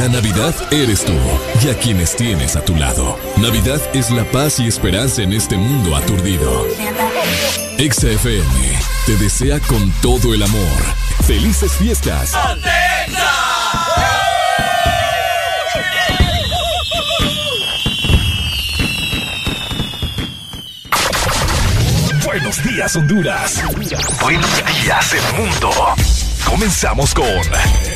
La Navidad eres tú y a quienes tienes a tu lado. Navidad es la paz y esperanza en este mundo aturdido. XFM te desea con todo el amor. ¡Felices fiestas! Buenos días, Honduras. Buenos días, el mundo. Comenzamos con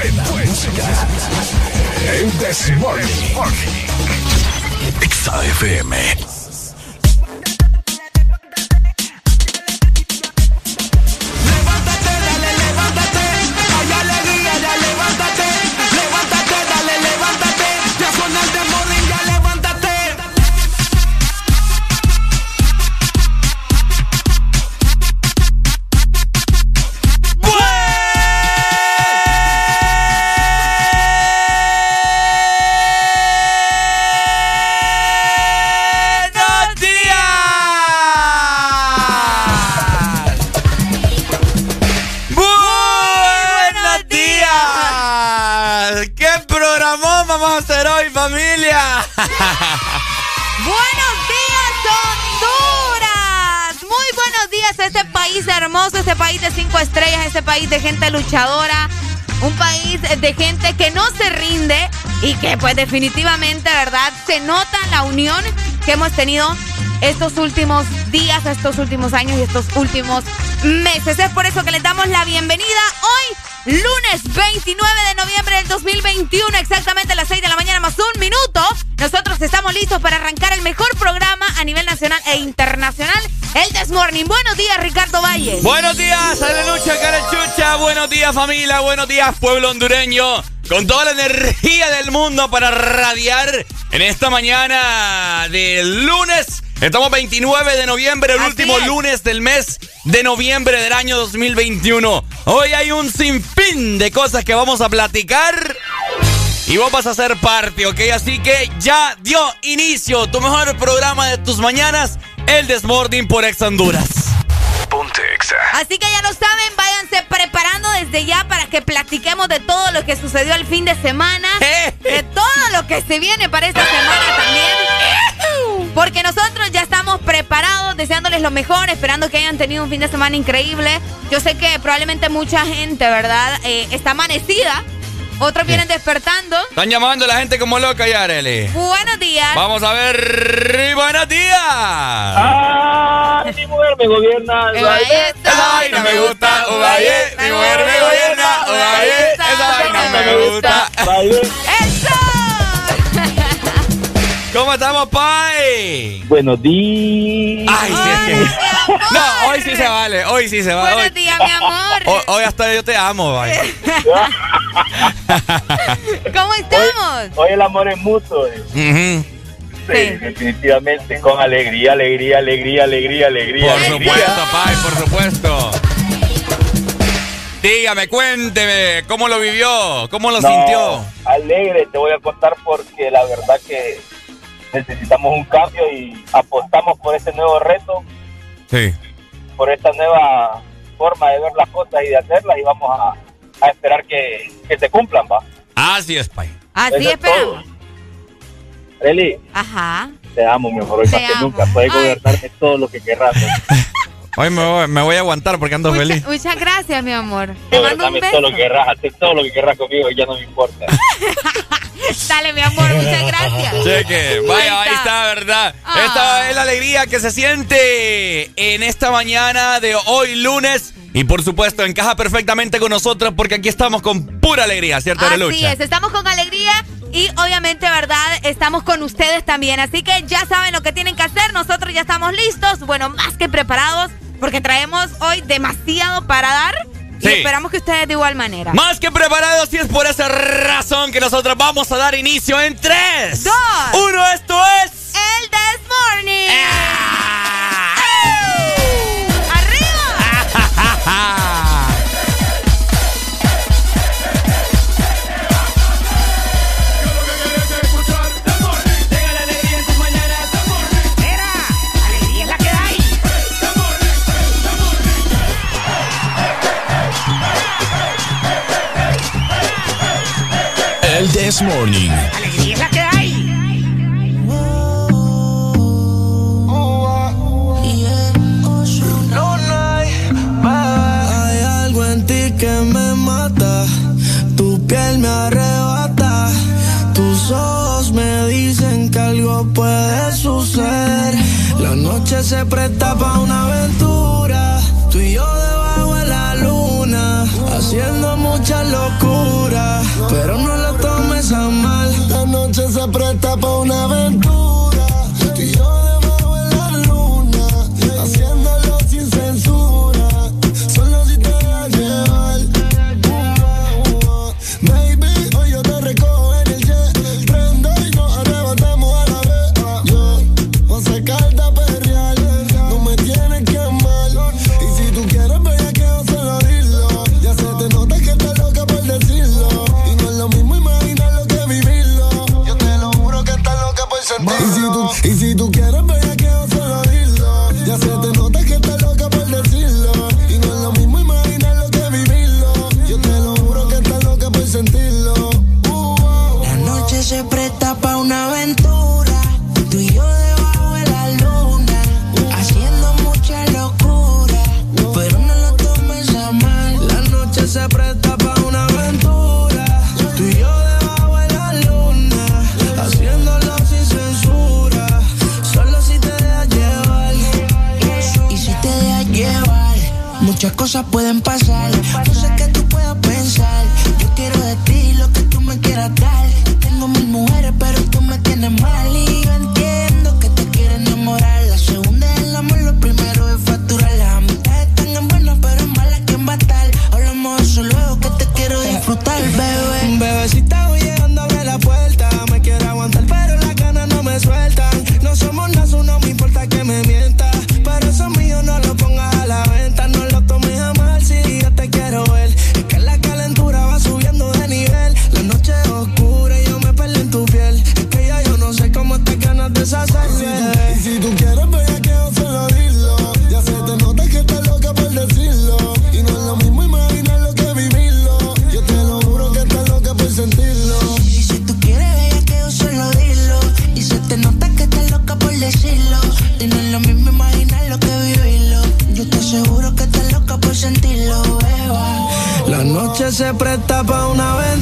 Buena, música. El This Morning. XAFM. Buenos días, Honduras. Muy buenos días a este país hermoso, este país de cinco estrellas, este país de gente luchadora. Un país de gente que no se rinde y que pues definitivamente, ¿verdad? Se nota la unión que hemos tenido estos últimos días, estos últimos años y estos últimos meses. Es por eso que les damos la bienvenida hoy lunes 29 de noviembre del 2021, exactamente a las 6 de la mañana más un minuto. Nosotros estamos listos para arrancar el mejor programa a nivel nacional e internacional, el This Morning. Buenos días, Ricardo Valle. Buenos días, Alelucha Carechucha. Buenos días, familia. Buenos días, pueblo hondureño. Con toda la energía del mundo para radiar en esta mañana de lunes Estamos 29 de noviembre, el último lunes del mes de noviembre del año 2021. Hoy hay un sinfín de cosas que vamos a platicar. Y vos vas a ser parte, ¿ok? Así que ya dio inicio tu mejor programa de tus mañanas, el Desmording por Ex Honduras. Ponte Exa. Así que ya lo saben, váyanse preparando desde ya para que platiquemos de todo lo que sucedió el fin de semana, de todo lo que se viene para esta semana también. Porque nosotros ya estamos preparados, deseándoles lo mejor, esperando que hayan tenido un fin de semana increíble. Yo sé que probablemente mucha gente, ¿verdad? Eh, está amanecida. Otros vienen despertando. Están llamando a la gente como loca ya, Arely. Buenos días. Vamos a ver. Buenos días. Ah, mi mujer me gobierna. Esa vaina me gusta. Mi mujer me gobierna. Esa vaina me gusta. ¡Eso! ¿Cómo estamos, Pai? Buenos días. Ay, sí, es que... No, hoy sí se vale, hoy sí se vale. Buenos días, mi amor. Hoy, hasta yo te amo, Pai. ¿Cómo estamos? Hoy, el amor es mutuo. Eh. Sí, definitivamente, con alegría, alegría, alegría, alegría, alegría. Por supuesto, Pai, por supuesto. Dígame, cuénteme, ¿cómo lo vivió? ¿Cómo lo sintió? Alegre, te voy a contar porque la verdad que necesitamos un cambio y apostamos por este nuevo reto. Sí. Por esta nueva forma de ver las cosas y de hacerlas y vamos a, esperar que, se cumplan, va. Así es, Pai. Así esperamos. Eli. Ajá. Te amo, mi amor, hoy más que nunca. Puedes gobernarme todo lo que querrás. Hoy me voy, a aguantar porque ando feliz. Muchas gracias, mi amor. Te mando un beso. todo lo que querrás, todo lo que querrás conmigo y ya no me importa. Dale, mi amor, muchas gracias. Cheque, vaya, ahí está, ¿verdad? Ah. Esta es la alegría que se siente en esta mañana de hoy lunes. Y por supuesto, encaja perfectamente con nosotros porque aquí estamos con pura alegría, ¿cierto, Así es, estamos con alegría y obviamente, ¿verdad? Estamos con ustedes también. Así que ya saben lo que tienen que hacer. Nosotros ya estamos listos, bueno, más que preparados, porque traemos hoy demasiado para dar. Y esperamos que ustedes de igual manera. Más que preparados y es por esa razón que nosotros vamos a dar inicio en 3, 2, 1. Esto es. El This Morning. ¡Ah! Morning. ¡Alegría es la que hay! Hay algo en ti que me mata, tu piel me arrebata, tus ojos me dicen que algo puede suceder. La noche se presta para una aventura se presta para una venta Muchas cosas pueden pasar. No sé qué tú puedas pensar. Yo quiero de ti lo que tú me quieras dar. Yo tengo mil mujeres, pero tú me tienes mal. presta pa' una vez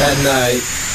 at night uh,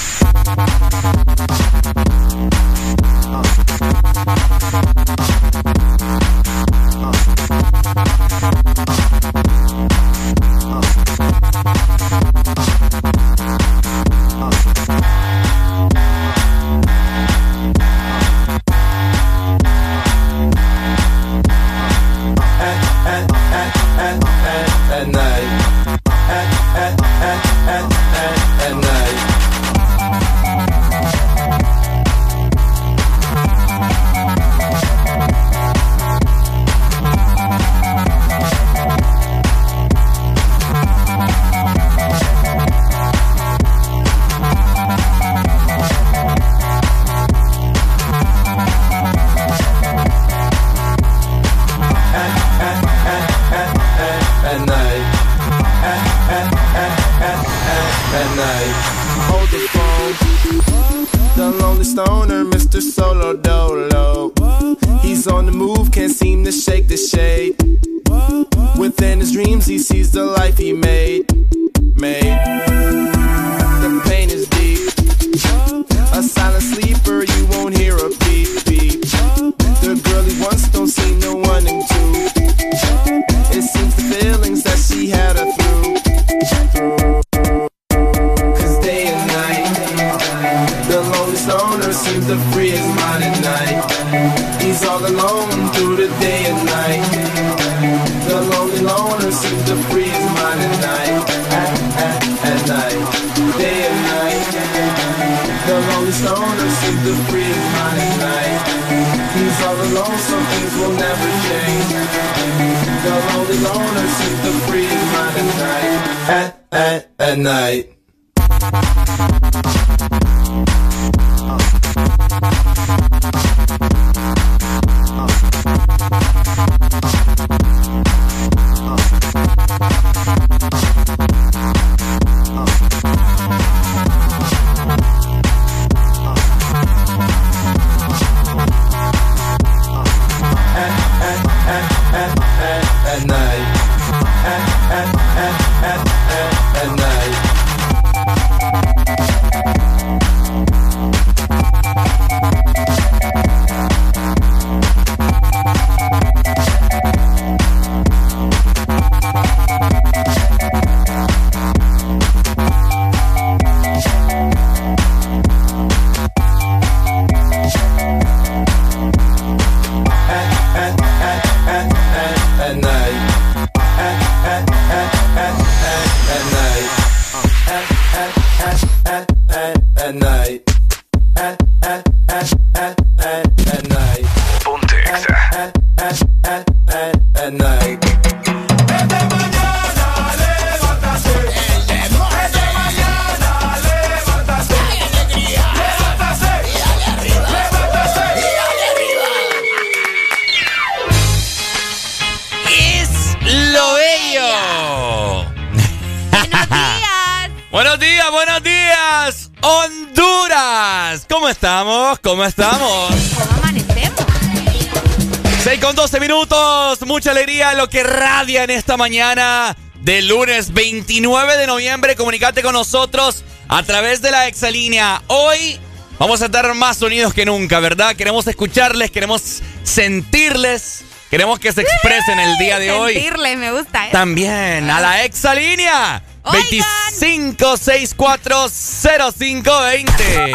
at que radia en esta mañana del lunes 29 de noviembre. Comunicate con nosotros a través de la exalínea. Hoy vamos a estar más unidos que nunca, ¿verdad? Queremos escucharles, queremos sentirles. Queremos que se expresen el día de hoy. Sentirles, me gusta. También a la exalínea. 25640520. ¡Qué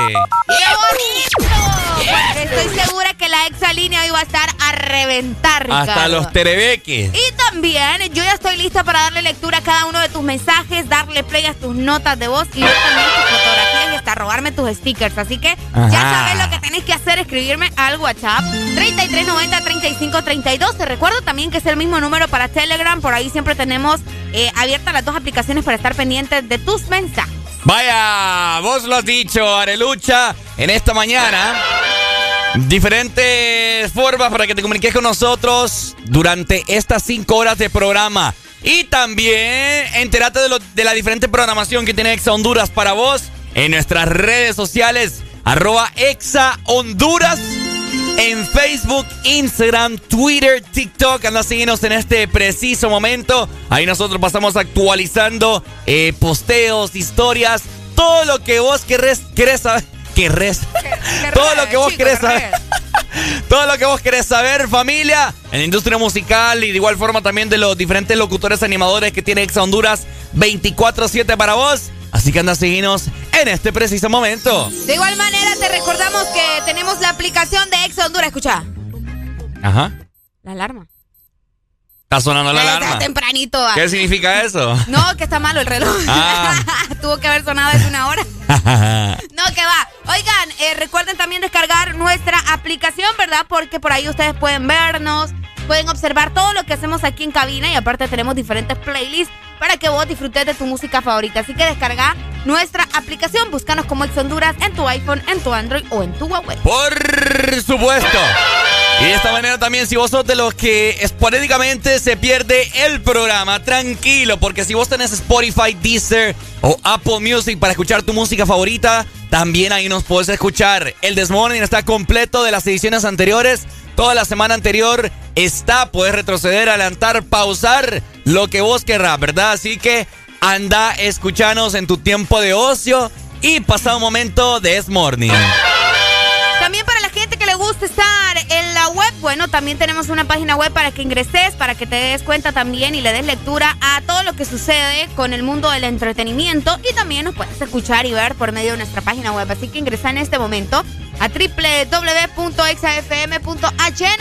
bonito! Estoy segura que la exalínea hoy va a estar reventar, Hasta los terebeques. Y también, yo ya estoy lista para darle lectura a cada uno de tus mensajes, darle play a tus notas de voz y también tus fotografías y hasta robarme tus stickers. Así que ya sabes lo que tenés que hacer, escribirme al WhatsApp 3390-3532. Te recuerdo también que es el mismo número para Telegram. Por ahí siempre tenemos eh, abiertas las dos aplicaciones para estar pendientes de tus mensajes. Vaya, vos lo has dicho, Arelucha, en esta mañana. diferentes formas para que te comuniques con nosotros durante estas cinco horas de programa. Y también entérate de, de la diferente programación que tiene Exa Honduras para vos en nuestras redes sociales, arroba Exa Honduras. En Facebook, Instagram, Twitter, TikTok, anda a seguirnos en este preciso momento. Ahí nosotros pasamos actualizando eh, posteos, historias, todo lo que vos querés, querés saber querés. todo lo que vos querés saber. Todo lo que vos querés saber, familia, en la industria musical y de igual forma también de los diferentes locutores animadores que tiene Exa Honduras 24-7 para vos. Así que anda a seguirnos en este preciso momento. De igual manera, te recordamos que tenemos la aplicación de Exa Honduras. Escucha. Ajá. La alarma. Está sonando la alarma. Está tempranito. ¿Qué significa eso? No, que está malo el reloj. Ah. Tuvo que haber sonado hace una hora. no, que va. Oigan, eh, recuerden también descargar nuestra aplicación, ¿verdad? Porque por ahí ustedes pueden vernos, pueden observar todo lo que hacemos aquí en cabina y aparte tenemos diferentes playlists para que vos disfrutes de tu música favorita. Así que descarga nuestra aplicación, búscanos como Ex Honduras en tu iPhone, en tu Android o en tu Huawei. Por supuesto. Y de esta manera también, si vos sos de los que esporádicamente se pierde el programa, tranquilo, porque si vos tenés Spotify, Deezer o Apple Music para escuchar tu música favorita, también ahí nos puedes escuchar. El Desmorning está completo de las ediciones anteriores. Toda la semana anterior está, puedes retroceder, adelantar, pausar, lo que vos querrás, ¿verdad? Así que anda, escuchanos en tu tiempo de ocio y pasa un momento de Desmorning. También para la gente que le gusta estar en la web, bueno, también tenemos una página web para que ingreses, para que te des cuenta también y le des lectura a todo lo que sucede con el mundo del entretenimiento y también nos puedes escuchar y ver por medio de nuestra página web. Así que ingresa en este momento a www.exafm.hn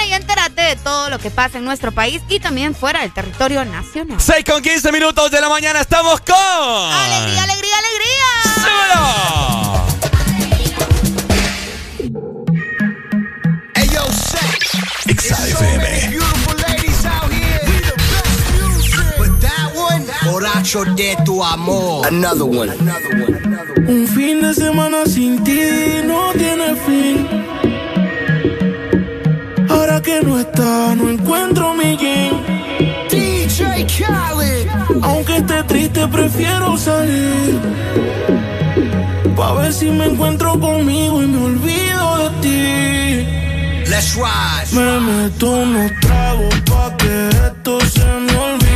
y entérate de todo lo que pasa en nuestro país y también fuera del territorio nacional. 6 con 15 minutos de la mañana estamos con... ¡Alegría, alegría, alegría! XAFM. Borracho de tu amor. Another one. Un fin de semana sin ti no tiene fin. Ahora que no está, no encuentro mi jean. DJ Khaled. Aunque esté triste, prefiero salir. Pa' ver si me encuentro conmigo y me olvido de ti. Let's rise. Me meto unos tragos pa' que esto se me olvide.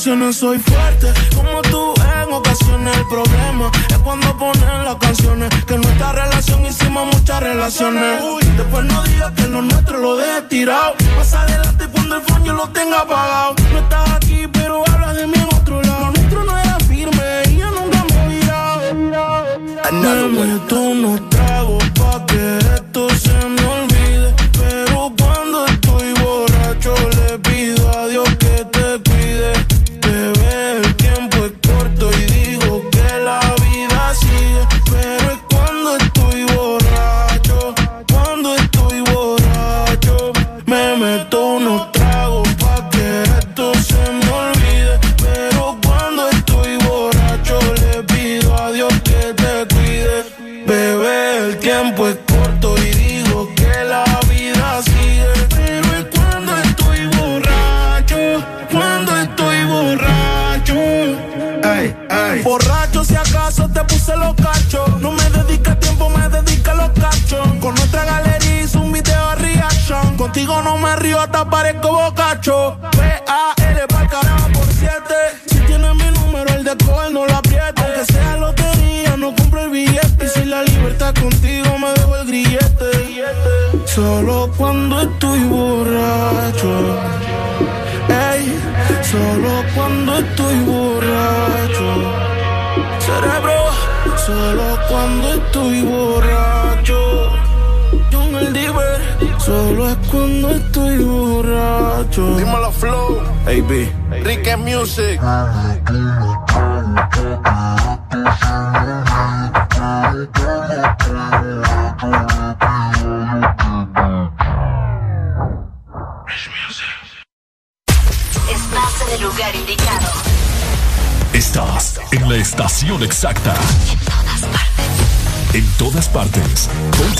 Soy fuerte, como tú en ocasiones. El problema es cuando ponen las canciones. Que en nuestra relación hicimos muchas relaciones. Uy, después no digas que lo nuestro lo dejes tirado. Más adelante cuando el yo lo tenga apagado. No estás aquí, pero hablas de mí en otro lado. Lo nuestro no era firme y yo nunca me. Another Me meto unos tragos pa' que esto se me no me río, hasta parezco bocacho. P-A-L para carajo por siete. Si tienes mi número, el de coger no lo apriete. Aunque sea lotería, no compro el billete. Y si la libertad contigo me dejo el grillete. Solo cuando estoy borracho. Ey, solo cuando estoy borracho. Cerebro, solo cuando estoy borracho. Solo es cuando estoy borracho. Dímelo Flow, AB. Rique Music. Estás en el lugar indicado. Estás en la estación exacta. En todas partes. En todas partes. Ponte.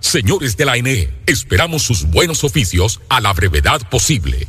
Señores de la ANE, esperamos sus buenos oficios a la brevedad posible.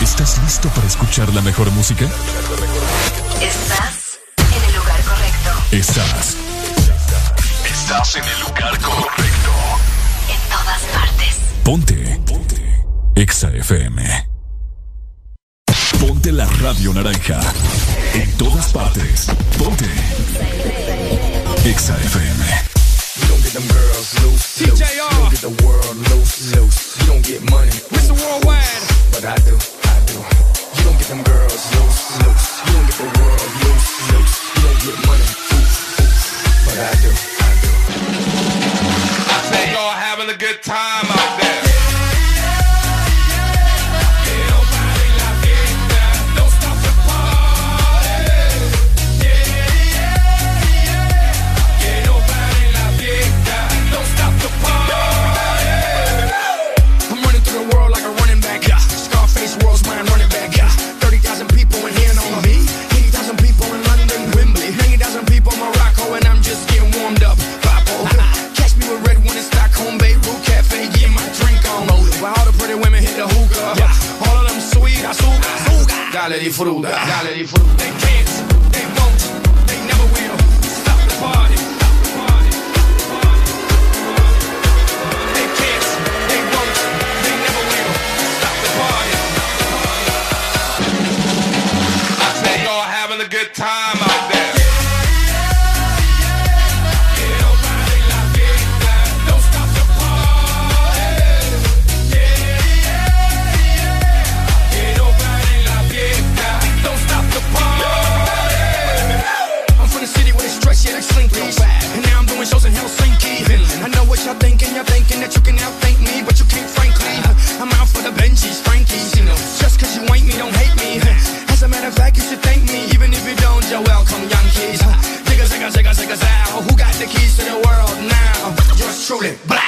¿Estás listo para escuchar la mejor música? Estás en el lugar correcto. Estás. Estás en el lugar correcto. En todas partes. Ponte. Ponte. Exa FM. Ponte la radio naranja. En todas partes. Ponte. Exa FM. You don't get them girls loose, loose. You don't get the world loose, loose. You don't get money. Mr. Worldwide. But I do, You don't get them girls loose, loose. You don't get the world loose, loose. You don't get money. Ooh, ooh. But I do, I do. I think y'all having a good time Dale disfruta, dale disfruta. They can't, that you can now thank me, but you can't frankly. I'm out for the Benji's, Frankie's, you know. Just cause you ain't me, don't hate me. As a matter of fact, you should thank me. Even if you don't, you're welcome, young kids. Zigga, zigga, zigga, zigga, zow. Who got the keys to the world now? Yours truly, black.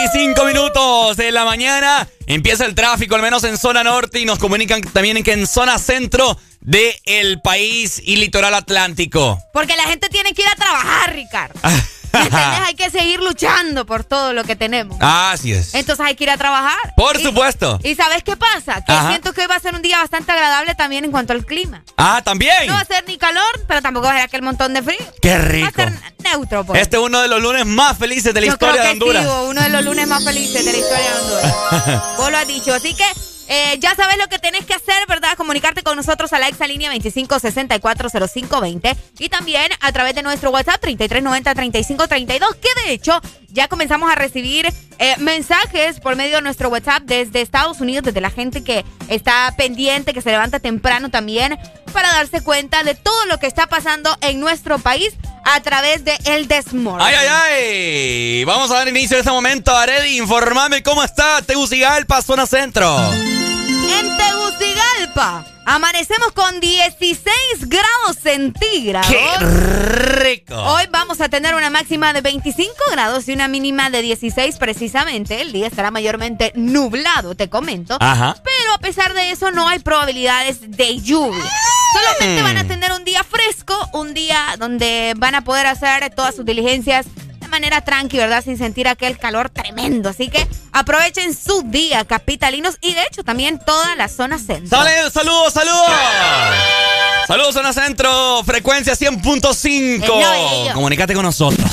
25 minutos de la mañana. Empieza el tráfico, al menos en zona norte, y nos comunican también que en zona centro del país y litoral atlántico. Porque la gente tiene que ir a trabajar, Ricardo. ¿Me entiendes? Hay que seguir luchando por todo lo que tenemos. Así es. Entonces hay que ir a trabajar. Por Y- supuesto. ¿Y sabes qué pasa? Que Ajá. siento que hoy va a ser un día bastante agradable también en cuanto al clima. Ah, también. No va a ser ni calor, pero tampoco va a ser aquel montón de frío. Qué Va a rico. ser neutro, pues. Este es uno de los lunes más felices de la Yo historia creo de Honduras. sí, uno de los lunes más felices de la historia de Honduras. Vos lo has dicho. Así que eh, ya sabes lo que tenés que hacer, ¿verdad? Comunicarte con nosotros a la exalínea 25640520 y también a través de nuestro WhatsApp 3390-3532, que de hecho ya comenzamos a recibir eh, mensajes por medio de nuestro WhatsApp desde Estados Unidos, desde la gente que está pendiente, que se levanta temprano también, para darse cuenta de todo lo que está pasando en nuestro país a través de El Desmorning. Ay, ay, ay. Vamos a dar inicio a este momento. Aredi, informame cómo está Tegucigalpa, zona centro. En Tegucigalpa amanecemos con 16 grados centígrados. ¡Qué rico! Hoy vamos a tener una máxima de 25 grados y una mínima de 16 precisamente. El día estará mayormente nublado, te comento. Ajá. Pero a pesar de eso no hay probabilidades de lluvia. Solamente Mm. van a tener un día fresco, un día donde van a poder hacer todas sus diligencias de manera tranqui, ¿verdad? Sin sentir aquel calor tremendo. Así que aprovechen su día, capitalinos, y de hecho también toda la zona centro. Sale, saludos, saludos. Saludos, zona centro, frecuencia 100.5. Hello, hello. Comunícate con nosotros.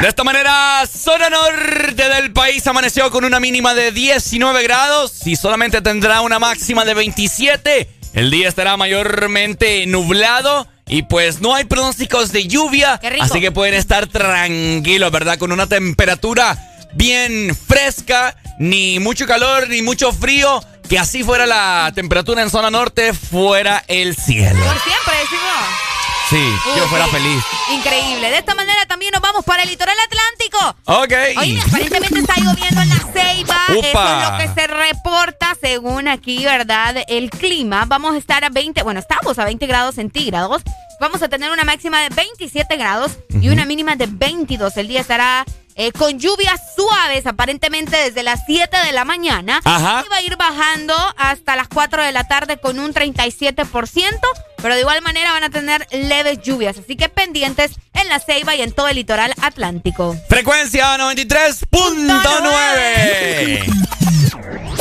De esta manera, zona norte del país amaneció con una mínima de 19 grados y solamente tendrá una máxima de 27. El día estará mayormente nublado y pues no hay pronósticos de lluvia, Qué rico. así que pueden estar tranquilos, ¿verdad? Con una temperatura bien fresca, ni mucho calor ni mucho frío, que así fuera la temperatura en zona norte, fuera el cielo. Por siempre, decimos. Sí, yo fuera sí. feliz. Increíble. De esta manera también nos vamos para el litoral atlántico. Ok. Oye, aparentemente está lloviendo en la ceiba. Eso es lo que se reporta según aquí, ¿verdad? El clima. Vamos a estar a 20, bueno, estamos a 20 grados centígrados. Vamos a tener una máxima de 27 grados y una mínima de 22. El día estará eh, con lluvias suaves, aparentemente desde las 7 de la mañana. Ajá. Y va a ir bajando hasta las 4 de la tarde con un 37%. Pero de igual manera van a tener leves lluvias. Así que pendientes en la ceiba y en todo el litoral atlántico. Frecuencia 93.9.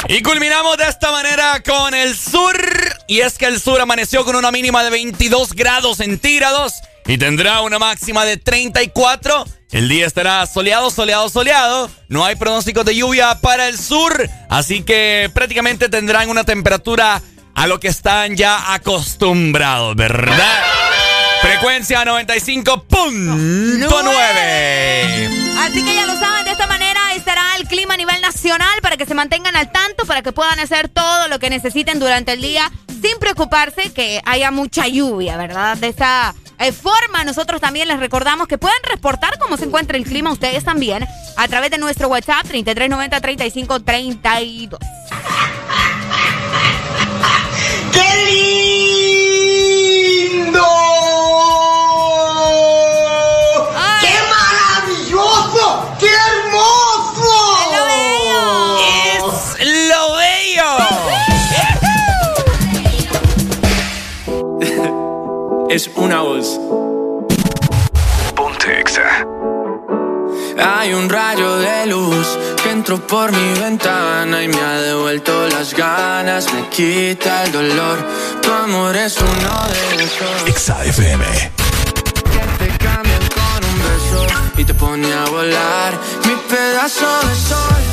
Y culminamos de esta manera con el sur. Y es que el sur amaneció con una mínima de 22 grados centígrados y tendrá una máxima de 34. El día estará soleado, soleado, soleado. No hay pronósticos de lluvia para el sur. Así que prácticamente tendrán una temperatura a lo que están ya acostumbrados, ¿verdad? Frecuencia 95.9. Así que ya lo saben, de esta manera el clima a nivel nacional para que se mantengan al tanto, para que puedan hacer todo lo que necesiten durante el día sin preocuparse que haya mucha lluvia, ¿verdad? De esa eh, forma, nosotros también les recordamos que pueden reportar cómo se encuentra el clima ustedes también a través de nuestro WhatsApp 3390-3532. ¡Qué lindo! Ah. ¡Qué maravilloso! ¡Qué hermoso! es una voz. Ponte. Hay un rayo de luz que entró por mi ventana y me ha devuelto las ganas, me quita el dolor. Tu amor es uno de esos. Exa FM. Que te cambian con un beso y te pone a volar mi pedazo de sol.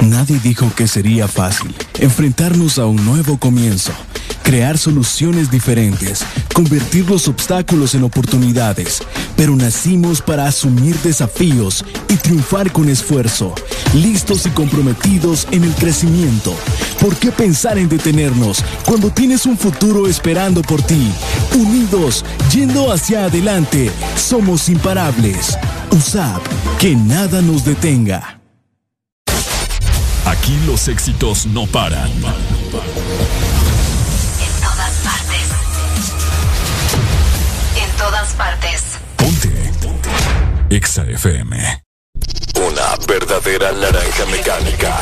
Nadie dijo que sería fácil enfrentarnos a un nuevo comienzo, crear soluciones diferentes, convertir los obstáculos en oportunidades, pero nacimos para asumir desafíos y triunfar con esfuerzo, listos y comprometidos en el crecimiento. ¿Por qué pensar en detenernos cuando tienes un futuro esperando por ti? Unidos, yendo hacia adelante, somos imparables. USAP, que nada nos detenga. Aquí los éxitos no paran. Partes. Ponte. Exa FM. Una verdadera naranja mecánica.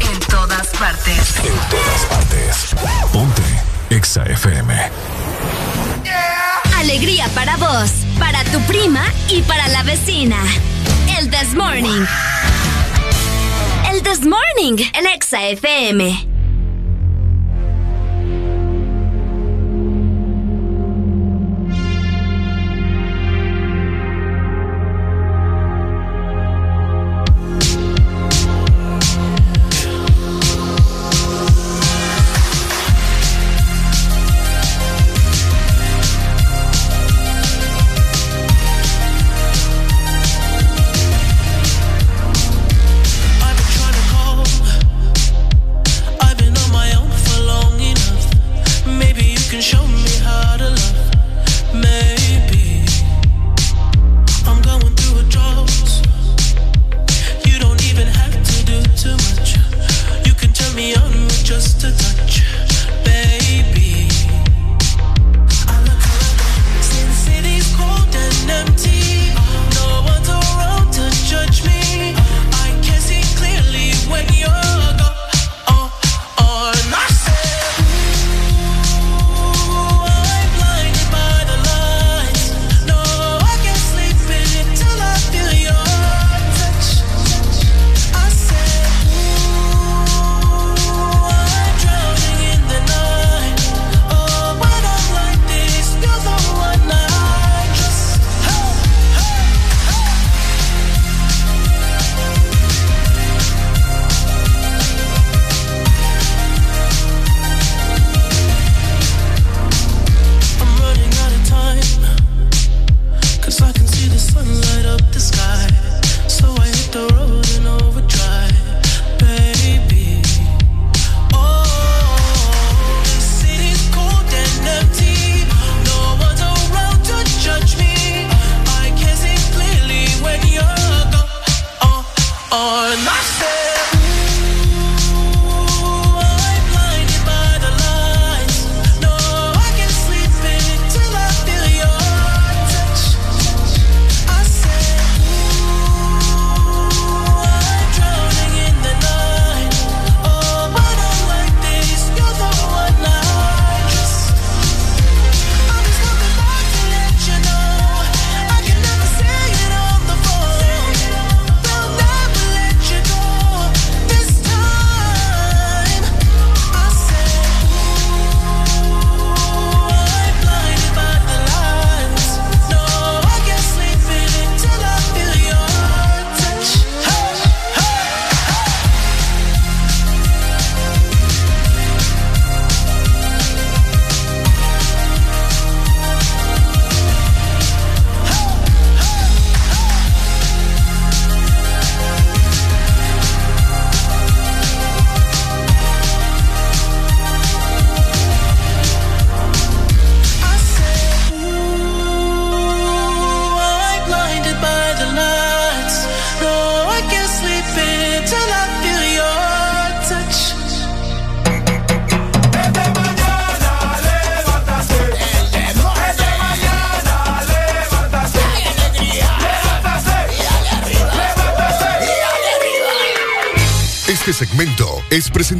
En todas partes. En todas partes. Ponte. Exa FM. Alegría para vos, para tu prima y para la vecina. El This Morning. El This Morning, el Exa FM.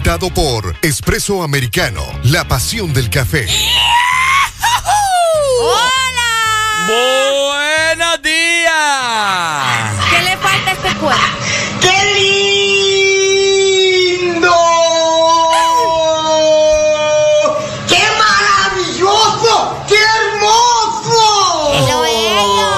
Presentado por Espresso Americano, la pasión del café. ¡Buenos días! ¿Qué le falta a este cuerpo? ¡Qué lindo! ¡Qué maravilloso! ¡Qué hermoso! ¡Lo bello!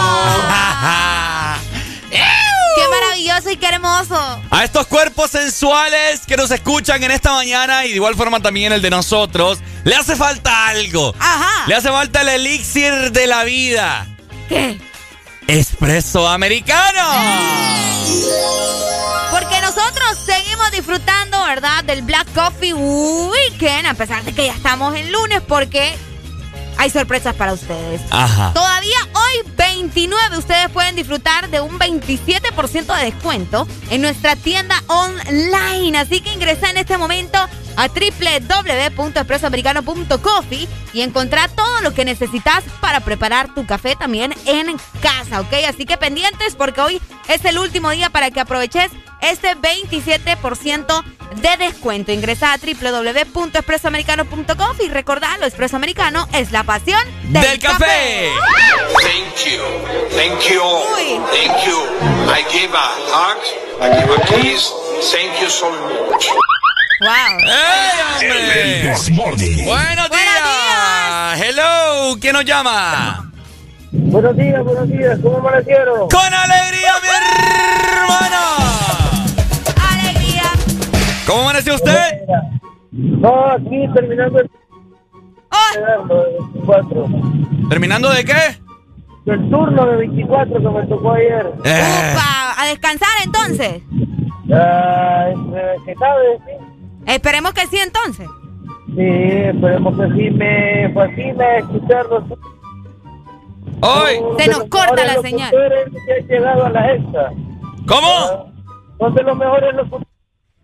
¡Qué maravilloso y qué hermoso! A estos cuerpos sensuales nos escuchan en esta mañana y de igual forma también el de nosotros, le hace falta algo. Ajá. Le hace falta el elixir de la vida. ¿Qué? Espresso americano. Porque nosotros seguimos disfrutando, ¿verdad? Del Black Coffee Weekend, a pesar de que ya estamos en lunes, porque hay sorpresas para ustedes. Ajá. Todavía 29 ustedes pueden disfrutar de un 27% de descuento en nuestra tienda online. Así que ingresa en este momento a www.expresoamericano.coffee y encontrar todo lo que necesitas para preparar tu café también en casa, ¿ok? Así que pendientes porque hoy es el último día para que aproveches este 27% de descuento. Ingresa a www.expresoamericano.coffee y recordalo, Expreso Americano es la pasión del, Del café. Thank you. Thank you. Uy. Thank you. I give a hug. I give a kiss. Thank you so much. Wow. ¡Ey, hombre! El Desmorning. Buenos días. Hello, ¿quién nos llama? Buenos días, buenos días. ¿Cómo amanecieron? Con alegría, mi hermano. Alegría. ¿Cómo amaneció usted? No, aquí terminando el... Oh, de 24. ¿Terminando de qué? El turno de 24 que me tocó ayer. Eh, upa, a descansar entonces. Ah, ¿Qué sabe? Esperemos que sí entonces. Sí, esperemos que sí me fascina escucharlos. Hoy. Se nos corta la señal. que han llegado a la extra. ¿Cómo? Son de los mejores locutores.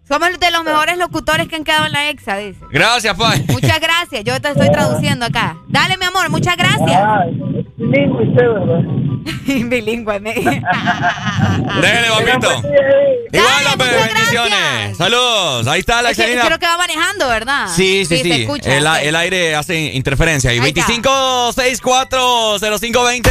Somos de los mejores locutores que han quedado en la EXA, dice. Gracias, Pai. Muchas gracias, yo te estoy traduciendo acá. Dale, mi amor, muchas gracias. Ah, bilingüe usted, ¿verdad? Bilingüe, me. Déjele, papito. Igual, hombre, bendiciones. gracias. Saludos. Ahí está la Es que Excelina. creo que va manejando, ¿verdad? Sí, sí, sí. escucha. el, aire hace interferencia. Y Ahí está. 25640520.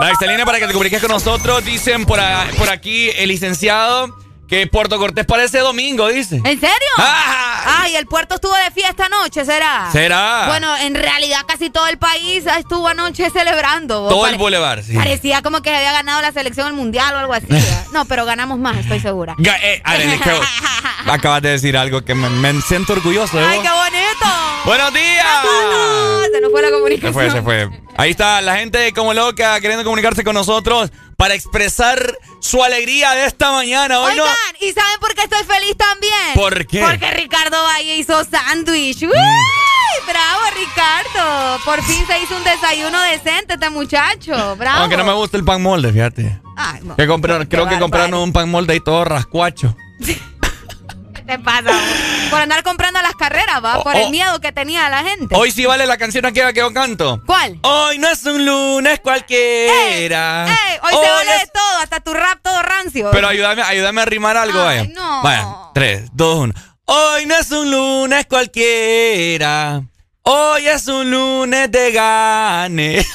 La Excelina para que te comuniques con nosotros. Dicen por, a- por aquí el licenciado que Puerto Cortés parece domingo, dice. ¿En serio? Ah. Ay, el puerto estuvo de fiesta anoche, ¿será? ¿Será? Bueno, en realidad casi todo el país estuvo anoche celebrando. Todo el boulevard, sí. Parecía como que había ganado la selección del mundial o algo así. no, pero ganamos más, estoy segura. Eh, Arely, que- acabas de decir algo que me, me siento orgulloso de ¡Ay, qué bonito! ¡Buenos días! Se nos fue la Se comunicación. fue, se fue. Ahí está la gente como loca queriendo comunicarse con nosotros para expresar su alegría de esta mañana. Hoy Oigan, no. ¿y saben por qué estoy feliz también? ¿Por qué? Porque Ricardo Valle hizo sándwich. ¡Uy! ¡Bravo, Ricardo! Por fin se hizo un desayuno decente este muchacho. ¡Bravo! Aunque no me gusta el pan molde, fíjate. Ay, mo- Que compraron, creo que compraron un pan molde ahí todo rascuacho. ¿Qué te pasa? vos? Por andar comprando las carreras, ¿va? Oh, Por oh. el miedo que tenía la gente. Hoy sí vale la canción aquella que yo canto. ¿Cuál? Hoy no es un lunes cualquiera. ¡Ey! Hoy, se vale es- de todo, hasta tu rap todo rancio. Pero ayúdame, ayúdame a rimar algo, vaya. no. Vaya, tres, dos, uno. Hoy no es un lunes cualquiera. Hoy es un lunes de gane.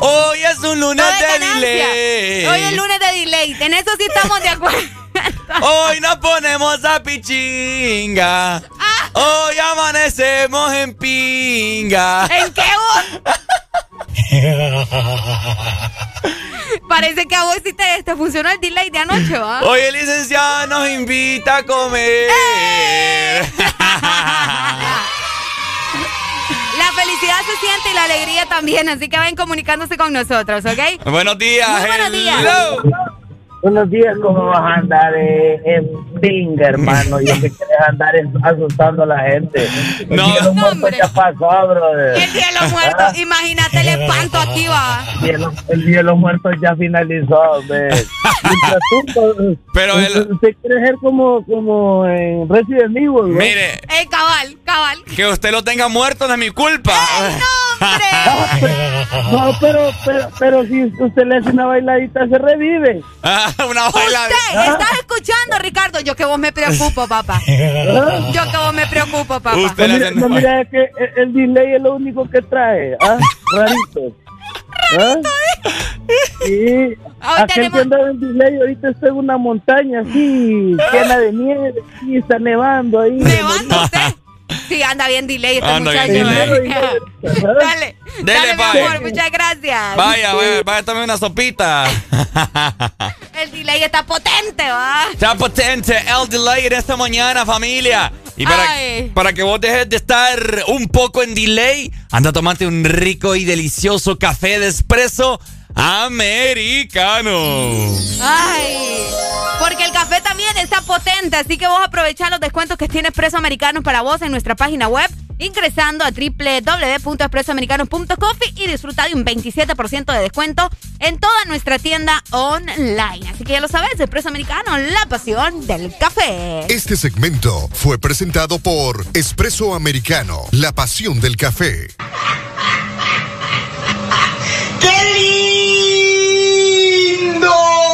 Hoy es un lunes de ganancia. delay. Hoy es lunes de delay. En eso sí estamos de acuerdo. Hoy nos ponemos a pichinga. Ah. Hoy amanecemos en pinga. ¿En qué vos? Parece que a vos sí te, te funcionó el delay de anoche, ¿va? Hoy el licenciado nos invita a comer. La felicidad se siente y la alegría también, así que vayan comunicándose con nosotros, ¿ok? Buenos días. Muy buenos días. hello. Buenos días, ¿cómo vas a andar eh, en pinga, hermano? Y que quieres andar asustando a la gente. El No. día de los No, muertos hombre. ya pasó, brother. El día de los muertos, imagínate el espanto aquí, va. El día de los- El día de los muertos ya finalizó, hombre. Mientras tú, Pero usted, el- usted quiere ser como, como en Resident Evil, ¿no? Mire, Eh, cabal, cabal. que usted lo tenga muerto no es mi culpa. No, pero, pero, pero si usted le hace una bailadita, se revive. Ah, una baila. Usted, ¿estás escuchando, Ricardo? Yo que vos me preocupo, papá. Yo que vos me preocupo, papá. Usted No, le mira, hace no, mira, es que el, el delay es lo único que trae. ¿ah? Rarito. ¿Ah? Sí. Ahora tenemos- en delay ahorita está en una montaña así, llena de nieve, y está nevando ahí. ¿Nevando usted? Sí, anda bien delay este Anda muchacho. bien ¿eh? delay. Dale. Dele, Dale, mi amor, muchas gracias. Vaya, vaya, vaya, tome una sopita. El delay está potente, ¿va? Está potente el delay en esta mañana, familia. Y para, para que vos dejes de estar un poco en delay, anda tomate un rico y delicioso café de espresso americano. Ay, porque café también está potente, así que vos aprovechá los descuentos que tiene Expreso Americano para vos en nuestra página web, ingresando a www.expresoamericano.coffee y disfruta de un 27% de descuento en toda nuestra tienda online. Así que ya lo sabes, Expreso Americano, la pasión del café. Este segmento fue presentado por Espresso Americano, la pasión del café. ¡Qué lindo!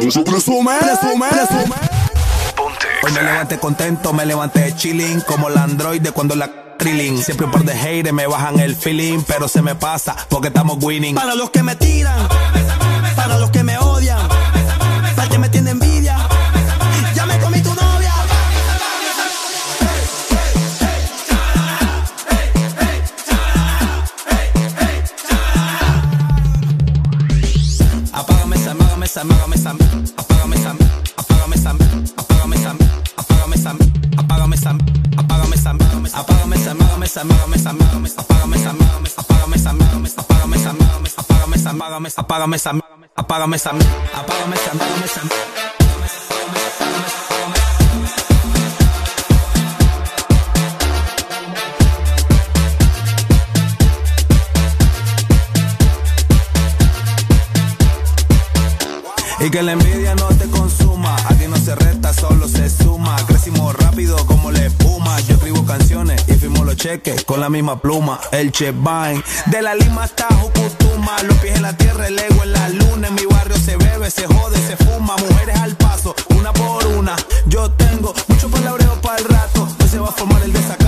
Eso presume, presume. Hoy me levanté contento, me levanté chilling como la androide cuando la trilling. Siempre un par de haters me bajan el feeling, pero se me pasa porque estamos winning. Para los que me tiran, para los que me odian, para el que me tiene envidia, esa, apágame esa, apágame esa, apágame esa, apágame esa, apágame esa, apágame esa, apágame esa, apágame esa, apágame esa, apágame esa, apágame esa, apágame esa, apágame esa, apágame esa, apágame esa, apágame esa, apágame esa, apágame esa, Y que la envidia no te consuma, aquí no se resta, solo se suma. Crecimos rápido como la espuma. Yo escribo canciones y firmo los cheques con la misma pluma. El Chevine, de la Lima hasta Jucutuma. Los pies en la tierra, el ego en la luna. En mi barrio se bebe, se jode, se fuma. Mujeres al paso, una por una. Yo tengo mucho palabreo para el rato. Hoy se va a formar el desacato.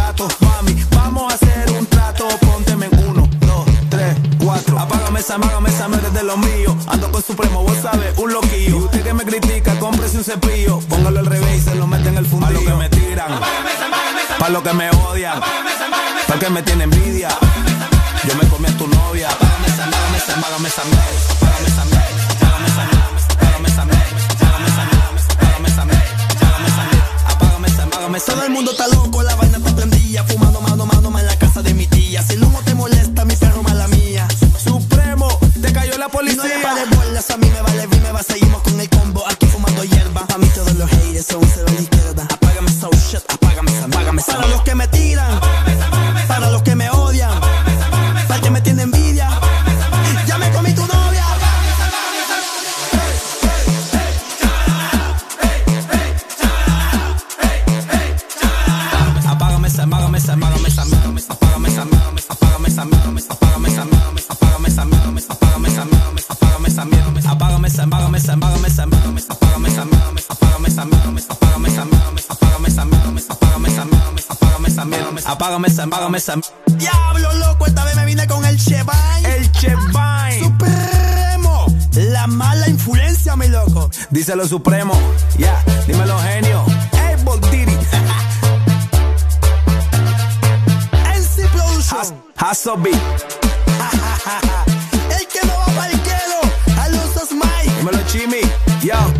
Supremo, vos sabes, un loquillo. Y usted que me critica, cómprese un cepillo. Póngalo al revés y se lo mete en el fundillo. Para lo que me tiran, para lo que me odian, para que me tiene envidia. Yo me comí a tu novia. Apágame esa, apágame esa, apágame esa, apágame esa, apágame esa, apágame esa, apágame esa, apágame esa, apágame esa, apágame esa, apágame esa. Todo el mundo está loco, la vaina está prendida. Fumando mano, mano en la casa de mi tía. Si el humo te molesta, policía. Y no le pares bolas a apágame esa, apágame esa. Diablo loco, esta vez me vine con el Chevine. El Chevine. Supremo. La mala influencia, mi loco. Díselo Supremo. Ya, dímelo genio. Ey, Diddy. NC Production. Hustle Beat. El que no va para el quedo. A los Osmai. Dímelo Chimi. Yo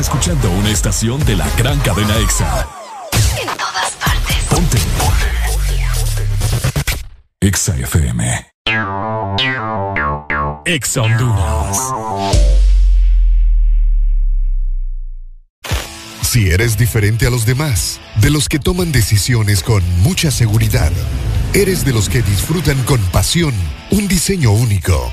Estás escuchando una estación de la gran cadena EXA. en todas partes. Ponte. EXA FM. EXA Honduras. Si eres diferente a los demás, de los que toman decisiones con mucha seguridad, eres de los que disfrutan con pasión un diseño único,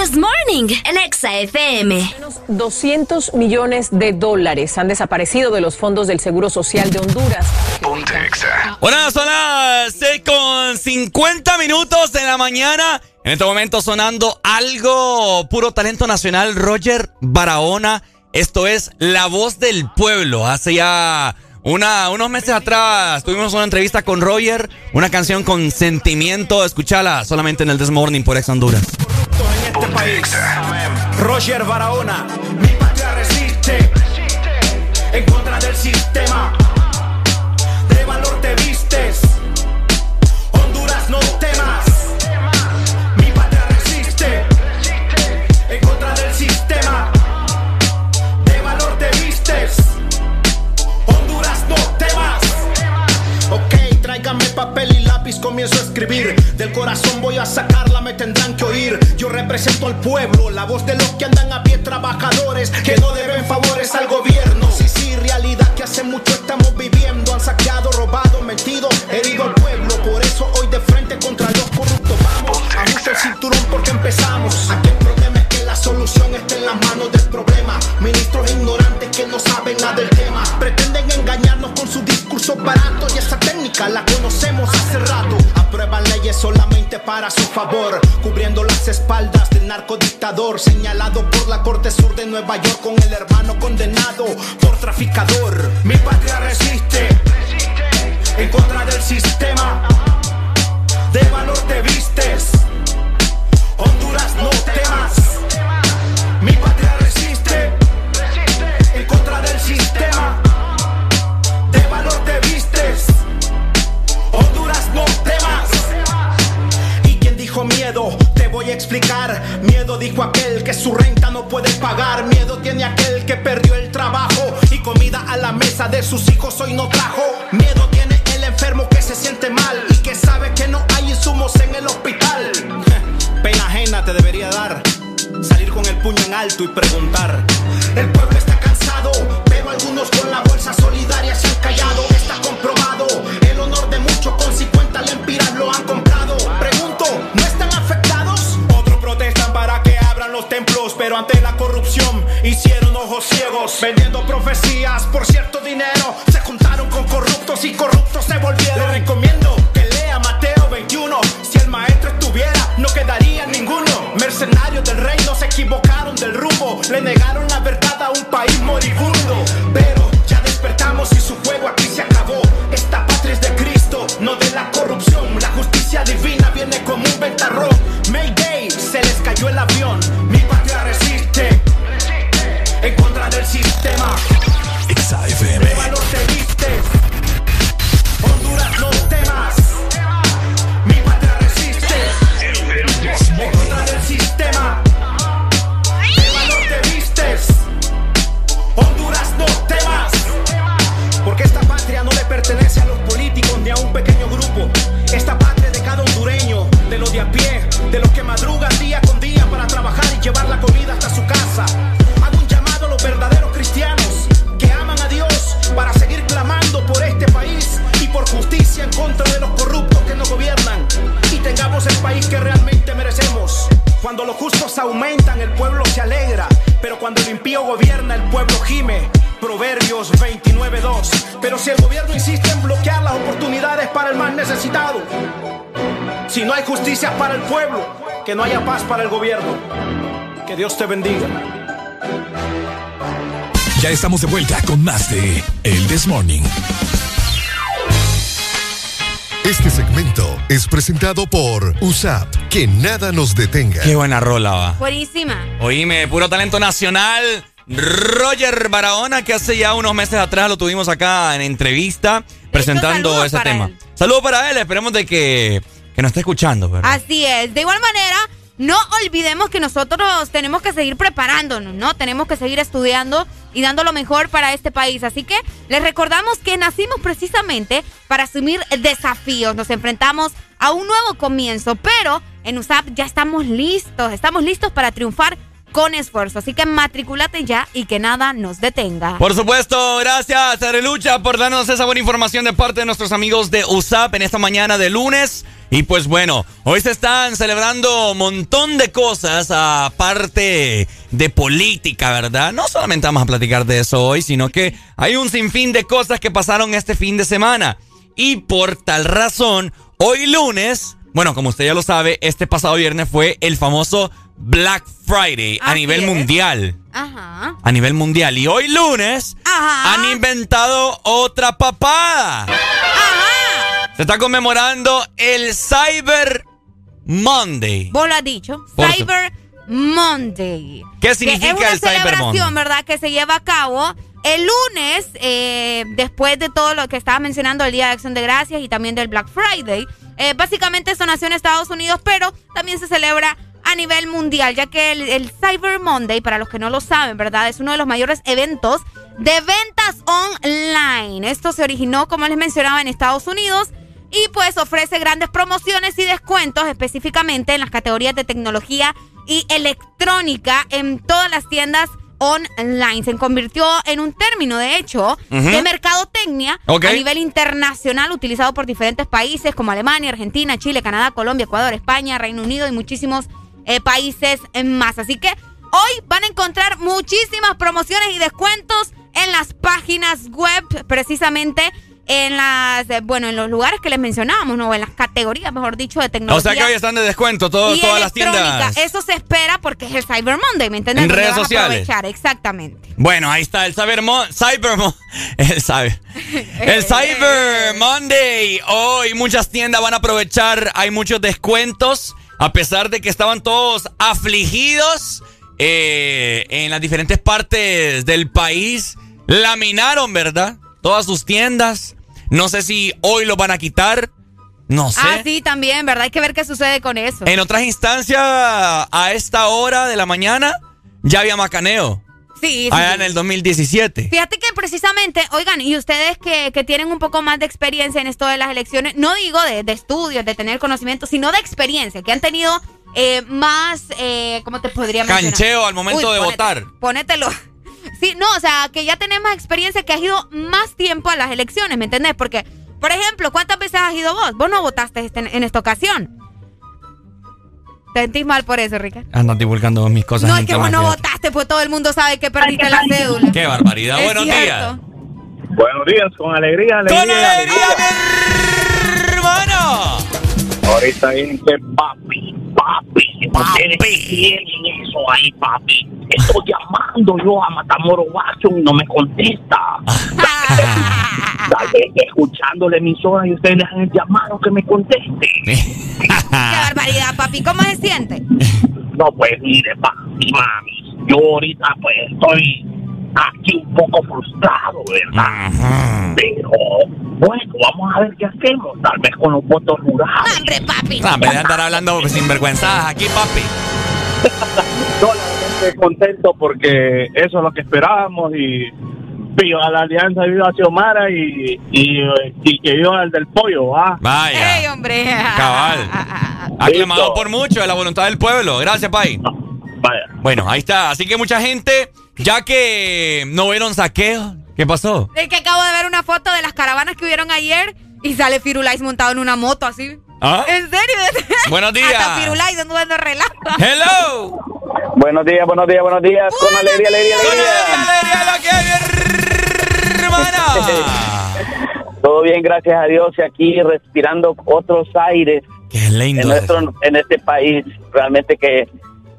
This Morning en Exa FM. 200 millones de dólares han desaparecido de los fondos del Seguro Social de Honduras. Ponte Bueno, son las 6 con 50 minutos de la mañana. En este momento sonando algo puro talento nacional, Roger Barahona. Esto es La Voz del Pueblo. Hace ya una, unos meses atrás tuvimos una entrevista con Roger, una canción con sentimiento. Escúchala solamente en el This Morning por Ex Honduras. Este país, Roger Barahona, mi patria resiste en contra del sistema. De valor te vistes, Honduras no temas. Mi patria resiste en contra del sistema. De valor te vistes, Honduras no temas. Ok, tráigame papel y lápiz, comienzo a escribir. Del corazón voy a sacarla, me tendrán que oír. Yo represento al pueblo, la voz de los que andan a pie, trabajadores que no deben favores al gobierno. Sí, sí, realidad que hace mucho estamos viviendo. Han saqueado, robado, metido, herido al pueblo. Por eso hoy de frente contra los corruptos vamos. Ajusta el cinturón porque empezamos. Aquí el problema es que la solución está en las manos del problema. Ministros ignorantes que no saben nada del tema. Pretenden engañarnos con su discurso barato y esa técnica la conocemos hace rato. Aprueban leyes solamente para su favor, cubriendo las espaldas del narcodictador, señalado por la Corte Sur de Nueva York con el hermano condenado por traficador. Mi patria resiste en contra del sistema. De valor te vistes, Honduras no temas. Mi patria Miedo dijo aquel que su renta no puede pagar. Miedo tiene aquel que perdió el trabajo y comida a la mesa de sus hijos hoy no trajo. Miedo tiene el enfermo que se siente mal y que sabe que no hay insumos en el hospital. Pena ajena te debería dar. Salir con el puño en alto y preguntar. El pueblo está cansado, pero algunos con la bolsa solidaria se han callado. Está pero ante la corrupción hicieron ojos ciegos. Vendiendo profecías por cierto dinero. Se juntaron con corruptos y corruptos se volvieron. Le recomiendo que lea Mateo 21. Si el maestro estuviera, no quedaría ninguno. Mercenarios del reino se equivocaron del rumbo. Le negaron la verdad a un país moribundo. Pero ya despertamos y su juego aquí se acabó. Esta patria es de Cristo, no de la corrupción. La justicia divina viene como un ventarrón. Mayday, se les cayó el avión. País que realmente merecemos. Cuando los justos aumentan, el pueblo se alegra. Pero cuando el impío gobierna, el pueblo gime. Proverbios 29.2. Pero si el gobierno insiste en bloquear las oportunidades para el más necesitado, si no hay justicia para el pueblo, que no haya paz para el gobierno. Que Dios te bendiga. Ya estamos de vuelta con más de El This Morning. Este segmento es presentado por USAP. Que nada nos detenga. Qué buena rola va. Buenísima. Oíme, puro talento nacional. Roger Barahona, que hace ya unos meses atrás lo tuvimos acá en entrevista presentando ese tema. él. Saludos para él, esperemos de que, que nos esté escuchando. ¿verdad? Así es. De igual manera, no olvidemos que nosotros tenemos que seguir preparándonos, ¿no? Tenemos que seguir estudiando y dando lo mejor para este país. Así que les recordamos que nacimos precisamente para asumir desafíos. Nos enfrentamos a un nuevo comienzo, pero en USAP ya estamos listos. Estamos listos para triunfar con esfuerzo. Así que matriculate ya y que nada nos detenga. Por supuesto, gracias Arelucha por darnos esa buena información de parte de nuestros amigos de USAP en esta mañana de lunes. Y pues bueno, hoy se están celebrando un montón de cosas aparte de política, ¿verdad? No solamente vamos a platicar de eso hoy, sino que hay un sinfín de cosas que pasaron este fin de semana. Y por tal razón, hoy lunes, bueno, como usted ya lo sabe, este pasado viernes fue el famoso Black Friday a nivel es. mundial Ajá. a nivel mundial. Y hoy lunes Ajá. han inventado otra papada. Se está conmemorando el Cyber Monday. Vos lo has dicho. Por Cyber Monday. ¿Qué Que significa es una el Cyber celebración, Monday? ¿verdad? Que se lleva a cabo el lunes, eh, después de todo lo que estaba mencionando, el Día de Acción de Gracias y también del Black Friday. Eh, básicamente esto nació en Estados Unidos, pero también se celebra a nivel mundial, ya que el, el Cyber Monday, para los que no lo saben, ¿verdad? Es uno de los mayores eventos de ventas online. Esto se originó, como les mencionaba, en Estados Unidos y pues ofrece grandes promociones y descuentos específicamente en las categorías de tecnología y electrónica en todas las tiendas online. Se convirtió en un término, de hecho, de mercadotecnia a nivel internacional utilizado por diferentes países como Alemania, Argentina, Chile, Canadá, Colombia, Ecuador, España, Reino Unido y muchísimos eh, países más. Así que hoy van a encontrar muchísimas promociones y descuentos en las páginas web, precisamente en las, eh, bueno, en los lugares que les mencionábamos, ¿no? En las categorías, mejor dicho, de tecnología. O sea que hoy están de descuento todo- y todas las tiendas. Eso se espera porque es el Cyber Monday, ¿me entiendes? En redes sociales. aprovechar, exactamente. Bueno, ahí está el Cyber Mon Cyber Mon- el Cyber el Cyber Monday. Hoy muchas tiendas van a aprovechar, hay muchos descuentos a pesar de que estaban todos afligidos eh, en las diferentes partes del país. Laminaron, ¿verdad? Todas sus tiendas. No sé si hoy lo van a quitar. No sé. Ah, sí, también, ¿verdad? Hay que ver qué sucede con eso. En otras instancias, a esta hora de la mañana, ya había macaneo. Sí, sí, Allá sí. en el 2017. Fíjate que precisamente, oigan, y ustedes que, que tienen un poco más de experiencia en esto de las elecciones, no digo de, de estudios, de tener conocimiento, sino de experiencia, que han tenido eh, más, eh, ¿cómo te podría mencionar? Cancheo al momento de ponete- votar. Ponételo. Sí, no, o sea, que ya tenés más experiencia, que has ido más tiempo a las elecciones, ¿me entendés? Porque, por ejemplo, ¿cuántas veces has ido vos? Vos no votaste este- en esta ocasión. ¿Te sentís mal por eso, Ricardo? Andas divulgando mis cosas. No, es que vos no votaste, pues todo el mundo sabe que perdiste la cédula. Qué barbaridad. Es Buenos cierto. días. Buenos días, con alegría, alegría. ¡Con alegría, mi hermano! Ahorita dice papi, papi, ustedes tienen eso ahí, papi. Estoy llamando yo a Matamoros Watson y no me contesta. Tal vez escuchando la emisora y ustedes le han llamado que me conteste. Qué barbaridad, papi. ¿Cómo se siente? No, pues mire, papi, mami. Yo ahorita pues estoy aquí un poco frustrado, ¿verdad? Pero bueno, vamos a ver qué hacemos. Tal vez con los votos rurales. ¡Hombre, papi! Ah, en vez de andar hablando sinvergüenzadas aquí, papi. Yo contento porque eso es lo que esperábamos y viva la alianza, viva Xiomara y, y, y que viva el del pollo, ¿ah? Vaya. ¡Ey, hombre! Cabal. Aclamado por mucho de la voluntad del pueblo. Gracias, Pai. Vaya. Bueno, ahí está. Así que mucha gente, ya que no vieron saqueo, ¿qué pasó? Es que acabo de ver una foto de las caravanas que hubieron ayer y sale Firulais montado en una moto así. ¿Ah? ¿En serio? Buenos días. Hasta Firulais dando relajo. Hello. Buenos días, buenos días, buenos días. Con alegría, alegría, alegría. Todo bien, gracias a Dios. Y aquí respirando otros aires. Qué lindo. En, nuestro, en este país. Realmente que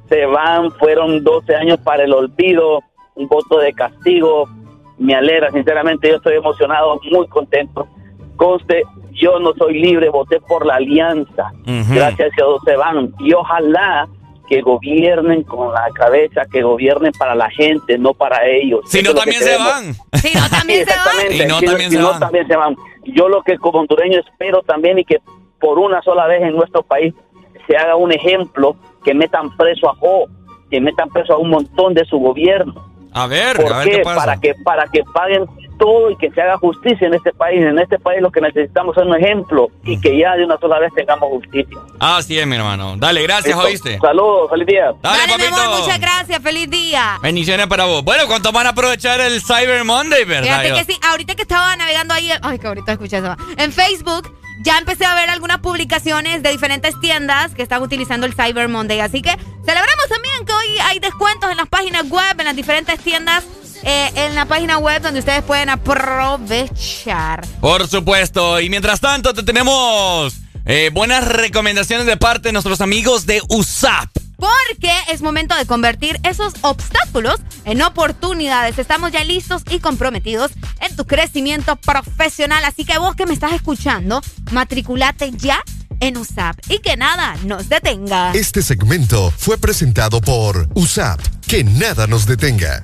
se van, fueron 12 años para el olvido, un voto de castigo. Me alegra, sinceramente, yo estoy emocionado, muy contento. Conste, yo no soy libre, voté por la alianza. Gracias a Dios se van. Y ojalá que gobiernen con la cabeza, que gobiernen para la gente, no para ellos. Si no, también se van. Si no, también se van. No, Si también si se no, van. también se van. Yo lo que como hondureño espero también y que por una sola vez en nuestro país se haga un ejemplo, que metan preso a Jo, que metan preso a un montón de su gobierno. A ver, ¿Por a ver qué? qué pasa. Para que, para que paguen todo y que se haga justicia en este país. En este país lo que necesitamos es un ejemplo y que ya de una sola vez tengamos justicia. Así es, mi hermano. Dale, gracias, Listo. ¿oíste? Saludos, feliz día. Dale, Dale, mi amor, muchas gracias. Feliz día. Bendiciones para vos. Bueno, ¿cuánto van a aprovechar el Cyber Monday, verdad? Fíjate que sí, ahorita que estaba navegando ahí, ay, que ahorita escuché eso. En Facebook ya empecé a ver algunas publicaciones de diferentes tiendas que están utilizando el Cyber Monday. Así que celebramos también que hoy hay descuentos en las páginas web, en las diferentes tiendas, eh, en la página web donde ustedes pueden aprovechar. Por supuesto. Y mientras tanto, te tenemos eh, buenas recomendaciones de parte de nuestros amigos de USAP. Porque es momento de convertir esos obstáculos en oportunidades. Estamos ya listos y comprometidos en tu crecimiento profesional. Así que vos que me estás escuchando, matriculate ya en USAP y que nada nos detenga. Este segmento fue presentado por USAP. Que nada nos detenga.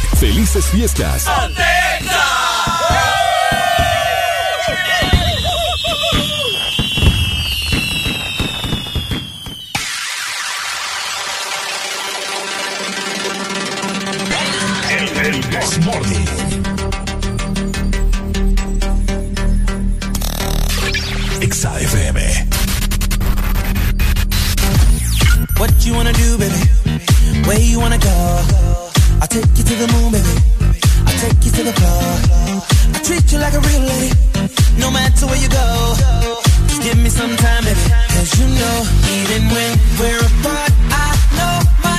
Felices fiestas. El, el Morning. Exa FM. What you wanna do, baby? Where you wanna go? I'll take you to the moon, baby. I'll take you to the floor. I treat you like a real lady, no matter where you go. Just give me some time, baby. Cause you know, even when we're apart, I know my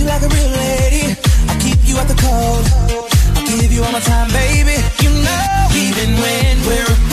you like a real lady. I keep you at the cold. I'll give you all my time, baby. You know, even when we're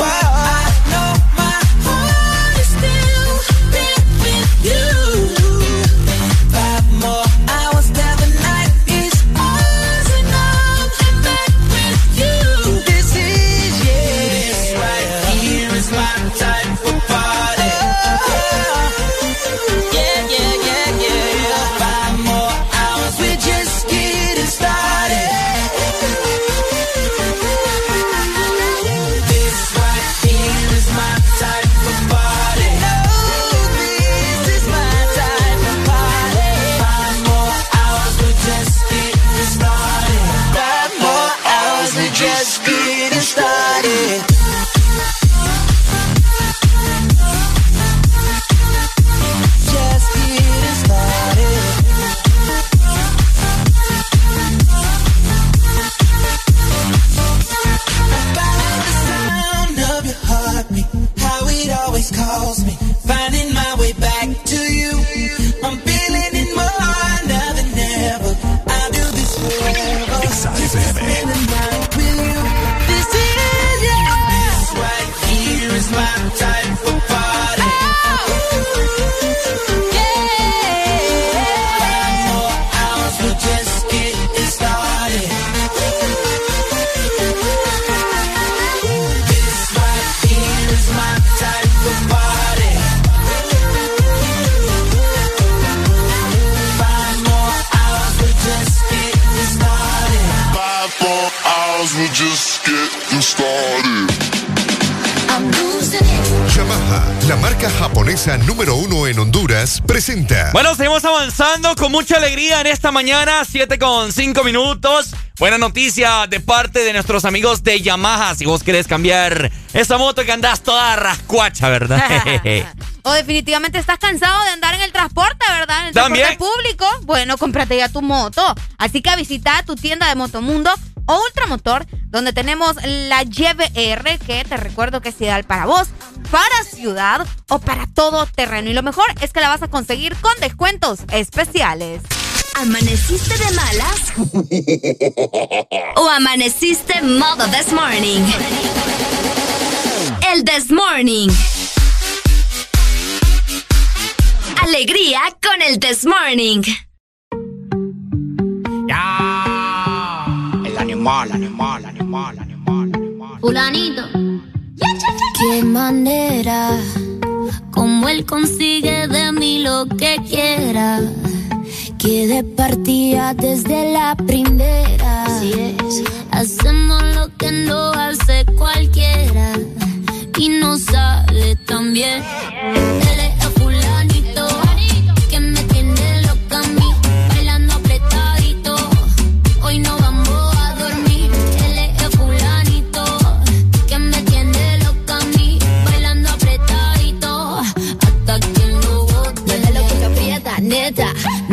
presenta. Bueno, seguimos avanzando con mucha alegría en esta mañana, 7 con 5 minutos. Buena noticia de parte de nuestros amigos de Yamaha. Si vos querés cambiar esa moto que andás toda rascuacha, ¿verdad? o definitivamente estás cansado de andar en el transporte, ¿verdad? En el transporte público. Bueno, cómprate ya tu moto. Así que visita tu tienda de Motomundo o Ultramotor, donde tenemos la YBR, que te recuerdo que es ideal para vos, para ciudad o para todo terreno. Y lo mejor es que la vas a conseguir con descuentos especiales. ¿Amaneciste de malas? ¿O amaneciste modo this morning? El this morning. Alegría con el this morning. Animal, animal, animal, animal, animal. Fulanito. Qué manera, como él consigue de mí lo que quiera que de partida desde la primera. Así es. Hacemos lo que no hace cualquiera y no sale tan bien.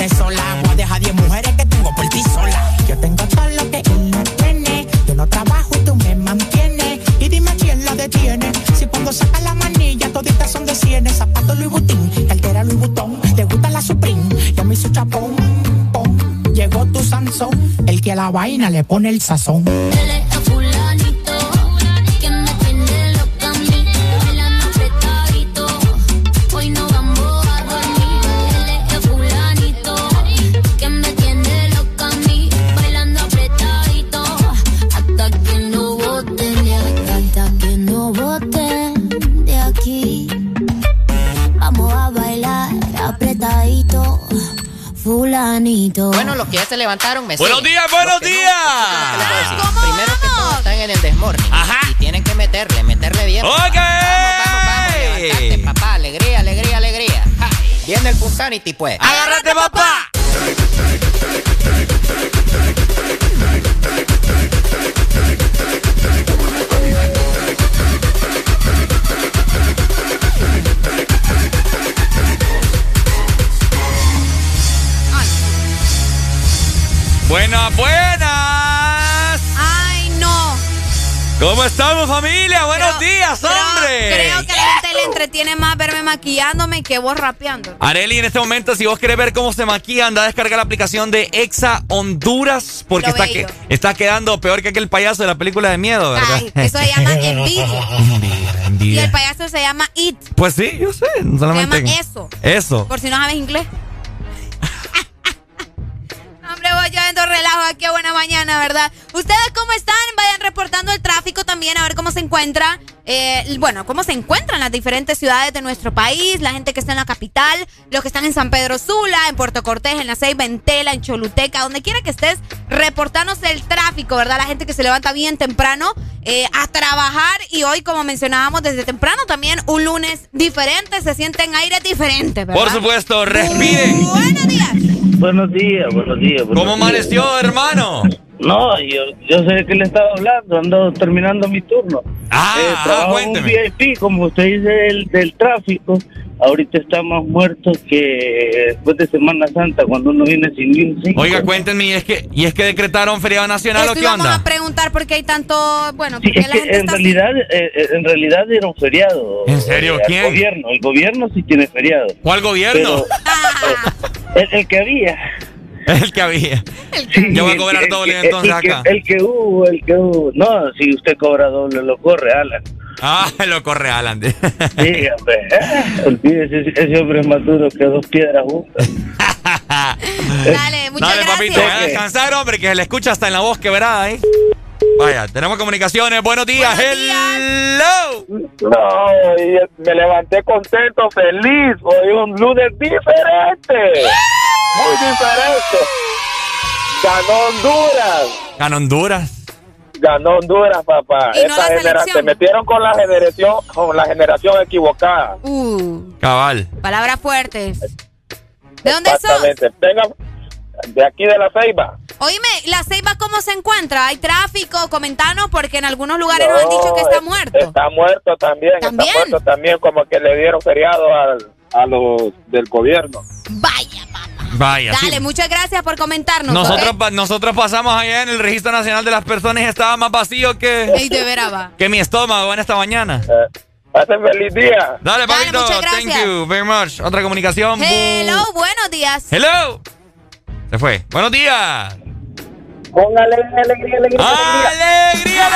dejarte sola. Voy a dejar 10 mujeres que tengo por ti sola. Yo tengo todo lo que él no tiene. Yo no trabajo y tú me mantienes. Y dime quién lo detiene. Si cuando saca la manilla toditas son de cienes. Zapato Louis Vuitton, cartera Louis Vuitton. Te gusta la Supreme, yo me hizo chapón. Llegó tu Sansón, el que a la vaina le pone el sazón. Que ya se levantaron me Buenos siguen. días, buenos no, días. ¿qué les puedo decir? Primero que todo están en el desmorning. Ajá. Y tienen que meterle, meterle bien. ¡Ok! Vamos, vamos, vamos. Levantarte, papá. Alegría, alegría, alegría. Ja. Viene el Punsanity, pues. ¡Agárrate, papá! Buenas, buenas. Ay, no. ¿Cómo estamos, familia? Buenos Creo- días, hombre. Creo que a la gente le entretiene más verme maquillándome que vos rapeando. Areli, en este momento, si vos querés ver cómo se maquilla, anda a descargar la aplicación de Exa Honduras, porque Lo está, que, está quedando peor que aquel payaso de la película de miedo, ¿verdad? Ay, eso se llama envidia. Envidia, Y el payaso se llama It. Pues sí, yo sé, solamente. Se llama eso. Eso. Por si no sabes inglés. Voy yo relajo aquí a buena mañana, ¿verdad? ¿Ustedes cómo están? Vayan reportando el tráfico también, a ver cómo se encuentra. eh, bueno, cómo se encuentran las diferentes ciudades de nuestro país, la gente que está en la capital, los que están en San Pedro Sula, en Puerto Cortés, en La Ceiba, en Tela, en Choluteca, donde quiera que estés, reportanos el tráfico, ¿verdad? La gente que se levanta bien temprano eh, a trabajar y hoy, como mencionábamos desde temprano, también un lunes diferente, se sienten aire diferente, ¿verdad? Por supuesto, respiren. Buenos días. Buenos días, buenos días. buenos ¿Cómo amaneció, hermano? No, yo, yo sé de qué le estaba hablando, ando terminando mi turno. Ah, eh, trabajo en un VIP, como usted dice, del, del tráfico. Ahorita estamos muertos que después de Semana Santa, cuando uno viene sin. Oiga, cuéntenme, ¿y es que, ¿y es que decretaron feriado nacional o Esto qué onda? a preguntar por qué hay tanto, bueno, Sí, porque es la que gente en está realidad, eh, eh, en realidad era un feriado. ¿En serio? Eh, el ¿Quién? gobierno, el gobierno sí tiene feriado. ¿Cuál gobierno? El, el que había. El que había. Yo voy a cobrar el doble entonces el que- acá. El que hubo, el que hubo. No, si usted cobra doble, lo corre, Alan. Ah, lo corre Alan. Sí, hombre. eh, Olvídese, ese, hombre es más duro que dos piedras juntas. Dale, muchas Dale, papito, vaya a descansar, hombre, que se le escucha hasta en la voz quebrada ahí. Vaya, tenemos comunicaciones. Buenos días. Hello. No, y me levanté contento, feliz. Hoy un lunes diferente. Muy diferente. Ganó Honduras. Gan Honduras. Ganó Honduras, papá. Y no la genera- selección. se metieron con la generación, con la generación equivocada. Uh, Cabal. palabras fuertes. ¿De dónde sos? Exactamente. De aquí de la Ceiba. Oíme, ¿la Ceiba cómo se encuentra? ¿Hay tráfico? Comentanos porque en algunos lugares nos han dicho que está muerto. Está muerto también. ¿También? Está muerto también, como que le dieron feriado al- a los del gobierno. Vaya, Vaya. sí. Dale, muchas gracias por comentarnos. Nosotros, nosotros pasamos allá en el Registro Nacional de las Personas y estaba más vacío que, Ey, de veras va. que mi estómago en esta mañana. Pasen feliz día. Dale, papito. muchas Thank gracias. you very much. Otra comunicación. Hello, buenos días. Hello. Se fue. Buenos días. Con alegría, alegría, alegría. ¡Alegría,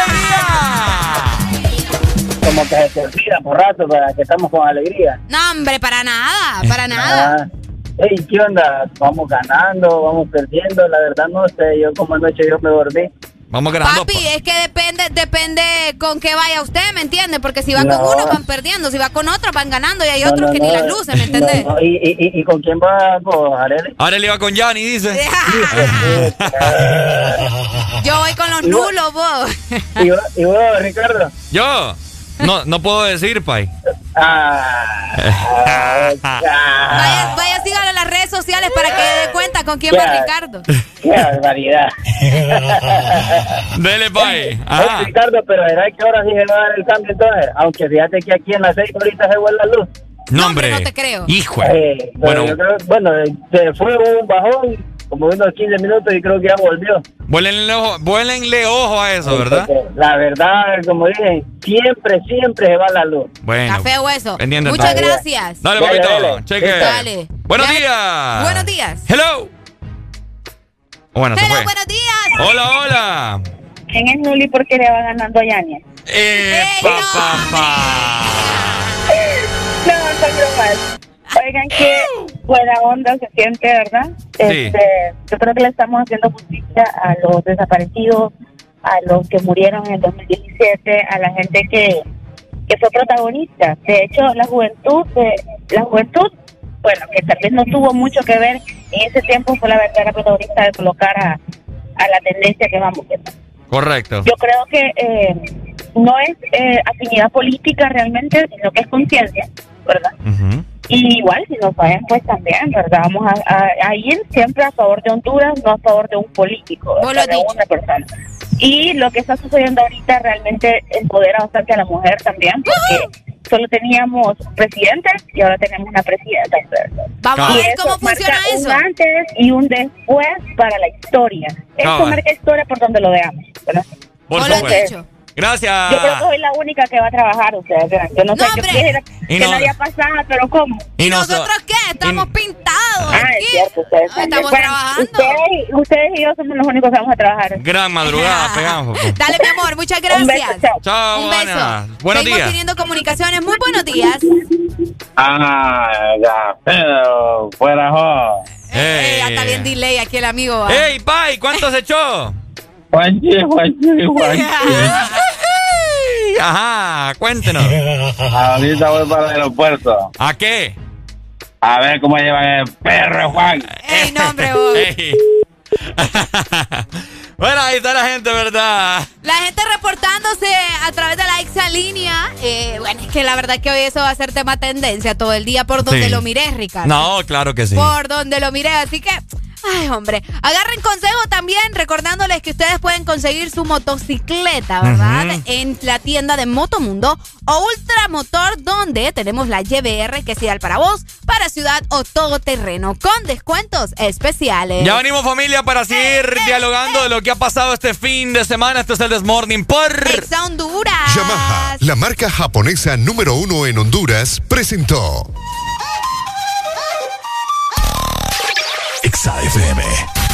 Como que se te olvida por rato para que estamos con alegría. No, hombre, para nada, para nada. Ah, Ey, ¿qué onda? ¿Vamos ganando? ¿Vamos perdiendo? La verdad no sé. Yo como anoche yo me dormí. Vamos ganando. Papi, es que depende, depende con qué vaya usted, ¿me entiende? Porque si va No. con uno van perdiendo, si va con otro van ganando y hay No, otros no, que no. ni las luces, ¿me no. ¿Y, y, y, y con quién va vos, Arely? Ahora le iba con Yanni, dice. Yo voy con los nulos, vos. ¿Y vos, y vos, Ricardo? Yo. No, no puedo decir, Pai. Ah, Vaya, vaya, sígalo en las redes sociales para que dé cuenta con quién va. Ricardo. ¡Qué barbaridad! Dele. Oye, Ajá. Ricardo, pero ¿verdad que ahora sí se va a dar el cambio entonces? Aunque fíjate que aquí en la 6 ahorita se vuelve la luz. No, hombre. no te creo. Hijo. Eh, Bueno. yo creo- bueno, se fue un bajón como unos 15 minutos y creo que ya volvió. Vuélenle ojo, vuélenle ojo a eso, ¿verdad? La verdad, como dije, siempre, siempre se va la luz. Bueno. Café o eso. Muchas gracias. Dale, Dale, papito. dale. Cheque. Dale. Buenos Ya- días. Buenos días. Hello. Bueno, se Hello, fue. buenos días. Hola, hola. ¿Quién es Nuli porque le va ganando a Yania? Eh, pa, pa, pa. No, son bromas. Oigan, qué buena onda se siente, ¿verdad? Sí. Este, yo creo que le estamos haciendo justicia a los desaparecidos, a los que murieron en el 2017, a la gente que, que fue protagonista. De hecho, la juventud, de, la juventud, bueno, que tal vez no tuvo mucho que ver en ese tiempo, fue la verdadera protagonista de colocar a, a la tendencia que vamos. Correcto. Yo creo que eh, no es eh, afinidad política realmente, sino que es conciencia, ¿verdad? Y igual, si nos vayan, pues también, ¿verdad? Vamos a, a- a ir siempre a favor de Honduras, no a favor de un político, Vos lo ¿verdad? de has una persona. Y lo que está sucediendo ahorita realmente empodera bastante a la mujer también, porque solo teníamos presidentes y ahora tenemos una presidenta. ¿verdad? Vamos a ver cómo funciona eso. Un antes y un después para la historia. Eso Cabal. marca historia por donde lo veamos. ¿verdad? Por Vos lo has supuesto. Gracias. Yo creo que soy la única que va a trabajar, ustedes verán. Yo no, sé, yo quisiera Y que no- nadie pasara, pero ¿cómo? Y noso- ¿Nosotros qué? Estamos pintados. Ah, es cierto, ustedes Ah, estamos Bueno, trabajando. Ustedes, ustedes y yo somos los únicos que vamos a trabajar. Gran madrugada, pegamos. Dale, mi amor, muchas Un beso, gracias. chao. Chao, Un beso. buenas. Buenos Seguimos días. teniendo comunicaciones. Muy buenos días. Ah, ya, pero fuera jo. Eh, ya está bien delay aquí el amigo. va. ¡Ey, Pai! ¿Cuánto se echó? Juanchi, Juanchi, Juanchi. Ajá, cuéntenos. Ahorita voy para el aeropuerto. ¿A qué? A ver cómo llevan el perro, Juan. Ey, no, hombre, vos. Ey. bueno, ahí está la gente, ¿verdad? La gente reportándose a través de la exalínea. Eh, bueno, es que la verdad que hoy eso va a ser tema tendencia todo el día por donde Sí. lo mires, Ricardo. No, claro que sí. Por donde lo mires. Así que Ay, hombre. Agarren consejo también, recordándoles que ustedes pueden conseguir su motocicleta, ¿verdad? En la tienda de Motomundo o Ultramotor, donde tenemos la YBR, que es ideal para vos, para ciudad o todo terreno, con descuentos especiales. Ya venimos, familia, para seguir dialogando de lo que ha pasado este fin de semana. Este es el Desmorning por Exa Honduras. Yamaha, la marca japonesa número uno en Honduras, presentó. Exa FM.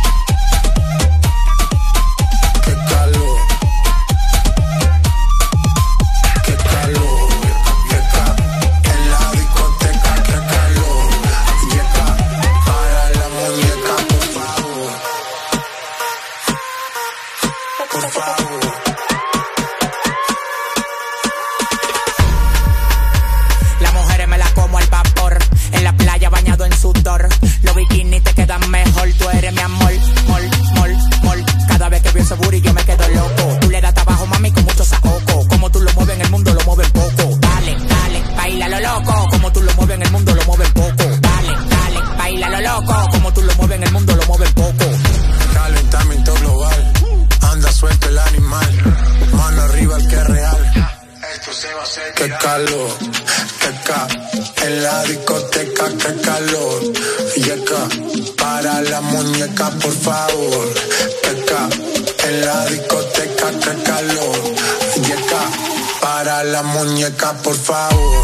Ese booty yo me quedo loco. Tú le das trabajo, mami, con mucho saoco. Como tú lo mueves en el mundo, lo mueven poco. Dale, dale, baila lo loco. Como tú lo mueves en el mundo, lo mueven poco. Dale, dale, baila lo loco. Como tú lo mueves en el mundo, lo mueven poco. Calentamiento global. Anda suelto el animal. Mano arriba el que es real. Qué calor, qué ca en la discoteca, qué calor. Y acá, para la muñeca, por favor. Qué ca en la discoteca, qué calor. Y acá, para la muñeca, por favor.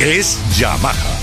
es Yamaha.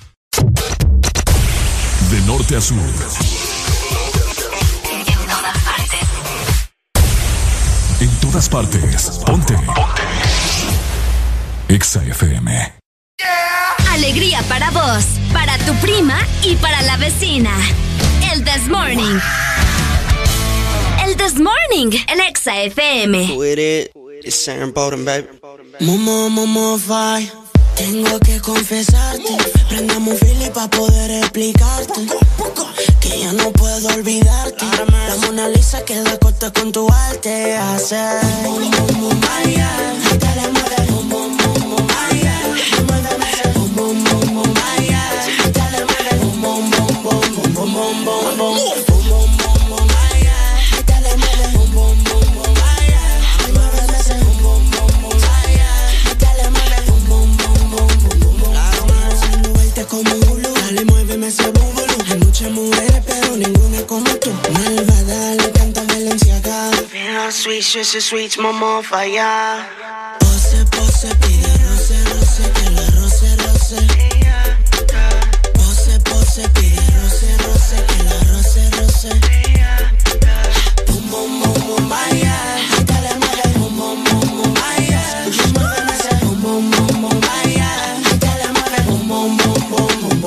De norte a sur. En todas partes. Ponte. Ponte. Exa FM. Alegría para vos, para tu prima y para la vecina. El This Morning. El This Morning en Exa FM. With it, it's Bowden, baby. Momo, momo, fire. Tengo que confesarte, prendamos un fili pa' poder explicarte Que ya no puedo olvidarte. La Mona Lisa queda corta con tu arte. Hacer como Hulu. Dale, muéveme ese búbulo. Hay muchas mujeres, pero ninguna como tú. Malvada, le canta Valenciaga. Feel sweet, sweet, sweet, mamá falla. Pose, pose, pide roce, roce, que la roce, roce. Pose, pose, pide roce, roce, que la roce, roce. Boom, boom, boom, boom, vaya.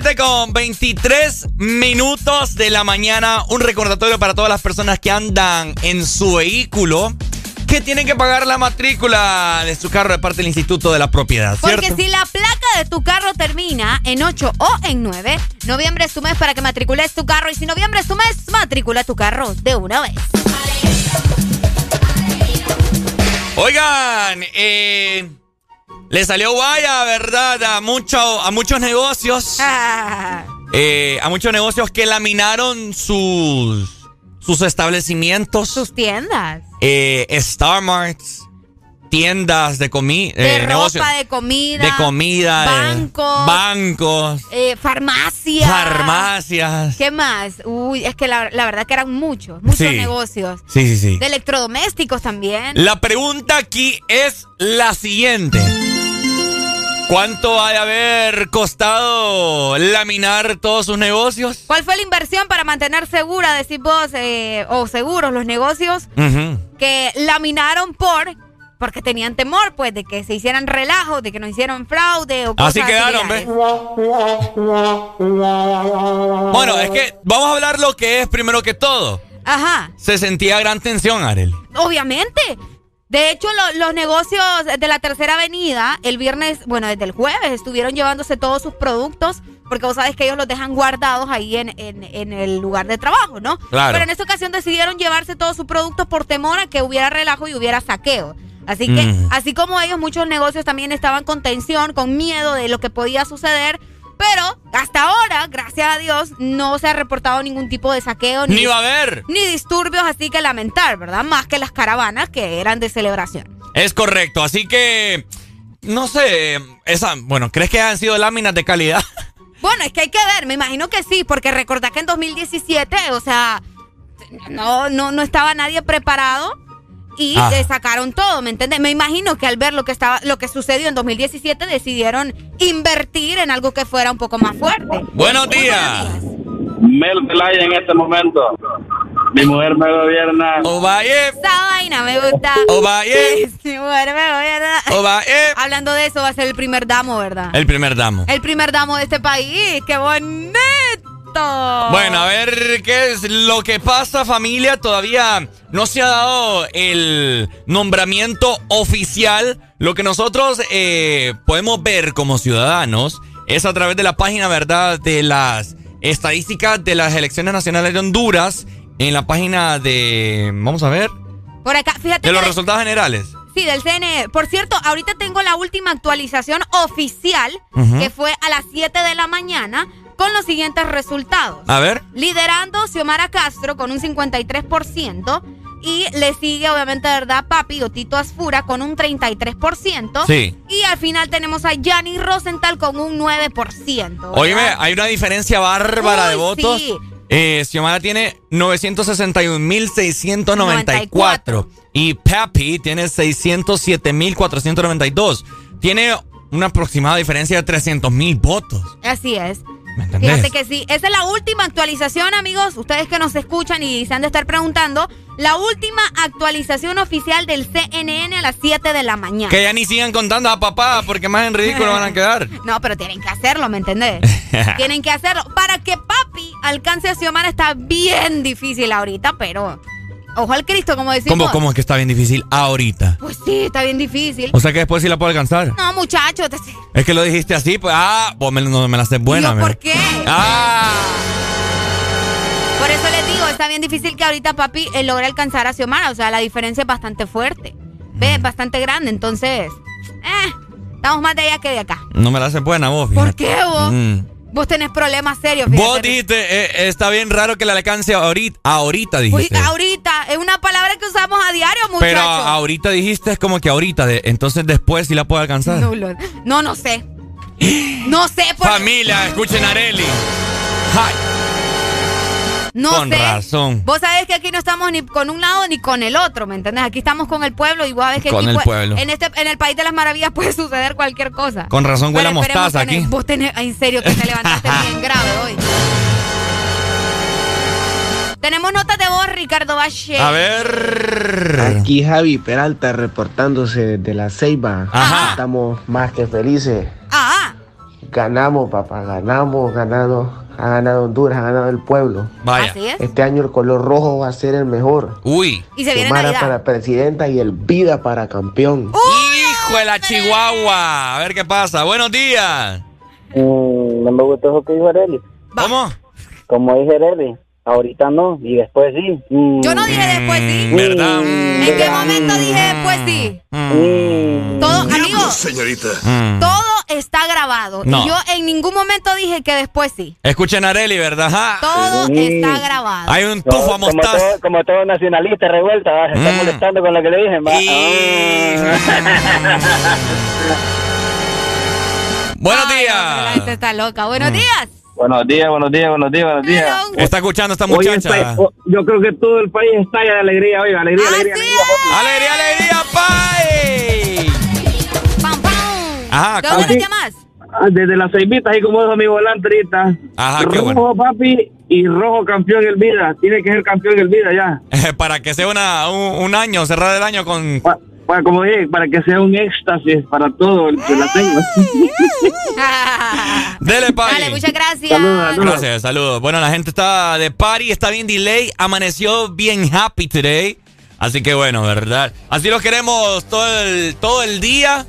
7 con 23 minutos de la mañana. Un recordatorio para todas las personas que andan en su vehículo que tienen que pagar la matrícula de su carro de parte del Instituto de la Propiedad, ¿cierto? Porque si la placa de tu carro termina en 8 o en 9, noviembre es tu mes para que matricules tu carro. Y si noviembre es tu mes, matricula tu carro de una vez. Oigan, eh, le salió guaya, ¿verdad? A, mucho, a muchos negocios. eh, a muchos negocios que laminaron sus, sus establecimientos. Sus tiendas. Eh, Star Marts, tiendas de comida. De eh, ropa, negocios de comida. de comida. de Bancos. bancos. eh, farmacias. Farmacias. ¿Qué más? Uy, es que la, la verdad que eran muchos, muchos Sí. negocios. Sí, sí, sí. De electrodomésticos también. La pregunta aquí es la siguiente. ¿Cuánto ha de haber costado laminar todos sus negocios? ¿Cuál fue la inversión para mantener segura, decís vos, eh, o seguros los negocios que laminaron por porque tenían temor, pues, de que se hicieran relajos, de que no hicieran fraude o cosas Así quedaron, similares. Bueno, es que vamos a hablar lo que es primero que todo. Ajá, Se sentía gran tensión, Arel. obviamente. De hecho, lo- los negocios de la tercera avenida, el viernes, bueno, desde el jueves, estuvieron llevándose todos sus productos porque vos sabes que ellos los dejan guardados ahí en, en- en el lugar de trabajo, ¿no? Claro. Pero en esta ocasión decidieron llevarse todos sus productos por temor a que hubiera relajo y hubiera saqueo. Así que, Mm. así como ellos, muchos negocios también estaban con tensión, con miedo de lo que podía suceder. Pero hasta ahora, gracias a Dios, no se ha reportado ningún tipo de saqueo. Ni va a haber. Ni disturbios así que lamentar, ¿verdad? Más que las caravanas que eran de celebración. Es correcto, así que no sé, esa, bueno, ¿crees que han sido láminas de calidad? Bueno, es que hay que ver, me imagino que sí, porque recordad que en 2017, o sea, no, no, no estaba nadie preparado y Ah. eh, sacaron todo, ¿me entiendes? Me imagino que al ver lo que estaba, lo que sucedió en 2017 decidieron invertir en algo que fuera un poco más fuerte. Buenos días. Mel Pelaya en este momento. Mi mujer me gobierna. Ovalle. Esa vaina me gusta. Ovalle. Sí, bueno, me voy a- Ovalle. Hablando de eso, va a ser el primer damo, ¿verdad? El primer damo. El primer damo de este país. ¡Qué bonito! Bueno, a ver qué es lo que pasa, familia. Todavía no se ha dado el nombramiento oficial. Lo que nosotros eh, podemos ver como ciudadanos es a través de la página, ¿verdad? De las estadísticas de las elecciones nacionales de Honduras. En la página de. Vamos a ver. Por acá, fíjate De los resultados generales. Sí, del CNE. Por cierto, ahorita tengo la última actualización oficial, que fue a las 7 de la mañana, con los siguientes resultados. A ver. Liderando Xiomara Castro con un 53%. Y le sigue, obviamente, ¿verdad? Papi o Tito Asfura con un 33%. Sí. Y al final tenemos a Yanni Rosenthal con un 9%. ¿verdad? Óyeme, hay una diferencia bárbara de votos. sí. Eh, Xiomara tiene 961.694 y Papi tiene 607.492. Tiene una aproximada diferencia de 300.000 votos. Así es. ¿Me entendés? Fíjate que sí. Esa es la última actualización, amigos. Ustedes que nos escuchan y se han de estar preguntando. La última actualización oficial del CNN a las 7 de la mañana. Que ya ni sigan contando a papá porque más en ridículo van a quedar. No, pero tienen que hacerlo, ¿me entendés? tienen que hacerlo. Para que papi alcance a Xiomara está bien difícil ahorita, pero ojo al Cristo, como decimos. ¿Cómo, ¿Cómo es que está bien difícil ahorita? Pues sí, está bien difícil. O sea que después sí la puedo alcanzar. No, muchacho. te- Es que lo dijiste así, pues, ah, vos me, no me la haces buena. Yo, ¿Por qué? Ah. Por eso les digo, está bien difícil que ahorita papi eh, logre alcanzar a Xiomara. O sea, la diferencia es bastante fuerte. ¿Ves? Mm. Bastante grande. Entonces, eh, estamos más de allá que de acá. No me la haces buena vos. ¿Por fíjate. qué vos? Mm. Vos tenés problemas serios. fíjate. Vos dijiste, eh, está bien raro que la alcance ahorita. Ahorita dijiste. ahorita, es una palabra que usamos a diario, muchachos. Pero ahorita dijiste es como que ahorita, de- entonces después sí la puedo alcanzar. No, lo- no, no sé. No sé, por, Familia, escuchen a Areli. Ay, no con sé. razón. Vos sabés que aquí no estamos ni con un lado ni con el otro, ¿me entendés? Aquí estamos con el pueblo y vos sabés que Con aquí el pueblo. En, este, en el país de las maravillas puede suceder cualquier cosa. Con razón huele a mostaza aquí. Vos tenés, en serio, que te levantaste bien grave hoy. Tenemos notas de voz, Ricardo Valle. A ver. Aquí Javi Peralta reportándose desde la Ceiba. Ajá. Estamos más que felices. Ah, Ganamos, papá, ganamos, ganado. Ha ganado Honduras, ha ganado el pueblo. Vaya. Así es. Este año el color rojo va a ser el mejor. Uy. Y se viene Navidad. para presidenta y el Vida para campeón. Hijo de la Chihuahua. A ver qué pasa. Buenos días. Mm, no me gustó eso que dijo Areli. ¿Cómo? Como dije Areli, ahorita no, y después sí. Mm. Yo no dije después sí. ¿Verdad? ¿En qué momento dije después sí? Mm. Todo, amigos, señorita. Mm. todo está grabado. No. Y yo en ningún momento dije que después sí. Escuchen a Areli, ¿verdad? Ajá. Todo Sí. está grabado. Hay un tufo a como, mostaza. todo, como todo nacionalista revuelta, ¿va? se está Mm. molestando con lo que le dije. ¿va? Buenos Ay, días. hombre, La gente está loca. Buenos Mm. días. buenos días, buenos días, buenos días, buenos días. Está escuchando esta muchacha. yo creo que todo el país estalla de alegría hoy, alegría, Así alegría, alegría. es. ¡Alegría, alegría, pay! Ajá, ¿De dónde llamas? Desde las seivitas, ahí como dijo mi volante ahorita. Ajá, qué rojo, bueno. papi, y rojo campeón el vida. Tiene que ser campeón el vida ya. Para que sea una, un, un año, cerrar el año con... Pa- Para, como dije, para que sea un éxtasis para todo el que la tenga. Dele, pay. Dale, muchas gracias. Saludos, saludos. Gracias, saludos. Bueno, la gente está de party, está bien delay, amaneció bien happy today. Así que bueno, ¿verdad? Así lo queremos todo el, todo el día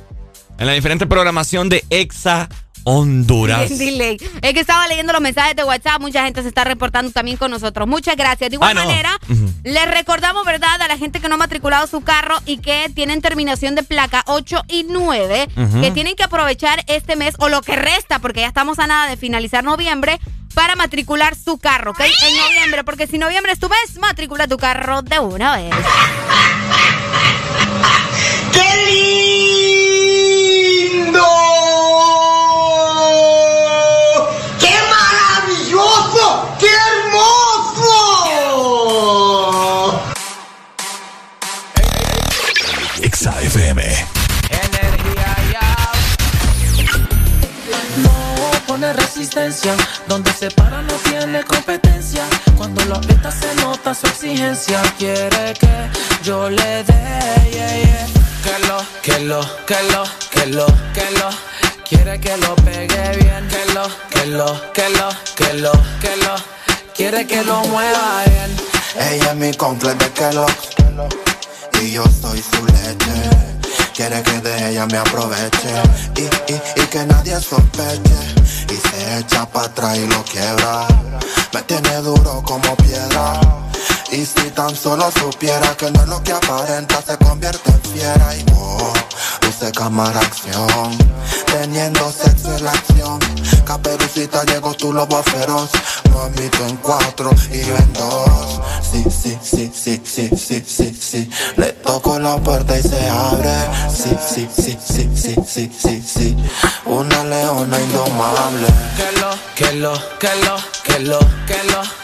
en la diferente programación de Exa Honduras. Delay. Es que estaba leyendo los mensajes de WhatsApp, mucha gente se está reportando también con nosotros. Muchas gracias. De igual Ah, no. manera, les recordamos, ¿verdad?, a la gente que no ha matriculado su carro y que tienen terminación de placa 8 y 9, Ujú. que tienen que aprovechar este mes o lo que resta, porque ya estamos a nada de finalizar noviembre, para matricular su carro, ¿ok? En noviembre, porque si noviembre es tu mes, matricula tu carro de una vez. ¡Qué lindo! ¡Qué Pone resistencia, donde se para no tiene competencia. Cuando lo aprieta se nota su exigencia. Quiere que yo le dé, yeah, yeah. que lo, que lo, que lo, que lo, que lo. Quiere que lo pegue bien, que lo, que lo, que lo, que lo, que lo. Quiere que lo mueva bien. Ella es mi completa que lo y yo soy su leche. Quiere que de ella me aproveche y, y, y que nadie sospeche. Y se echa para atrás y lo quiebra. Me tiene duro como piedra. Y si tan solo supiera que no es lo que aparenta, se convierte en fiera. Y oh, luce cámara acción. Teniendo sexo en la acción. Caperucita llegó tu lobo feroz. No admito en cuatro y yo en dos. Sí, sí, sí, sí, sí, sí, sí, sí. Le toco la puerta y se abre. Sí, sí, sí, sí, sí, sí, sí, sí. Una leona indomable. Que lo, que lo, que lo, que lo, que lo.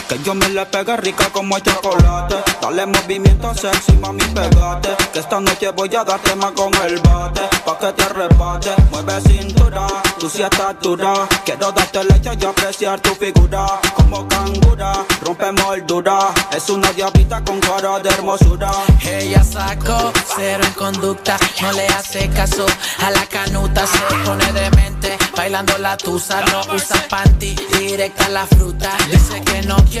que yo me le pegue rica como el chocolate. Dale movimiento sexy, mami, pegate. Que esta noche voy a darte más con el bate. Pa' que te arrebate, mueve cintura. Tú sí estás dura. Quiero darte leche y apreciar tu figura. Como cangura, rompe moldura. Es una diablita con cara de hermosura. Ella sacó cero en conducta, no le hace caso a la canuta, se pone demente, bailando la tusa, no usa panty, directa la fruta. Dice que no quiere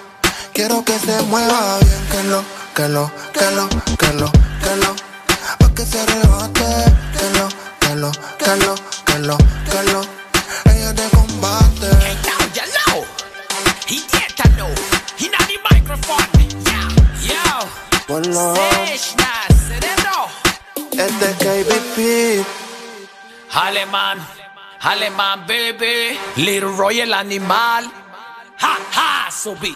Quiero que se mueva bien, que lo, que lo, que lo, que lo, que lo. Pa' que se arrebate, que lo, que lo, que lo, que lo, que lo. Ella es de combate. Seshna, cerebro. Este KBP. Alemán, alemán, baby. Little Roy el animal. Ha, ha, subí.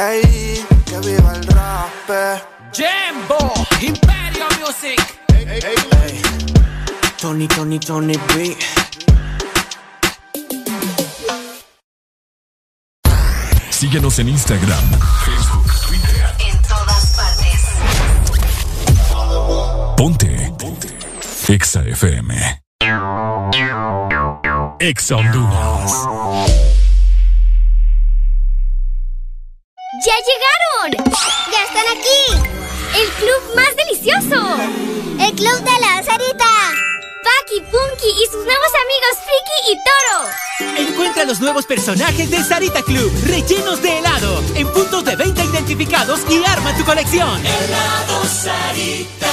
Ey, que viva el rap. Jimbo, Imperio Music. Tony, Tony, Tony B. Síguenos en Instagram, Facebook, Twitter. En todas partes. Ponte. Ponte. Exa FM. Exa Honduras. ¡Ya llegaron! ¡Ya están aquí! ¡El club más delicioso! ¡El club de la Sarita! Paki, Punky y sus nuevos amigos Friki y Toro. Encuentra los nuevos personajes de Sarita Club, rellenos de helado, en puntos de venta identificados y arma tu colección. Helado Sarita.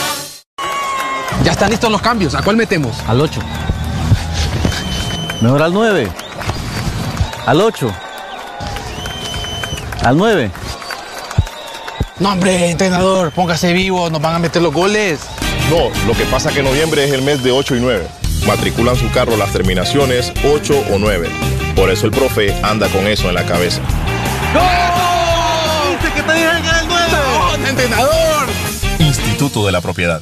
Ya están listos los cambios. ¿A cuál metemos? Al 8. Mejor al 9. Al 8. Al 9. No, hombre, entrenador, póngase vivo, nos van a meter los goles. No, lo que pasa es que noviembre es el mes de 8 y 9. Matriculan su carro las terminaciones 8 o 9. Por eso el profe anda con eso en la cabeza. ¡Dice que te dejan el 9! ¡No, entrenador! Instituto de la Propiedad.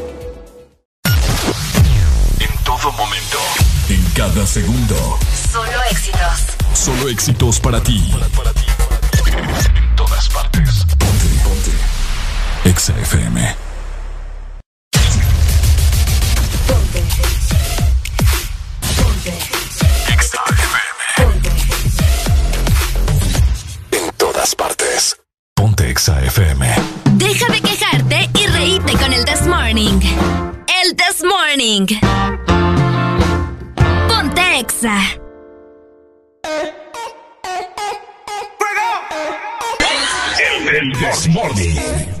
Cada segundo. Solo éxitos. Solo éxitos para ti. En todas partes. Ponte, ponte. Exa FM. Exa FM. En todas partes. Ponte Exa FM. Deja de quejarte y reíte con el This Morning. El This Morning. Ponte Exa. El, el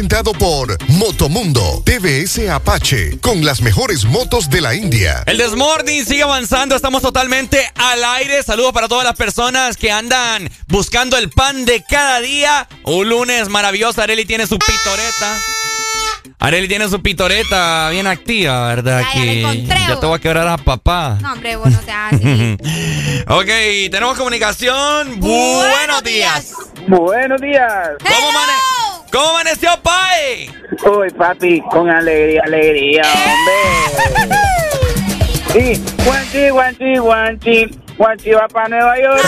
Presentado por Motomundo TVS Apache con las mejores motos de la India. El Desmorning sigue avanzando, estamos totalmente al aire. Saludos para todas las personas que andan buscando el pan de cada día. Un lunes maravilloso, Areli tiene su pitoreta. Areli tiene su pitoreta bien activa, ¿verdad? Ya, que encontré, ya te voy a quebrar a papá. No, hombre, bueno, o sea, así. ok, tenemos comunicación. Buenos días. Buenos días. ¿Cómo, amane- ¿Cómo amaneció, Pai? Uy, papi, con alegría, alegría, hombre. Sí, guanchi, guanchi, guanchi. Guanchi va para Nueva York.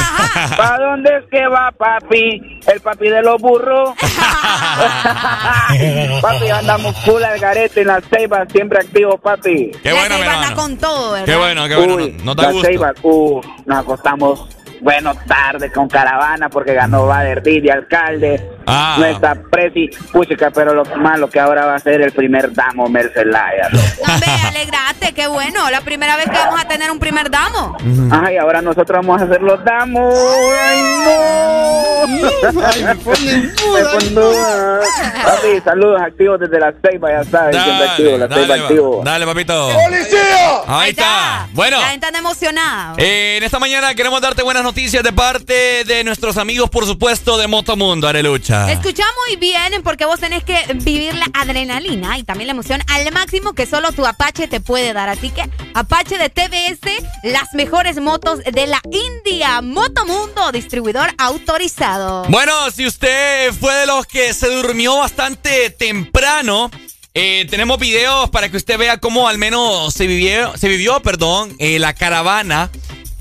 ¿Para dónde es que va, papi? El papi de los burros. papi, andamos full al garete en la ceiba, siempre activo, papi. Qué bueno, mi Anda hermano. con todo, ¿verdad? Qué bueno, qué bueno. Uy, no, no da la gusto. Ceiba, uh, nos acostamos, bueno, tarde con caravana porque ganó Bader Didi, alcalde. Ah. Nuestra presi, puchica, pero lo malo que ahora va a ser el primer damo Mercelaya. Hombre, alegrate, qué bueno. La primera vez que vamos a tener un primer damo. Ay, ahora nosotros vamos a hacer los damos. Ay, no. Ay, me ponen Me ponen duda. Papi, saludos activos desde la Ceiba, ya sabes, siempre activo, la Ceiba dale, activo. dale, papito. ¡Policía! Ahí está. Bueno. La gente emocionada. Eh, en esta mañana queremos darte buenas noticias de parte de nuestros amigos, por supuesto, de Motomundo, Arelucha. Escucha muy bien porque vos tenés que vivir la adrenalina y también la emoción al máximo que solo tu Apache te puede dar. Así que Apache de TBS, las mejores motos de la India. Motomundo, distribuidor autorizado. Bueno, si usted fue de los que se durmió bastante temprano, eh, tenemos videos para que usted vea cómo al menos se vivió, se vivió, perdón, eh, la caravana.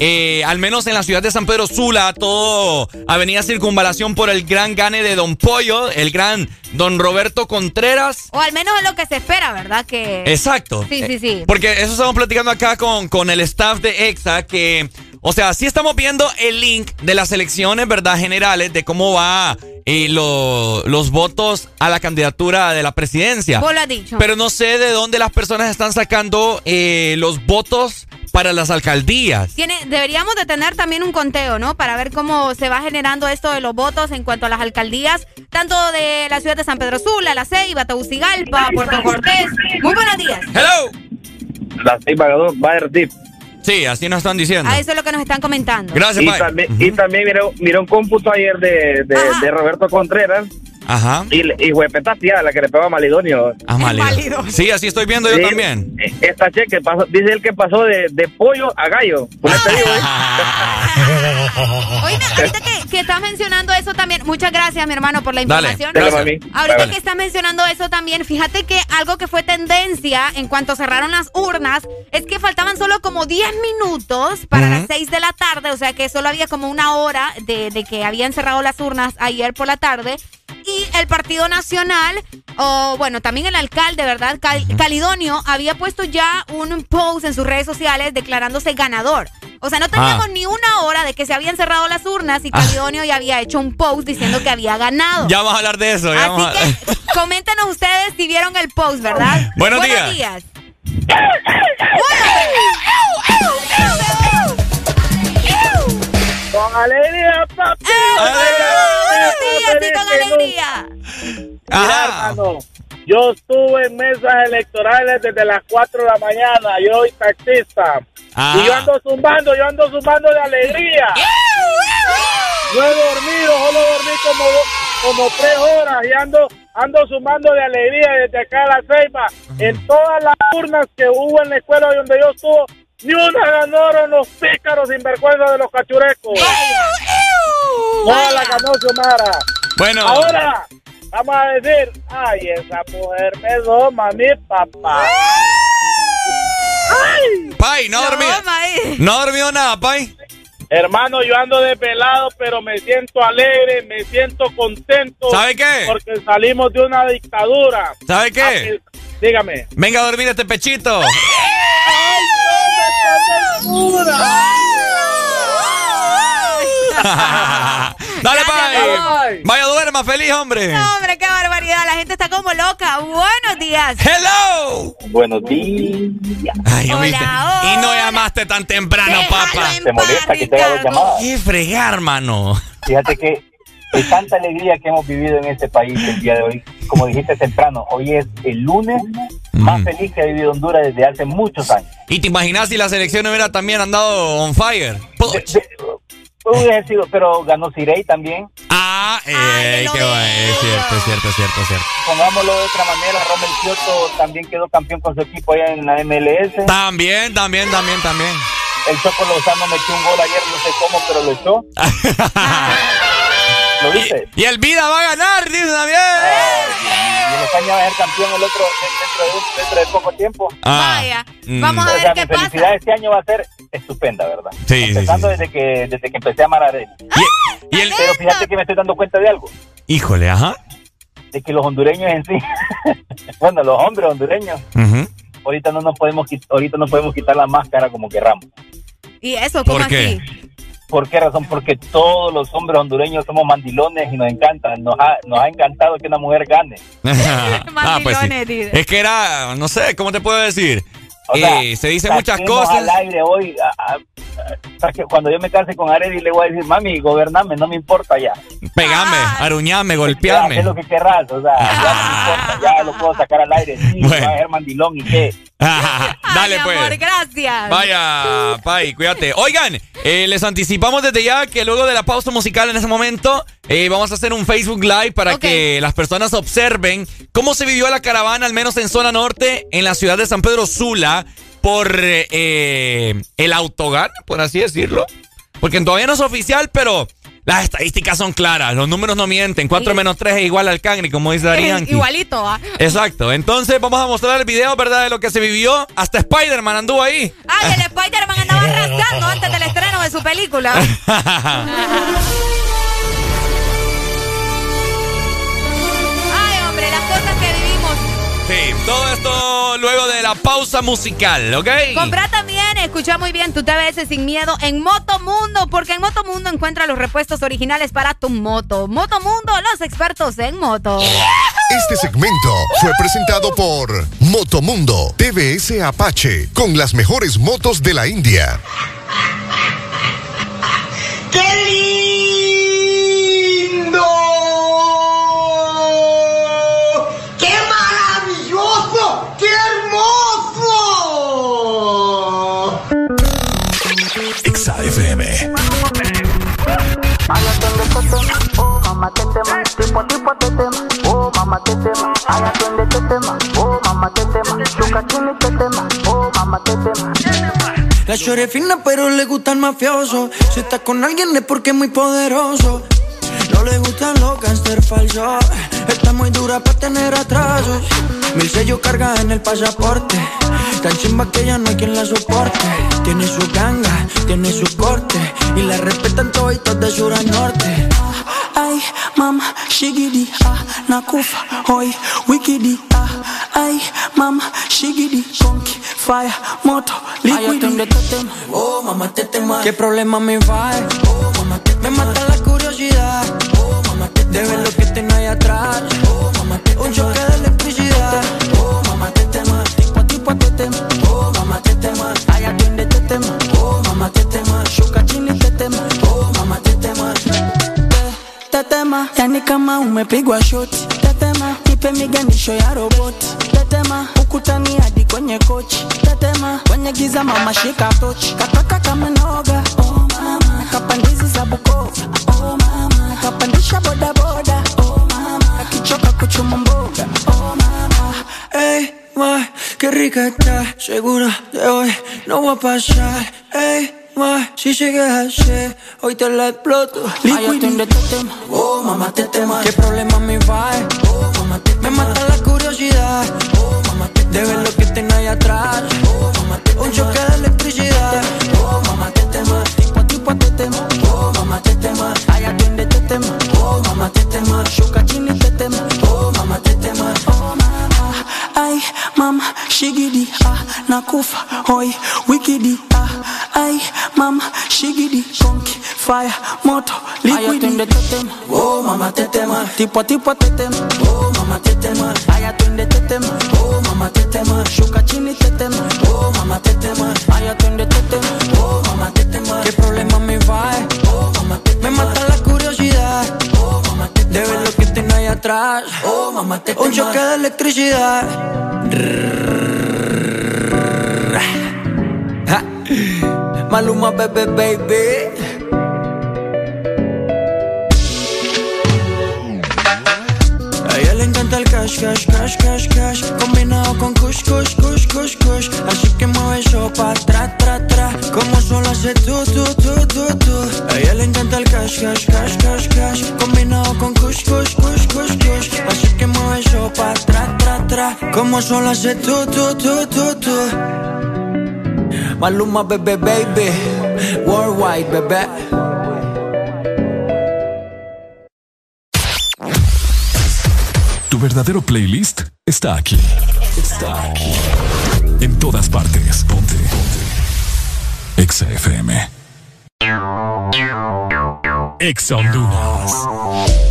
Eh, al menos en la ciudad de San Pedro Sula, todo Avenida Circunvalación por el gran gane de Don Pollo, el gran Don Roberto Contreras. O al menos es lo que se espera, ¿verdad? Que... Exacto. Sí, sí, sí. Porque eso estamos platicando acá con, con el staff de EXA, que, o sea, sí estamos viendo el link de las elecciones, ¿verdad? Generales, de cómo va eh, lo- los votos a la candidatura de la presidencia. Vos lo has dicho. Pero no sé de dónde las personas están sacando eh, los votos para las alcaldías. Tiene, deberíamos de tener también un conteo, ¿no? Para ver cómo se va generando esto de los votos en cuanto a las alcaldías, tanto de la ciudad de San Pedro Sula, La Ceiba, Tegucigalpa, Puerto Cortés. Muy buenos días. Hello. La Ceiba ganó Bader Didi. Sí, así nos están diciendo. A eso es lo que nos están comentando. y también, y también miré, miré un cómputo ayer de, de, de Roberto Contreras. Ajá. Y, y huepeta tía, la que le pegó a Malidonio. Ah, válido. Sí, así estoy viendo yo también. Esta cheque pasó, dice el que pasó de, de pollo a gallo. Te digo, ¿eh? Oíme, ahorita que, que estás mencionando eso también, muchas gracias, mi hermano, por la información. dale, mami. Ahorita Dale. que estás mencionando eso también, fíjate que algo que fue tendencia en cuanto cerraron las urnas es que faltaban solo como 10 minutos para las 6 de la tarde, o sea que solo había como una hora de, de que habían cerrado las urnas ayer por la tarde. Y el Partido Nacional, o bueno, también el alcalde, ¿verdad? Cal- Calidonio había puesto ya un post en sus redes sociales declarándose ganador. O sea, no teníamos Ah. ni una hora de que se habían cerrado las urnas y Calidonio ya había hecho un post diciendo que había ganado. Ya vamos a hablar de eso. ya vamos a- Así que coméntenos ustedes si vieron el post, ¿verdad? Buenos días. días. Con alegría, papi. Buenos días, sí, con alegría. Mira, hermano, yo estuve en mesas electorales desde las 4 de la mañana. Yo soy taxista. Ah. Y yo ando zumbando, yo ando zumbando de alegría. No he dormido, solo dormí como, como tres horas y ando, ando sumando de alegría desde acá a la Ceiba. En todas las urnas que hubo en la escuela donde yo estuve, ni una ganaron los pícaros sinvergüenza de los cachurecos. No la ganó Xiomara. Bueno. Ahora, vamos a decir, ay, esa mujer me doma, mi papá. Ay. Pai, no dormí. No dormió nada, Pai. Hermano, yo ando desvelado, pero me siento alegre, me siento contento. ¿Sabe qué? Porque salimos de una dictadura. ¿Sabe qué? Ah, que- Dígame. Venga a dormir este pechito. ¡Ay, no me tomes Dale, amor. Vaya, duerma feliz, hombre. No, hombre, qué barbaridad. La gente está como loca. Buenos días. Hello. Buenos días. Ay, Hola, ¿viste? Y no llamaste tan temprano, papá. ¿Te molesta que te haga dos llamadas? Qué fregar, hermano. Fíjate que de tanta alegría que hemos vivido en este país el día de hoy, como dijiste temprano, hoy es el lunes más feliz que ha vivido Honduras desde hace muchos años. ¿Y te imaginas si la selección hubiera también andado on fire? Hubiera sido, pero ganó Cirey también. Ah, Ah, eh, qué bueno. Es cierto, es cierto, es cierto, es cierto. Pongámoslo de otra manera, Romel Kioto también quedó campeón con su equipo allá en la MLS. También, también, también, también. El Choco Lozano metió un gol ayer, no sé cómo, pero lo echó. ¿Lo viste? Y el Vida va a ganar, dice también. Y el España va a ser campeón el otro dentro de, un- dentro de poco tiempo. Ah, Vaya, mm. vamos a O ver qué mi pasa. felicidad este año va a ser estupenda, ¿verdad? Sí, Empezando sí. desde que desde que empecé a amar a Arely. Y el, Pero fíjate que me estoy dando cuenta de algo, híjole, ajá. de que los hondureños en sí, bueno, los hombres hondureños, ahorita no nos podemos ahorita no podemos quitar la máscara como querramos. ¿Y eso cómo ¿Por qué? así? ¿Por qué razón? Porque todos los hombres hondureños somos mandilones y nos encanta, nos ha, nos ha encantado que una mujer gane. ah, pues sí. Es que era, no sé, ¿cómo te puedo decir? O sea, Eh, se dicen muchas cosas. al aire hoy. a- a- a- que cuando yo me case con Arely le voy a decir, mami, gobername, no me importa ya. Pegame, aruñame, golpearme. Haz lo que querrás, o sea, ya no me importa, ya lo puedo sacar al aire. Sí, Bueno. va a ser mandilón y qué. Dale, Mi pues. amor, gracias. Vaya, Pai, cuídate. Oigan, eh, les anticipamos desde ya que luego de la pausa musical en ese momento eh, vamos a hacer un Facebook Live para que las personas observen cómo se vivió la caravana, al menos en zona norte, en la ciudad de San Pedro Sula, por eh, el autogar, por así decirlo. Porque todavía no es oficial, pero las estadísticas son claras, los números no mienten. 4 Sí. menos 3 es igual al cangri, como dice Darían. Igualito, ¿ah? Exacto, entonces vamos a mostrar el video, ¿verdad? De lo que se vivió. Hasta Spider-Man anduvo ahí. Ay, el Spider-Man andaba arrastrando antes del estreno de su película. Sí, todo esto luego de la pausa musical, ¿ok? Comprá también, escucha muy bien tu TBS sin miedo en Motomundo, porque en Motomundo encuentra los repuestos originales para tu moto. Motomundo, los expertos en moto. Este segmento fue presentado por Motomundo TVS Apache con las mejores motos de la India. ¡Qué lindo! La chore fina pero le gusta el mafioso Si está con alguien es porque es muy poderoso No le gustan los gangster falsos. Está muy dura para tener atrasos. Mil sellos carga en el pasaporte. Tan chimba que ya no hay quien la soporte. Tiene su ganga, tiene su corte. Y la respetan toditos de sur a norte. Ay, mama, shigidi, ah, nakufa, hoy, wikidi, ah, ay, mama, shigidi, conky, fire, moto, liquidi. Oh, mamá, te tema. ¿Qué problema me va? Oh, Me mata la curiosidad. Oh, mamá, te De ver lo que tengo ahí atrás. Oh, mamá, te Un choque de electricidad. Oh, mamá, te tema. Tipo a tipo te tema. Oh, mamá, te tema. Ay, atiende te tema. Oh, mamá, te tema. Shuka chini te tema. Oh, mamá, te tema. Tetema, yani kama umepigwa shoti. Tetema, nipe miganisho ya roboti. Tetema, ukutani hadi kwenye kochi. Tetema, kwenye giza mama shika tochi. Kataka kama oh mama. Kapandizi za Bukova, oh mama. Kapandisha boda boda, oh mama. Akichoka kuchuma mboga, oh mama. hey ma, qué rica está. Segura de hoy no va a pasar. Ey, ma, si llegas así, hoy te la exploto. Ay, atiende te tema. Oh, mamá, te tema. ¿Qué problema me va? Oh, mamá, te Me mata la curiosidad. Oh, mamá, te De ver lo que tengo ahí atrás. Oh, mamá, te Un choque de electricidad. Oh, mamá, te tema. Tipo a tipo te tema. Oh, mamá, te tema. Ay, atiende te tema. Oh, mamá, te tema. Shuka chini te tema. Oh, mamá, te. Oh, mama. Ay, mama, shigidi, ah, nakufa, hoy, wikidi, ah, ay, mama, shigidi, conky, fire, moto, liquidi. Oh, mama, te tema, tipo a tipo te tema. Oh, mama, te tema, ay, atiende te tema. Oh, mama, te tema, shuka chini te tema. Oh, mama, te tema, ay, atiende te tema. Oh, mama, te tema. ¿Qué problema me va? Oh, mama, te Me mata la curiosidad. Oh, mama, te De ver lo que tengo ahí atrás. Oh, mamá, te Un choque de electricidad. Maluma, bebé, baby. el cash, cash, cash, cash, cash. Combinado con kush, kush, kush, kush, kush. Así que mueve eso pa' atrás, tra, tra. Como solo hace tú, tú, tú, tú, tú A ella le encanta el cash, cash, cash, cash, cash. Combinado con kush, kush, kush, kush, kush. Así que mueve eso pa' atrás, tra, tra. Como solo hace tú, tú, tú, tú, tú Maluma, bebé, baby. Worldwide, bebé. Tu verdadero playlist está aquí. Está aquí. En todas partes. Ponte. Ponte. Exa FM. Exa Honduras.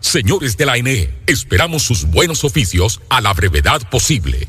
Señores de la ANE, esperamos sus buenos oficios a la brevedad posible.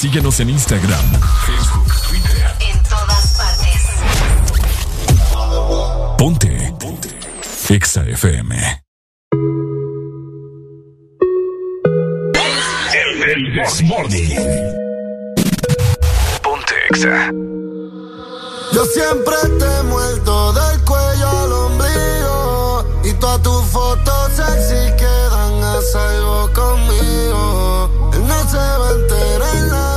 Síguenos en Instagram, Facebook, Twitter. En todas partes. Ponte. Ponte. Exa FM. El This Morning. Ponte Exa. Yo siempre te he muerto del cuello al ombligo y todas tus fotos sexy quedan a salvo conmigo. Él no se va a enterar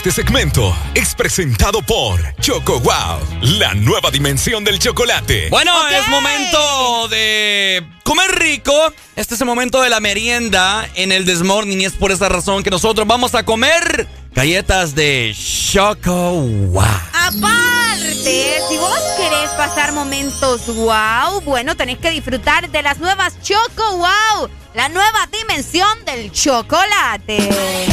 Este segmento es presentado por Choco Wow, la nueva dimensión del chocolate. Bueno, es momento de comer rico. Este es el momento de la merienda en el Desmorning y es por esa razón que nosotros vamos a comer galletas de Choco Wow. Aparte, si vos querés pasar momentos wow, bueno, tenés que disfrutar de las nuevas Choco Wow, la nueva dimensión del chocolate.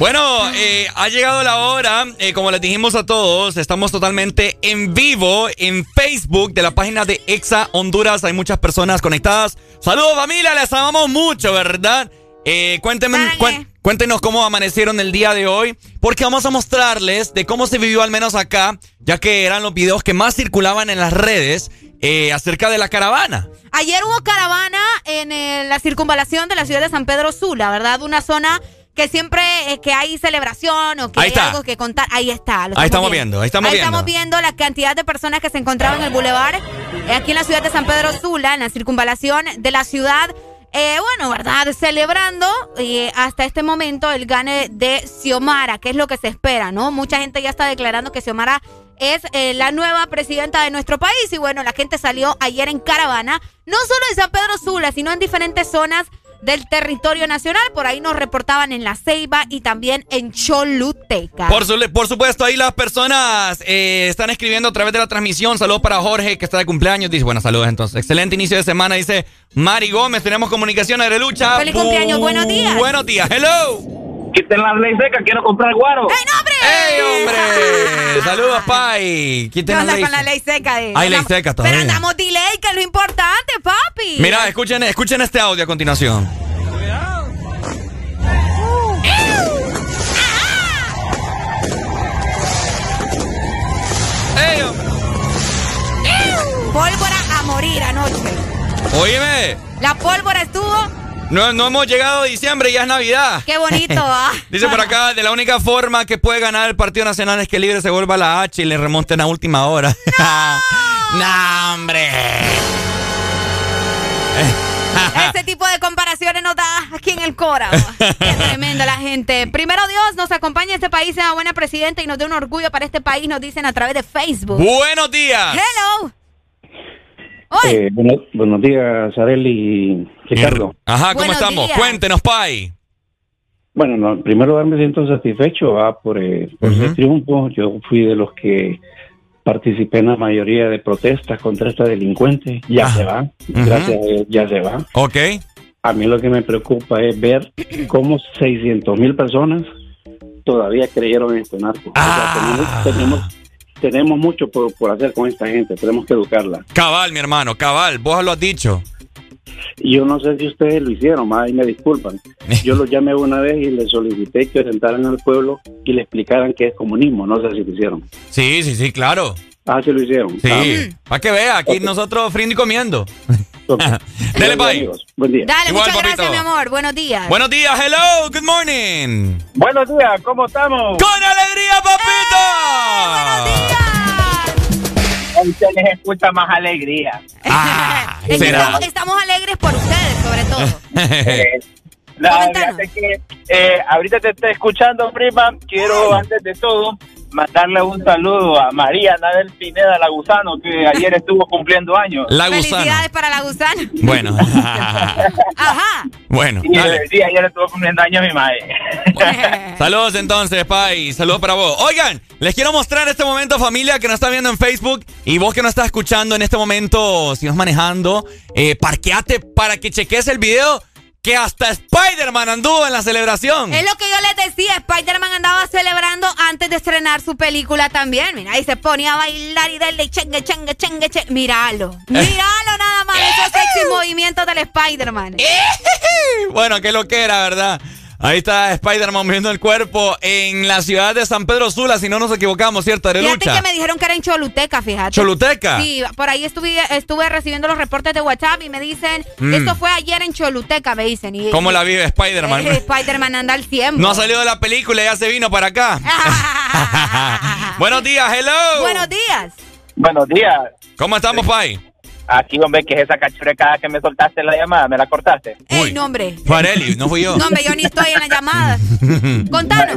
Bueno, eh, ha llegado la hora, eh, como les dijimos a todos, estamos totalmente en vivo en Facebook de la página de Exa Honduras. Hay muchas personas conectadas. Saludos familia, les amamos mucho, ¿verdad? Eh, cuéntenme, cuéntenos cómo amanecieron el día de hoy, porque vamos a mostrarles de cómo se vivió al menos acá, ya que eran los videos que más circulaban en las redes eh, acerca de la caravana. Ayer hubo caravana en eh, la circunvalación de la ciudad de San Pedro Sula, ¿verdad? Una zona que siempre eh, que hay celebración o que Ahí hay está. algo que contar. Ahí está. lo Ahí estamos viendo, ahí estamos viendo. estamos viendo la cantidad de personas que se encontraban en el bulevar eh, aquí en la ciudad de San Pedro Sula, en la circunvalación de la ciudad. Eh, bueno, ¿verdad? Celebrando eh, hasta este momento el gane de Xiomara, que es lo que se espera, ¿no? Mucha gente ya está declarando que Xiomara es eh, la nueva presidenta de nuestro país. Y bueno, la gente salió ayer en caravana, no solo en San Pedro Sula, sino en diferentes zonas del territorio nacional. Por ahí nos reportaban en La Ceiba y también en Choluteca. Por, su- por supuesto, ahí las personas eh, están escribiendo a través de la transmisión. Saludos para Jorge, que está de cumpleaños. Dice, bueno, saludos entonces. Excelente inicio de semana. Dice Mari Gómez, tenemos comunicación de lucha. Feliz cumpleaños, buenos días. Buenos días, hello. Quiten la ley seca, quiero comprar guaro. ¡Ey, no, hombre! ¡Ey, hombre! Saludos, Pai. ¿Qué Quiten la onda ley. con la ley seca? eh? Hay ley seca todavía. Pero andamos delay, que es lo importante, papi. Mira, escuchen, escuchen este audio a continuación. ¡Ey, hombre! Pólvora a morir anoche. Oíme, La pólvora estuvo. No, no hemos llegado a diciembre, ya es Navidad. Qué bonito, ¿ah? Dice por acá, de la única forma que puede ganar el Partido Nacional es que Libre se vuelva a la H y le remonten a última hora. ¡No, hombre! Ese tipo de comparaciones nos da aquí en el Cora. Qué tremenda la gente. Primero Dios nos acompaña a este país, sea buena presidenta y nos dé un orgullo para este país, nos dicen a través de Facebook. Buenos días. Hello. Eh, bueno- buenos días, Areli y Ricardo. Ajá, ¿cómo Buenos estamos? días. Cuéntenos, Pai. Bueno, no, en primer lugar me siento satisfecho ah, por, eh, por ese triunfo. Yo fui de los que participé en la mayoría de protestas contra esta delincuente. Ya se va, gracias a Dios, ya se va. Ok. A mí lo que me preocupa es ver cómo 600 mil personas todavía creyeron en estos narcos. O sea, tenemos, tenemos, tenemos mucho por, por hacer con esta gente, tenemos que educarla. Cabal, mi hermano, cabal, vos lo has dicho. Yo no sé si ustedes lo hicieron, ahí me disculpan. Yo los llamé una vez y les solicité que orientaran al pueblo y le explicaran qué es comunismo. No sé si lo hicieron. Sí, sí, sí, claro. Ah, sí lo hicieron. Sí, para que vea, aquí nosotros friendo y comiendo. Dale, Pai. Buen día. Dale, Igual, muchas papito. gracias, mi amor. Buenos días. Buenos días, hello, good morning. Buenos días, ¿cómo estamos? ¡Con alegría, papito! Hoy se les escucha más alegría. Es que estamos, estamos alegres por ustedes, sobre todo. Eh, la, fíjate que eh, ahorita te estoy escuchando, prima. Quiero, antes de todo, mandarle un saludo a María Anabel Pineda La Gusano, que ayer estuvo cumpliendo años. La Gusano. Felicidades para la gusana. Bueno. Ajá. bueno, Y dale. sí, ayer estuvo cumpliendo años mi madre. Saludos entonces, Pai. Saludos para vos. Oigan, les quiero mostrar este momento, familia, que nos está viendo en Facebook. Y vos que nos estás escuchando en este momento, si vas manejando, eh, parqueate para que cheques el video que hasta Spider-Man anduvo en la celebración. Es lo que yo les decía, Spider-Man andaba celebrando antes de estrenar su película también. Mira, y se ponía a bailar y darle chengue, chengue, chengue, chengue. Míralo. Míralo nada más, esos sexy movimientos del Spider-Man. Bueno, qué lo que era, ¿verdad? Ahí está Spider-Man moviendo el cuerpo en la ciudad de San Pedro Sula, si no nos equivocamos, ¿cierto, Fíjate Arelucha? que me dijeron que era en Choluteca, fíjate. ¿Choluteca? Sí, por ahí estuve, estuve recibiendo los reportes de WhatsApp y me dicen, Mm. esto fue ayer en Choluteca, me dicen. Y, ¿Cómo la vive Spider-Man? Eh, Spider-Man anda al tiempo. No ha salido de la película y ya se vino para acá. Buenos días, hello. Buenos días. Buenos días. ¿Cómo estamos, Pai? Aquí, hombre, que es esa cachurecada que me soltaste en la llamada, me la cortaste. Ey, no, hombre. Fareli, no fui yo. No, hombre, yo ni estoy en la llamada. Contanos.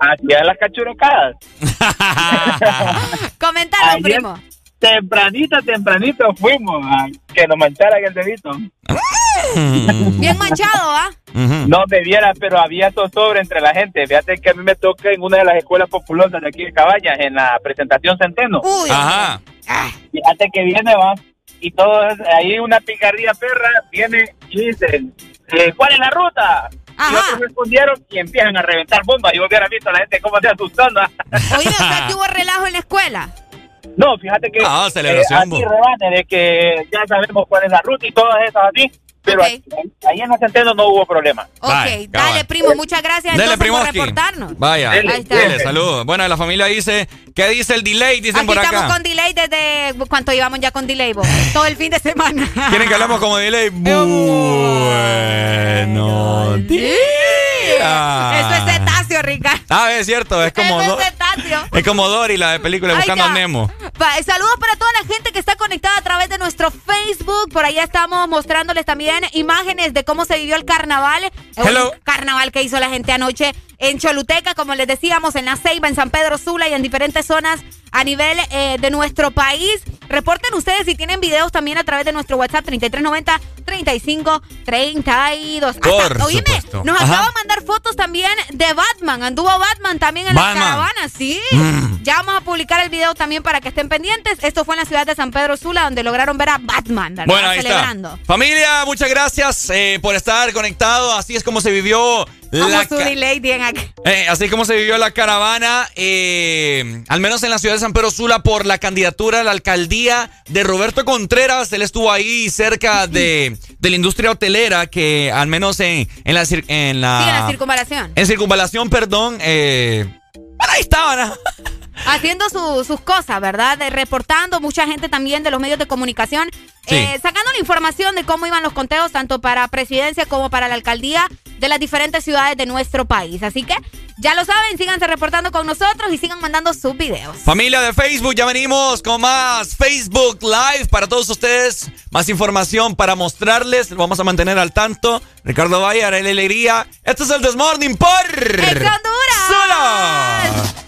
Aquí en las cachurecadas. Comentanos, Ayer, primo. Tempranito, tempranito fuimos a que nos mancharan el dedito. Bien manchado, ¿ah? No me viera, pero había zozobra entre la gente. Fíjate que a mí me toca en una de las escuelas populosas de aquí de Cabañas, en la presentación Centeno. Uy. Ajá. Fíjate que viene, va, y todo, es- ahí una picardía perra viene y dicen, eh, ¿cuál es la ruta? Y otros respondieron y empiezan a reventar bombas. Y vos hubieras visto a la gente cómo se asustan. ¿va? Oye, o sea que hubo relajo en la escuela. No, fíjate que Ah, celebración, eh, así bo. rebate de que ya sabemos cuál es la ruta y todas esas así. Pero ahí, ahí en la Centeno no hubo problema. Ok, dale, primo, muchas gracias Dele, entonces por reportarnos. Vaya, dele, saludos. Bueno, la familia dice, ¿qué dice el delay? Dicen Aquí por estamos acá. con delay desde... ¿Cuánto llevamos ya con delay, vos? Todo el fin de semana. ¿Quieren que hablemos como delay? Bueno, día. Eso es cetáceo, Ricardo. Ah, es cierto, es como, Eso es es como Dory, la de película Ahí Buscando a. Nemo. Saludos para toda la gente que está conectada a través de nuestro Facebook. Por allá estamos mostrándoles también imágenes de cómo se vivió el carnaval. El Hello. carnaval que hizo la gente anoche en Choluteca, como les decíamos, en La Ceiba, en San Pedro Sula y en diferentes zonas a nivel eh, de nuestro país. Reporten ustedes si tienen videos también a través de nuestro WhatsApp 3390 35 32. Hasta- Por oíme, nos Ajá. acaba de mandar fotos también de Batman. Anduvo Batman también en Batman. la caravana, sí. Mm. Ya vamos a publicar el video también para que estén pendientes. Esto fue en la ciudad de San Pedro Sula, donde lograron ver a Batman, ¿verdad? Bueno, ahí Celebrando. está. Familia, muchas gracias eh, por estar conectado. Así es como se vivió la su delay, bien acá. eh, así como se vivió la caravana, eh, al menos en la ciudad de San Pedro Sula, por la candidatura a la alcaldía de Roberto Contreras. Él estuvo ahí cerca de, de la industria hotelera, que al menos en, en la, en la, Sí, en la circunvalación. en circunvalación, perdón, eh, ahí estaban. Haciendo su- sus cosas, ¿verdad? De- reportando, mucha gente también de los medios de comunicación, Sí. eh, sacando la información de cómo iban los conteos, tanto para presidencia como para la alcaldía de las diferentes ciudades de nuestro país. Así que, ya lo saben, síganse reportando con nosotros y sigan mandando sus videos. Familia de Facebook, ya venimos con más Facebook Live para todos ustedes. Más información para mostrarles. Lo vamos a mantener al tanto. Ricardo Valle, Arely Alegría. Este es el Desmorning por... ¡Solo!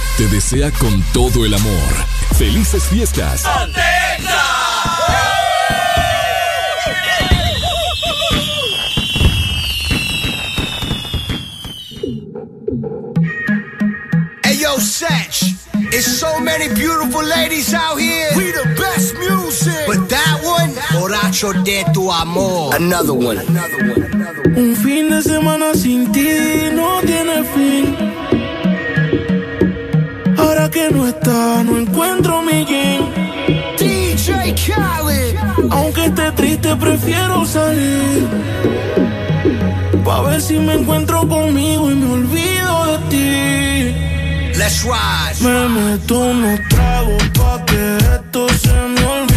te desea con todo el amor. Felices fiestas. Hey yo, Satch, It's so many beautiful ladies out here. We the best music. But that one, Borracho de tu amor. Another one. Un fin de semana sin ti no tiene fin. Ahora que no está, no encuentro mi jean. DJ Khaled. Aunque esté triste, prefiero salir. Pa' ver si me encuentro conmigo y me olvido de ti. Let's ride. Me meto unos tragos pa' que esto se me olvide.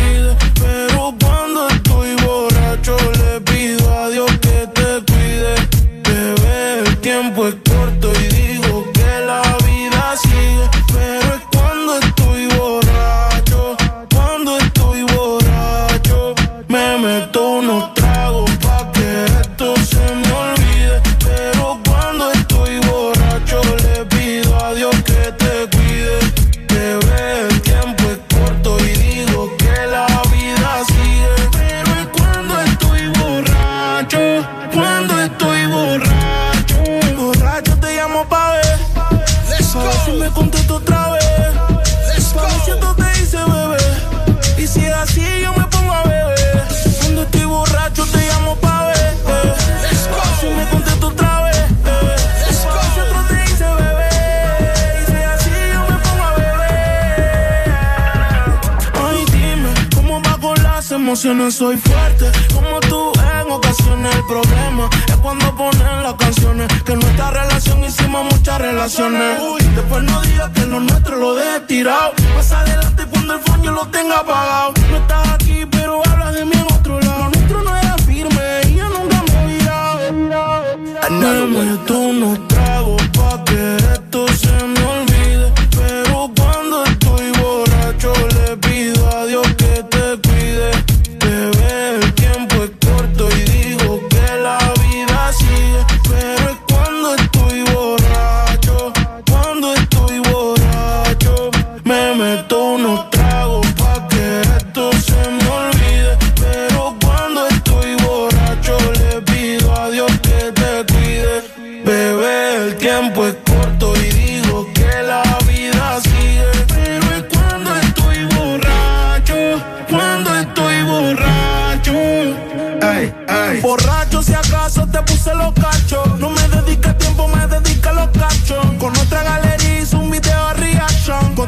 Emociones? Soy fuerte, como tú en ocasiones. El problema es cuando ponen las canciones. Que en nuestra relación hicimos muchas relaciones. Uy, después no digas que lo nuestro lo dejé tirado. Más adelante, cuando el yo lo tenga apagado. No estás aquí, pero hablas de mí en otro lado. Lo nuestro no era firme y yo nunca me he virado. Another Me one.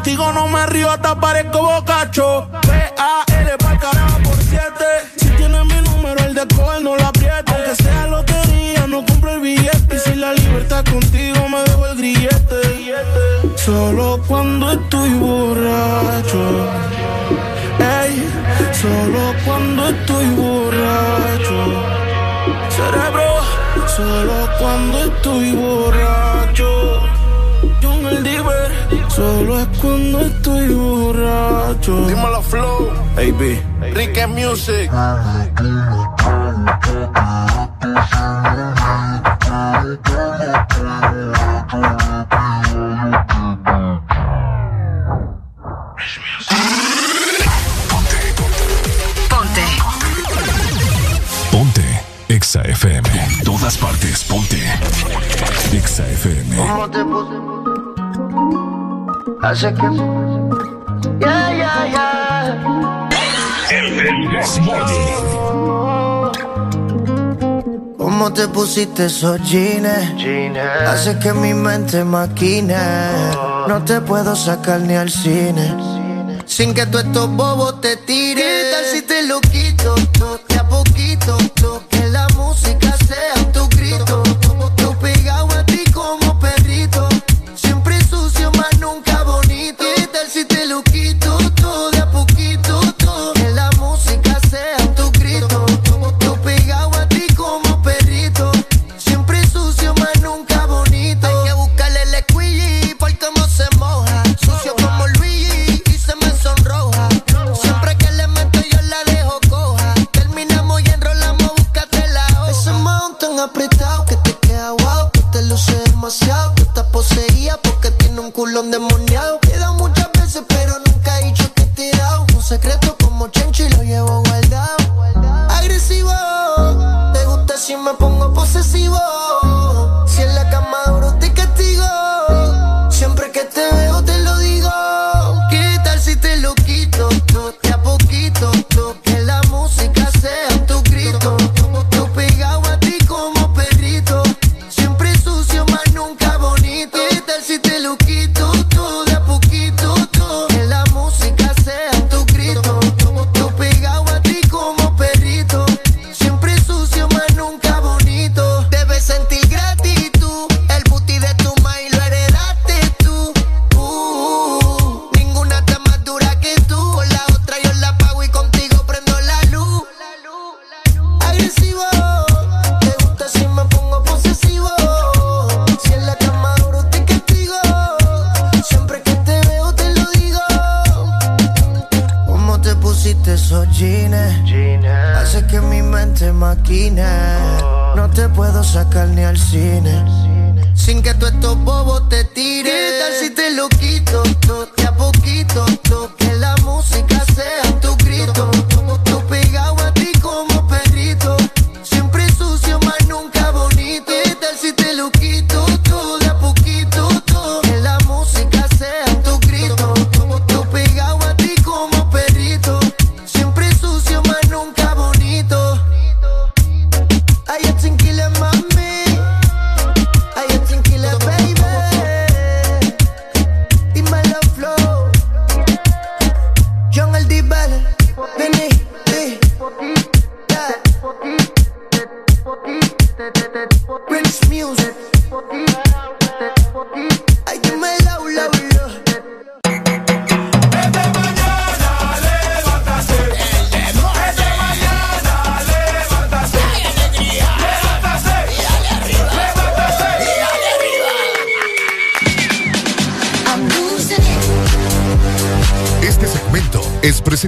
Contigo no me río, hasta parezco bocacho. P-A-L pa'l carajo por siete. Si tienes mi número, el de coger no lo apriete. Aunque sea lotería, no compro el billete. Y si la libertad contigo me dejo el grillete. Solo cuando estoy borracho. Ey, solo cuando estoy borracho. Cerebro, solo cuando estoy borracho. Es cuando estoy borracho. Dímelo, Flow. AB. Ricky Music. Ponte. Ponte. Exa FM. En todas partes. Ponte. Exa FM. ¿Cómo te puse? Hace que. Ya, ya, ya. El Desmorning. ¿Cómo te pusiste esos jeans? Hace que mi mente maquine. No te puedo sacar ni al cine. Sin que tú estos bobos te tires. ¿Qué tal si te lo quito?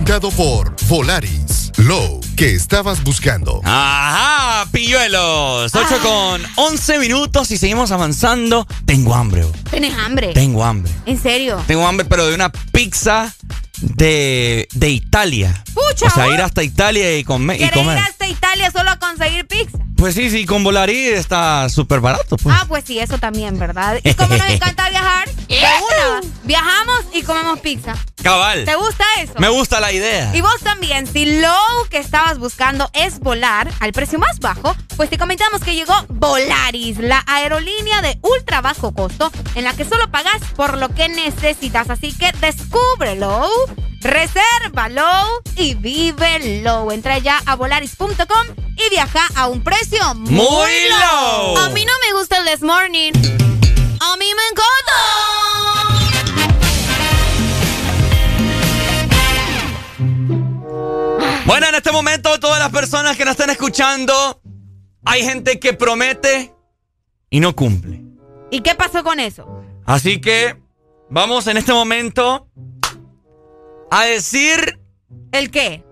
Presentado por Volaris. Low que estabas buscando. Ajá, pilluelos. 8 con 11 minutos y seguimos avanzando. Tengo hambre. bro. ¿Tienes hambre? Tengo hambre. ¿En serio? Tengo hambre, pero de una pizza de, de Italia. Pucha, o sea, ir hasta Italia y, come- y ¿Quieres comer. ir hasta Italia solo a conseguir pizza? Pues sí, sí, con Volaris está súper barato. Pues. Ah, pues sí, eso también, ¿verdad? Y como nos encanta viajar, de una, viajamos y comemos pizza. Cabal. ¿Te gusta eso? Me gusta la idea. Y vos también, si lo que estabas buscando es volar al precio más bajo, pues te comentamos que llegó Volaris, la aerolínea de ultra bajo costo en la que solo pagas por lo que necesitas. Así que descúbrelo, resérvalo y vívelo. Entra ya a volaris.com y viaja a un precio muy, Muy low. A mí no me gusta el This Morning. A mí me encanta. Bueno, en este momento, todas las personas que nos están escuchando, hay gente que promete y no cumple. ¿Y qué pasó con eso? Así que vamos en este momento a decir ¿El qué?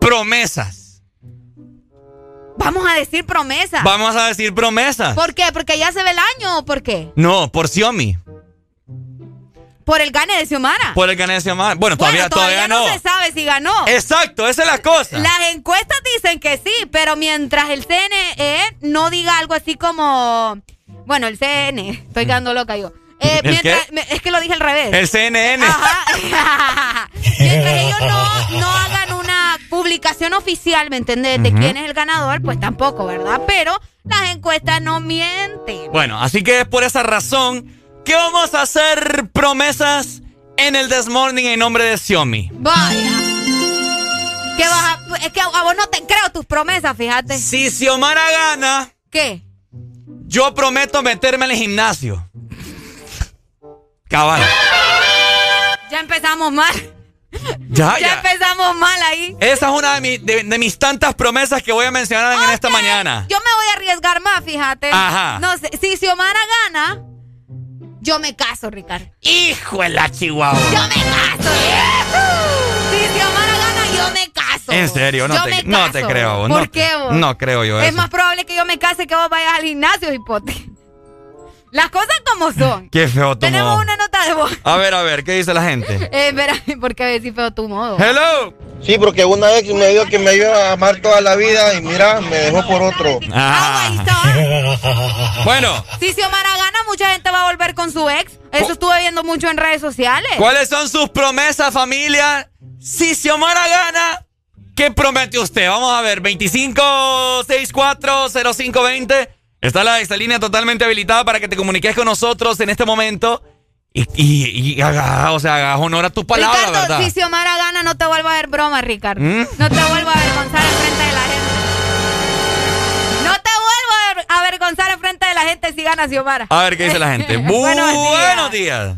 promesas. Vamos a decir promesa. Vamos a decir promesas. ¿Por qué? ¿Porque ya se ve el año o por qué? No, por Xiaomi. Por el gane de Xiomara. Por el que se llama. Bueno, todavía, bueno, todavía, todavía no. se sabe si ganó. Exacto, esa es la cosa. Las encuestas dicen que sí, pero mientras el CNE no diga algo así como. Bueno, el CNE, estoy quedando loca yo. Eh, ¿El mientras- me- es que lo dije al revés. El CNN. Ajá. Mientras ellos no, no hagan publicación oficial, ¿me entendés? De quién es el ganador, pues tampoco, ¿verdad? Pero las encuestas no mienten. Bueno, así que es por esa razón que vamos a hacer promesas en el This Morning en nombre de Xiaomi. Vaya. ¿Qué vas a- es que a vos no te creo tus promesas, fíjate. Si Xiomara gana, ¿Qué? yo prometo meterme en el gimnasio. Cabal. Ya empezamos mal. Ya, ya ya. empezamos mal ahí. Esa es una de, mi- de- de mis tantas promesas que voy a mencionar en esta mañana. Yo me voy a arriesgar más, fíjate. Ajá. No sé, si Xiomara gana, yo me caso, Ricardo. Hijo de la chihuahua. Yo me caso. Si Xiomara gana, yo me caso. En serio, no, Yo te, me no caso. te creo. ¿Por no, qué vos? No creo yo Es eso. más probable que yo me case que vos vayas al gimnasio, hipote. Las cosas como son. Qué feo tu Tenemos modo. una nota de voz. A ver, a ver, ¿qué dice la gente? Eh, espera, ¿por qué decir feo tu modo? Hello. Sí, porque una ex me dijo que me iba a amar toda la vida y mira, me dejó por otro. Ah. Bueno, Si Xiomara gana, mucha gente va a volver con su ex. Eso estuve viendo mucho en redes sociales. ¿cuáles son sus promesas, familia? Si Xiomara gana, ¿qué promete usted? Vamos a ver, 25640520. Está la esta línea totalmente habilitada para que te comuniques con nosotros en este momento. Y, y, y haga, o sea, hagas honor a tu palabra, Ricardo, ¿verdad? si Xiomara gana, no te vuelva a ver broma, Ricardo. ¿Mm? No te vuelva a avergonzar enfrente de la gente. No te vuelva a aver- a avergonzar enfrente de la gente si gana Xiomara. A ver qué dice la gente. Bu- Buenos días. Buenos días.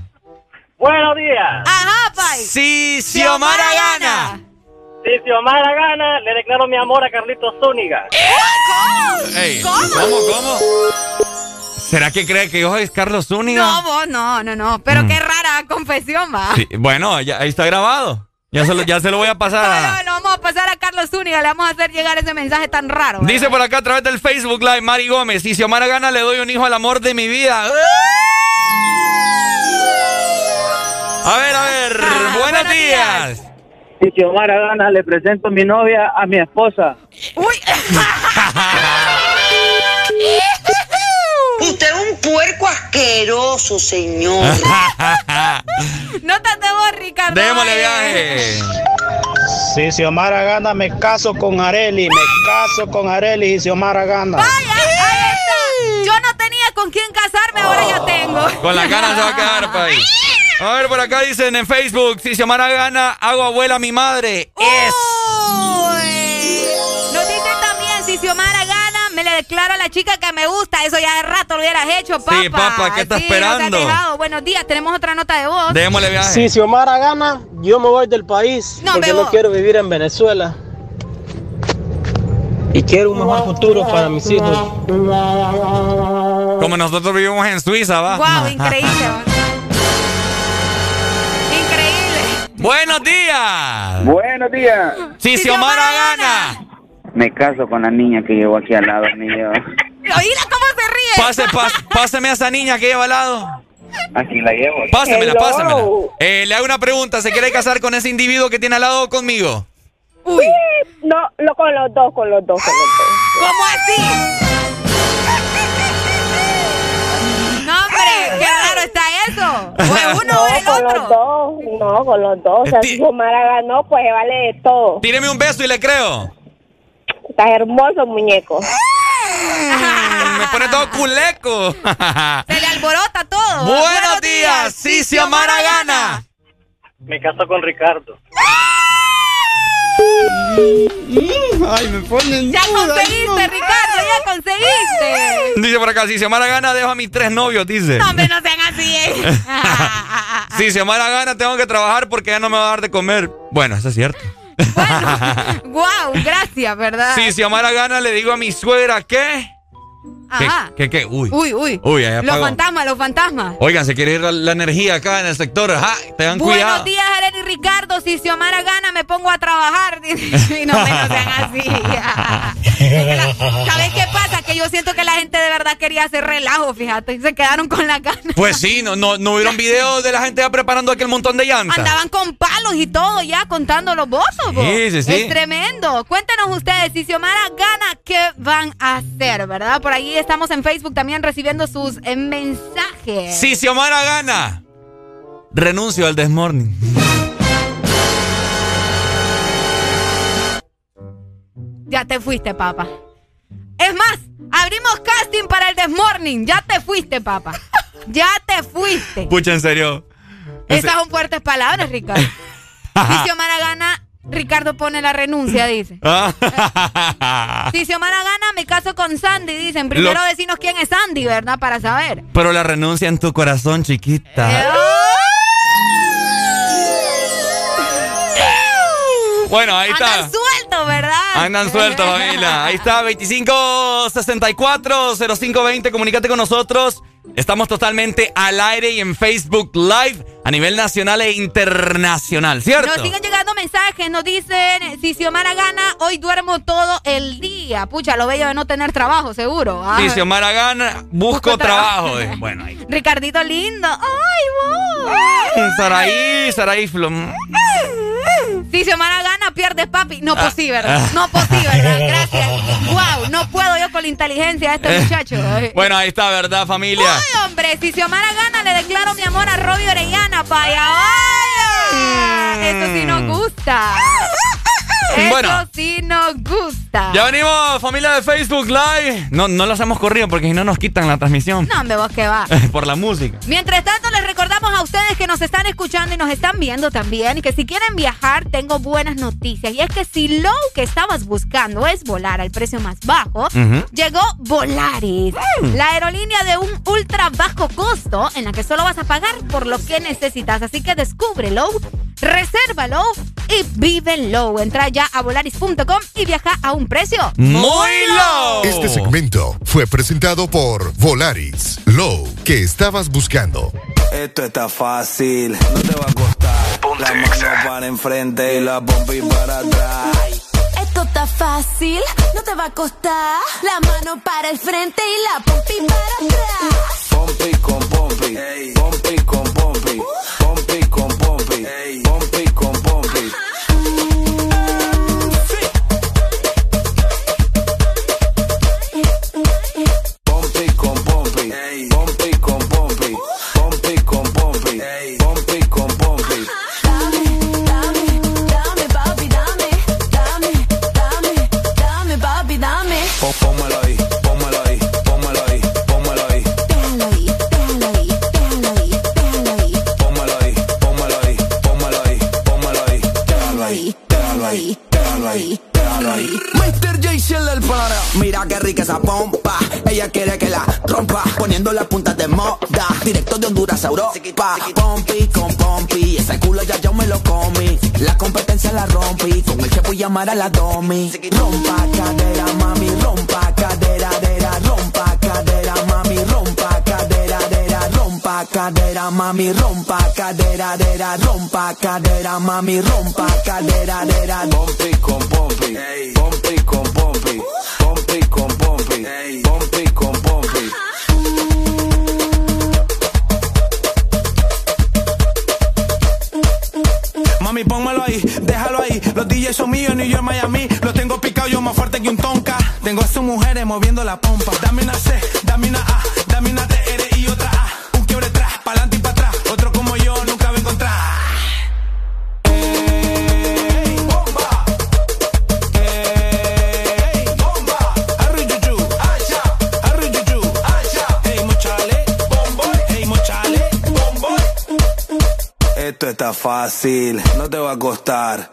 Buenos días. Ajá, Pai. Si Xiomara gana. Si Xiomara gana, le declaro mi amor a Carlitos Zúñiga. ¿Cómo? Ey, ¿Cómo, cómo? ¿Será que cree que yo soy Carlos Zúñiga? No, vos no, no, no. Pero Mm. qué rara confesión, va. Sí, bueno, ya, ahí está grabado. Ya se lo, ya se lo voy a pasar No, a, no, no vamos vamos a pasar a Carlos Zúñiga. Le vamos a hacer llegar ese mensaje tan raro. Dice por acá a través del Facebook Live, Mari Gómez. Si Xiomara gana, le doy un hijo al amor de mi vida. A ver, a ver. Ah, buenos días. Si Xiomara gana, le presento a mi novia a mi esposa. ¡Uy! Usted es un puerco asqueroso, señor. no te vos, Ricardo. Démosle viaje. Si Xiomara gana, me caso con Areli. Me caso con Areli y Xiomara gana. Vaya, ahí está. Yo no tenía con quién casarme, ahora ya tengo. Con las ganas se va a quedar, país. A ver, por acá dicen en Facebook, si Xiomara gana, hago abuela a mi madre. Es. Nos dicen también, si Xiomara gana, me le declaro a la chica que me gusta. Eso ya de rato lo hubieras hecho, papá. Sí, papá, ¿qué estás Sí, esperando? Buenos días, tenemos otra nota de voz. Démosle viaje. Si Xiomara gana, yo me voy del país No, porque no quiero vivir en Venezuela. Y quiero un mejor futuro para mis hijos. Como nosotros vivimos en Suiza, va. Wow, increíble. Buenos días. Buenos días. Si Xiomara gana. Me caso con la niña que llevo aquí al lado mío. Oíla cómo se ríe. Pase, pas- páseme a esa niña que lleva al lado. Aquí la llevo. Pásemela, Hello. pásemela. Eh, le hago una pregunta. ¿Se quiere casar con ese individuo que tiene al lado conmigo? Uy. No, lo, con los dos, con los dos, con los dos. ¿Cómo así? Eso. O es uno o el con los dos, no, con los dos. O sea, si Xiomara ganó, pues vale de todo. Tíreme un beso y le creo. Estás hermoso, muñeco. Me pone todo culeco. Se le alborota todo. Buenos días. Si Xiomara gana. Me caso con Ricardo. Ay, me ponen Ya conseguiste, Ricardo, ya conseguiste. Dice por acá, si Xiomara gana, dejo a mis tres novios, dice. No, hombre, no sean así. eh. Si Xiomara gana, tengo que trabajar porque ya no me va a dar de comer. Bueno, eso es cierto. Wow, gracias, ¿verdad? Si Xiomara gana, le digo a mi suegra, ¿qué? Ajá. ¿Qué, qué, qué? Uy. Uy, uy. Los fantasmas, los fantasmas. Oigan, se quiere ir la, la energía acá en el sector. Ajá, tengan Buenos cuidado. días, Helen y Ricardo. Si Xiomara gana, me pongo a trabajar. y no sean así. ¿Sabes qué pasa? Que yo siento que la gente de verdad quería hacer relajo, fíjate. Y se quedaron con la gana. Pues sí, no, no, no hubieron videos de la gente ya preparando aquel montón de llantas. Andaban con palos y todo ya contando los bozos. Sí, sí, sí. Es tremendo. Cuéntenos ustedes, si Xiomara gana, ¿qué van a hacer, verdad? Por ahí estamos en Facebook también recibiendo sus eh, mensajes. Si Xiomara gana, renuncio al Desmorning. Ya te fuiste, papá. Es más, abrimos casting para el Desmorning. Ya te fuiste, papá. Ya te fuiste. Pucha, en serio. Esas son fuertes palabras, Ricardo. Si Xiomara gana, Ricardo pone la renuncia, dice. Ah. Si Xiomara gana, me caso con Sandy, dicen. Primero Lo- decinos quién es Sandy, ¿verdad? Para saber. Pero la renuncia en tu corazón, chiquita. Bueno, ahí está. Andan sueltos, ¿verdad? Andan sueltos, familia. Ahí está, 2564-0520. Comunícate con nosotros. Estamos totalmente al aire y en Facebook Live a nivel nacional e internacional, ¿cierto? Nos siguen llegando mensajes, nos dicen, si Xiomara gana, hoy duermo todo el día. Pucha, lo bello de no tener trabajo, seguro. Ah. Si Xiomara gana, busco, Busco trabajo. trabajo. Eh, Bueno, ahí. Ricardito lindo. ¡Ay, vos! Saraí, Saraí Flom. Si Xiomara gana, pierdes, papi. No, pues sí, ¿verdad? No, pues sí, ¿verdad? Gracias. Wow, no puedo yo con la inteligencia de este muchacho. Ay, Bueno, ahí está, ¿verdad, familia? hombre, si Xiomara gana, le declaro mi amor a Robbie Orellana, vaya, vaya. Eso sí nos gusta. Eso Bueno. sí nos gusta. Ya venimos, familia de Facebook Live. No, no los hemos corrido porque si no nos quitan la transmisión. No, hombre, vos que va. Por la música. Mientras tanto, les recordamos a ustedes que nos están escuchando y nos están viendo también y que si quieren viajar, tengo buenas noticias. Y es que si lo que estabas buscando es volar al precio más bajo, llegó Volaris, la aerolínea de un ultra bajo costo en la que solo vas a pagar por lo que necesitas. Así que descúbrelo, resérvalo y vívelo. Entra ya a volaris.com y viaja a un precio Este segmento fue presentado por Volaris. Low que estabas buscando. Esto está fácil, no te va a costar. la mano para enfrente y la pompi para atrás. Esto está fácil, no te va a costar. La mano para el frente y la pompi para atrás. Pompi con pompi, pompi con pompi, pompi con pompi, llamar a la domi. Rompa cadera, mami. Rompa cadera, dera. Rompa cadera, mami. Rompa cadera, dera. Rompa cadera, mami. Rompa cadera, dera. Rompa cadera, mami. Rompa cadera, dera. Pompi con pompi, pompi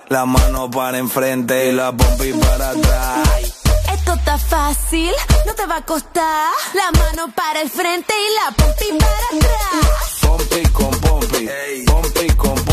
La mano para enfrente y la pompi para atrás. Esto está fácil, no te va a costar. La mano para el frente y la pompi para atrás. Pompi con pompi, pompi con pompi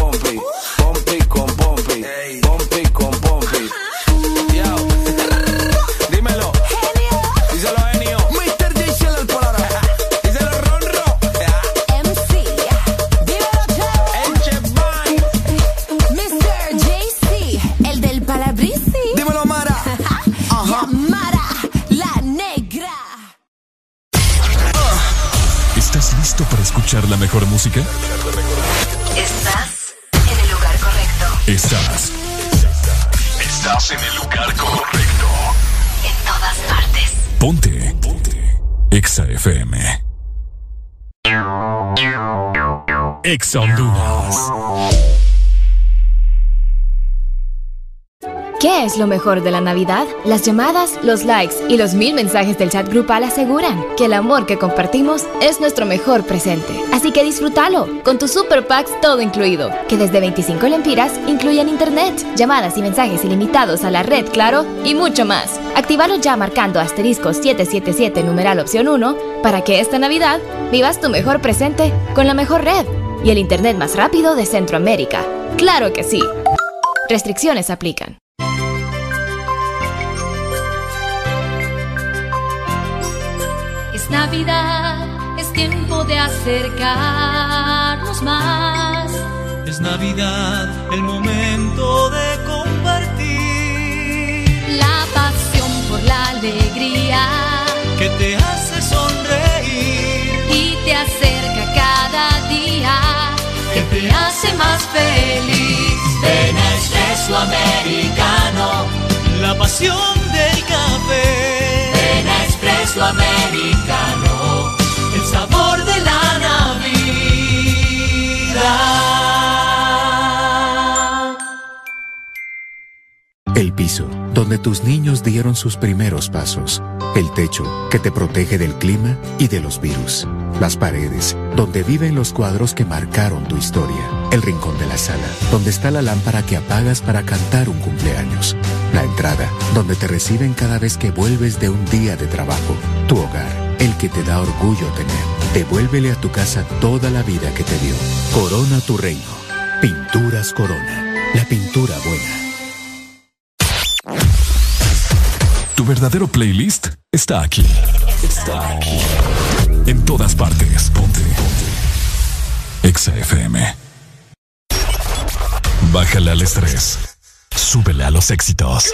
Exa Honduras. ¿Qué es lo mejor de la Navidad? Las llamadas, los likes y los mil mensajes del chat grupal aseguran que el amor que compartimos es nuestro mejor presente. Así que disfrútalo con tus super packs todo incluido, que desde 25 lempiras incluyen internet, llamadas y mensajes ilimitados a la red Claro y mucho más. Actívalo ya marcando asterisco 777 numeral opción 1 para que esta Navidad vivas tu mejor presente con la mejor red y el internet más rápido de Centroamérica. ¡Claro que sí! Restricciones aplican. Es Navidad, es tiempo de acercarnos más. Es Navidad, el momento de compartir. La pasión por la alegría Que te hace sonreír. y te acerca cada día, te hace más feliz. Ven a Espresso Americano, La pasión del café. ven a Espresso Americano, el sabor de la Navidad. El piso, donde tus niños dieron sus primeros pasos. El techo, que te protege del clima y de los virus. Las paredes, donde viven los cuadros que marcaron tu historia. El rincón de la sala, donde está la lámpara que apagas para cantar un cumpleaños. La entrada, donde te reciben cada vez que vuelves de un día de trabajo. Tu hogar, el que te da orgullo tener. Devuélvele a tu casa toda la vida que te dio. Corona tu reino. Pinturas Corona. La pintura buena. Tu verdadero playlist está aquí. Está aquí. En todas partes. Ponte. Ponte. Exa FM. Bájale al estrés. Súbele a los éxitos.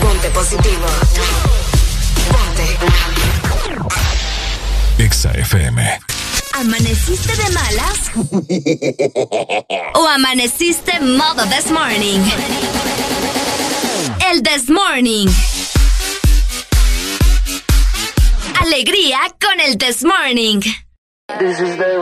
Ponte positivo. Ponte. Exa FM. ¿Amaneciste de malas? ¿O amaneciste modo this morning? El this morning. Alegría con el this morning. This is the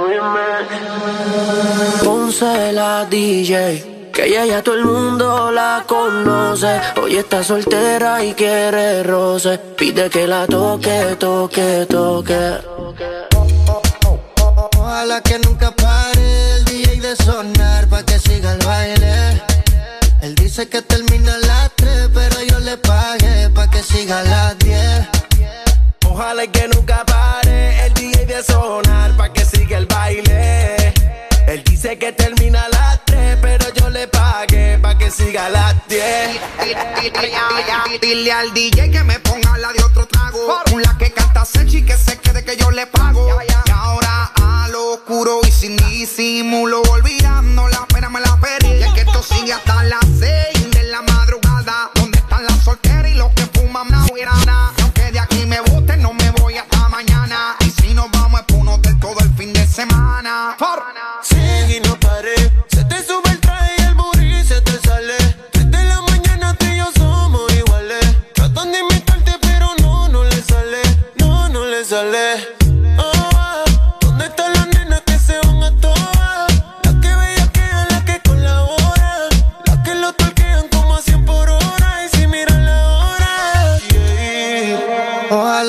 Ponce la DJ. Que ella ya todo el mundo la conoce. Hoy está soltera y quiere roce. Pide que la toque, toque, toque. Ojalá que nunca pare el DJ de sonar pa' que siga el baile. Él dice que termina a las 3, pero yo le pagué pa' que siga a las 10. Ojalá que nunca pare el DJ de sonar pa' que siga el baile. Él dice que termina a las 3, pero yo le pagué pa' que siga a las 10. Dile al DJ que me ponga la de otro trago. La que canta Sechi que se quede que yo le pago. Y ahora a lo oscuro y sin disimulo, olvidando la pena me la perdí. Y es que esto sigue hasta las 6 de la madrugada. ¿Dónde están las solteras no me voy hasta mañana. Y si nos vamos es por un hotel todo el fin de semana. Sigue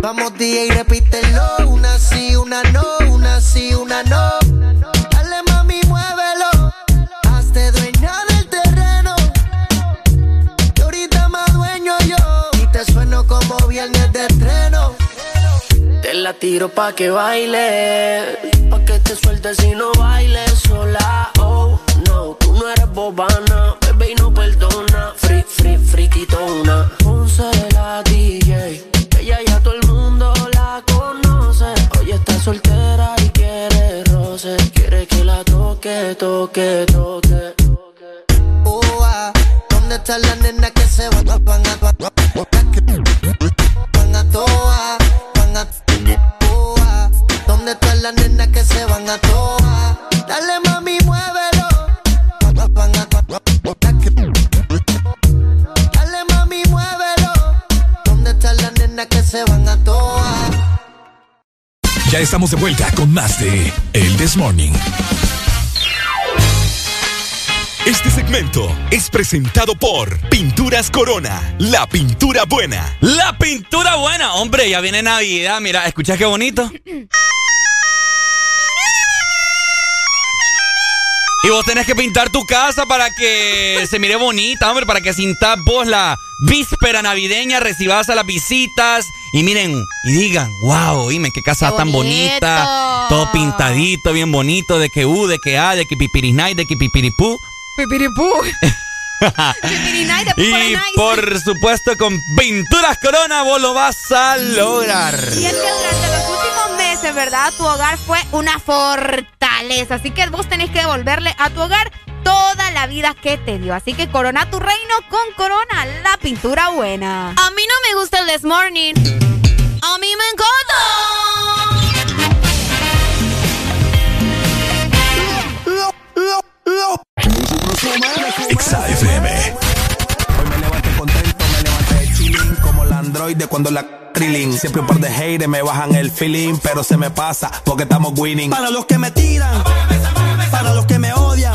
Vamos DJ, repítelo, una sí, una no, una sí, una no. Dale mami, muévelo, hazte dueña del terreno. Y ahorita más dueño yo, y te sueno como viernes de estreno. Te la tiro pa' que baile, pa' que te sueltes y no bailes sola. Oh, no, tú no eres bobana, bebé y no perdona. Free, free, friquitona. Ponce la DJ, está soltera y quiere roce, quiere que la toque, toque, toque. Oh, ¿Dónde están las nenas que se van a, van a, van a, toa, van a oh, ¿Dónde están las nenas que se van a toa? Dale mami, muévelo. Van a- Dale mami, muévelo. ¿Dónde están las nenas que se van a? Estamos de vuelta con más de El This Morning. Este segmento es presentado por Pinturas Corona, la pintura buena. La pintura buena, hombre, ya viene Navidad. Mira, escucha qué bonito. Y vos tenés que pintar tu casa para que se mire bonita, hombre, para que sintas vos la víspera navideña, recibas a las visitas y miren y digan, wow, dime qué casa Qué tan bonita, todo pintadito, bien bonito, de que U, de que A, de que pipirinay, de que pipiripú. Pipiripú. Y por supuesto con Pinturas Corona vos lo vas a lograr. Y es que durante los últimos meses, ¿verdad? Tu hogar fue una fortaleza. Así que vos tenés que devolverle a tu hogar toda la vida que te dio. Así que corona tu reino con Corona, la pintura buena. A mí no me gusta el This Morning. A mí me encanta. XAFM. Hoy me levanté contento, me levanté chilling como la androide cuando la trilling. Siempre un par de haters me bajan el feeling, pero se me pasa porque estamos winning. Para los que me tiran, para los que me odian,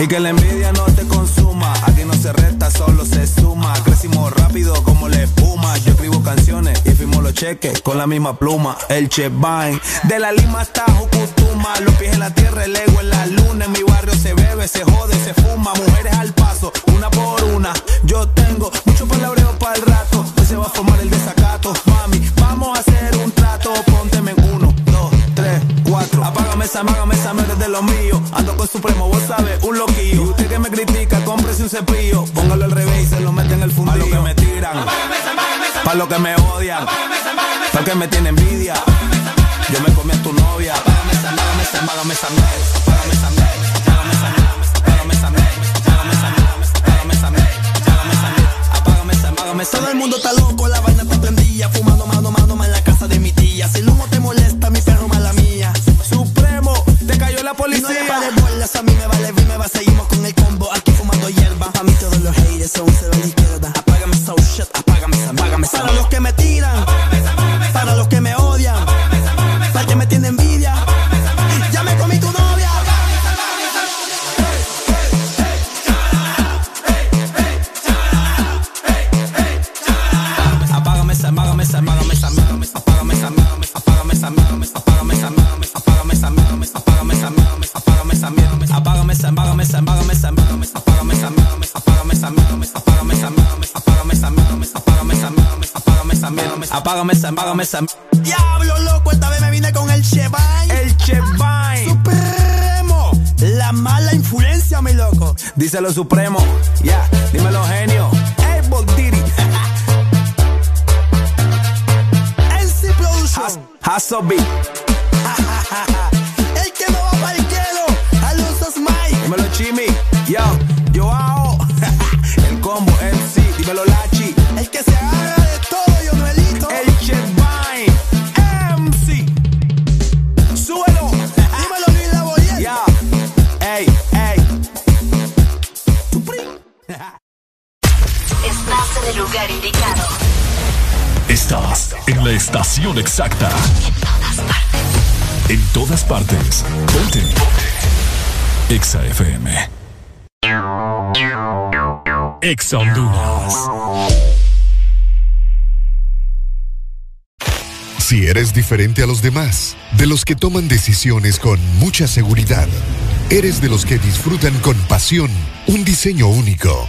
Y que la envidia no te consuma. Aquí no se resta, solo se suma. Crecimos rápido como la espuma. Yo escribo canciones y firmo los cheques con la misma pluma. El Chef Vine. De la Lima hasta Jucutuma. Los pies en la tierra, el ego en la luna. En mi barrio se bebe, se jode, se fuma. Mujeres al paso, una por una. Yo tengo mucho palabreo para el rato. Hoy se va a formar el desacato. Mami, vamos a hacer un esa, apágame esa, no eres de lo mío. Ando con Supremo, vos sabes, un loquillo. Usted que me critica, cómprese un cepillo. Póngalo al revés y se lo mete en el fundillo. Pa' lo que me tiran, pa' lo que me odian, pa' que me tiene envidia. Yo me comí a tu novia. Apágame esa, apágame esa, apágame esa, apágame esa, apágame esa, apágame esa, apágame esa, apágame esa, apágame esa, apágame esa, apágame esa. Todo el mundo está loco, la vaina está prendida. Fumando mano, mano, mano en la casa de mi tía. Si el humo te la policía. No le vale bolas, a mí me vale, vi, me va, seguimos con el combo. Aquí fumando hierba. A mí todos los haters son cero a la izquierda. Apágame esa oh shit, apágame esa, apágame. Para los que me apágame esa, apágame esa. Diablo loco, esta vez me vine con el Chevine. El Chevine. Supremo. La mala influencia, mi loco. Díselo Supremo, ya, dímelo genio. Hey, Bob Diddy. NC Production. Beat. El que no va para el quedo. Alonso Smile. Dímelo Chimi. Yo, la estación exacta. En todas partes. Ponte. Exa FM. Exa. Si eres diferente a los demás, de los que toman decisiones con mucha seguridad, eres de los que disfrutan con pasión un diseño único,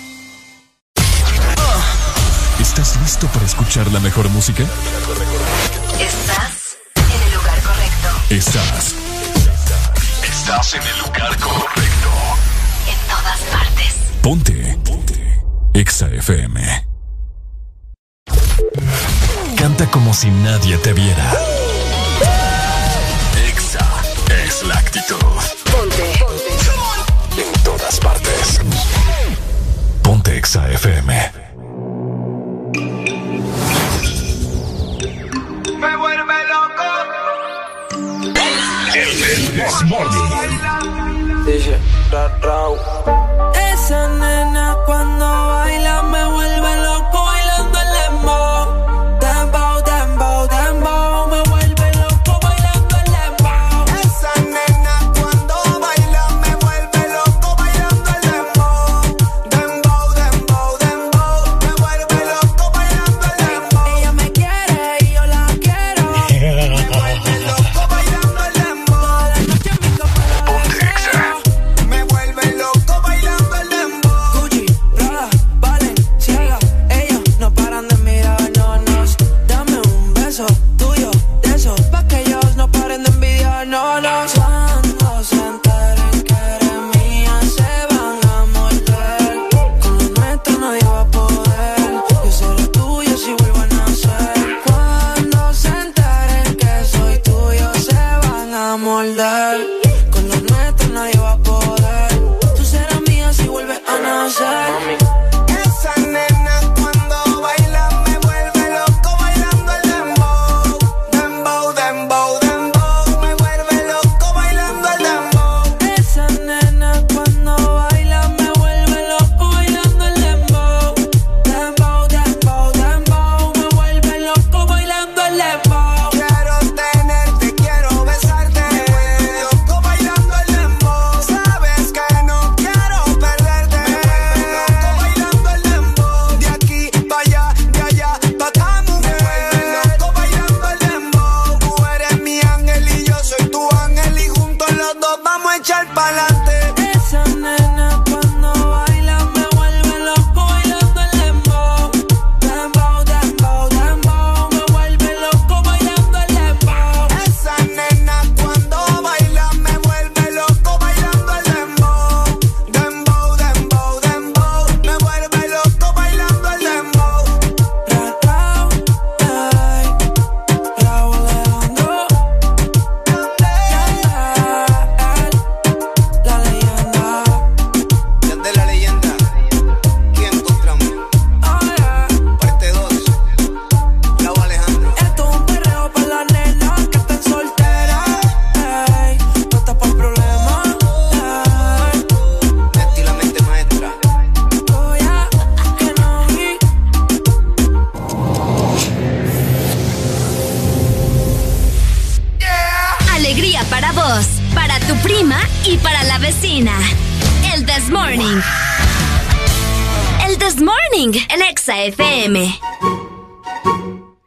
¿Estás listo para escuchar la mejor música? Estás en el lugar correcto. Estás. Estás en el lugar correcto. En todas partes. Ponte. Ponte. Exa FM. Canta como si nadie te viera. Exa es la actitud. Ponte. En todas partes. Ponte Exa FM. Me vuelve loco. El Desmorning. Dice. Esa nena cuando baila me vuelve loco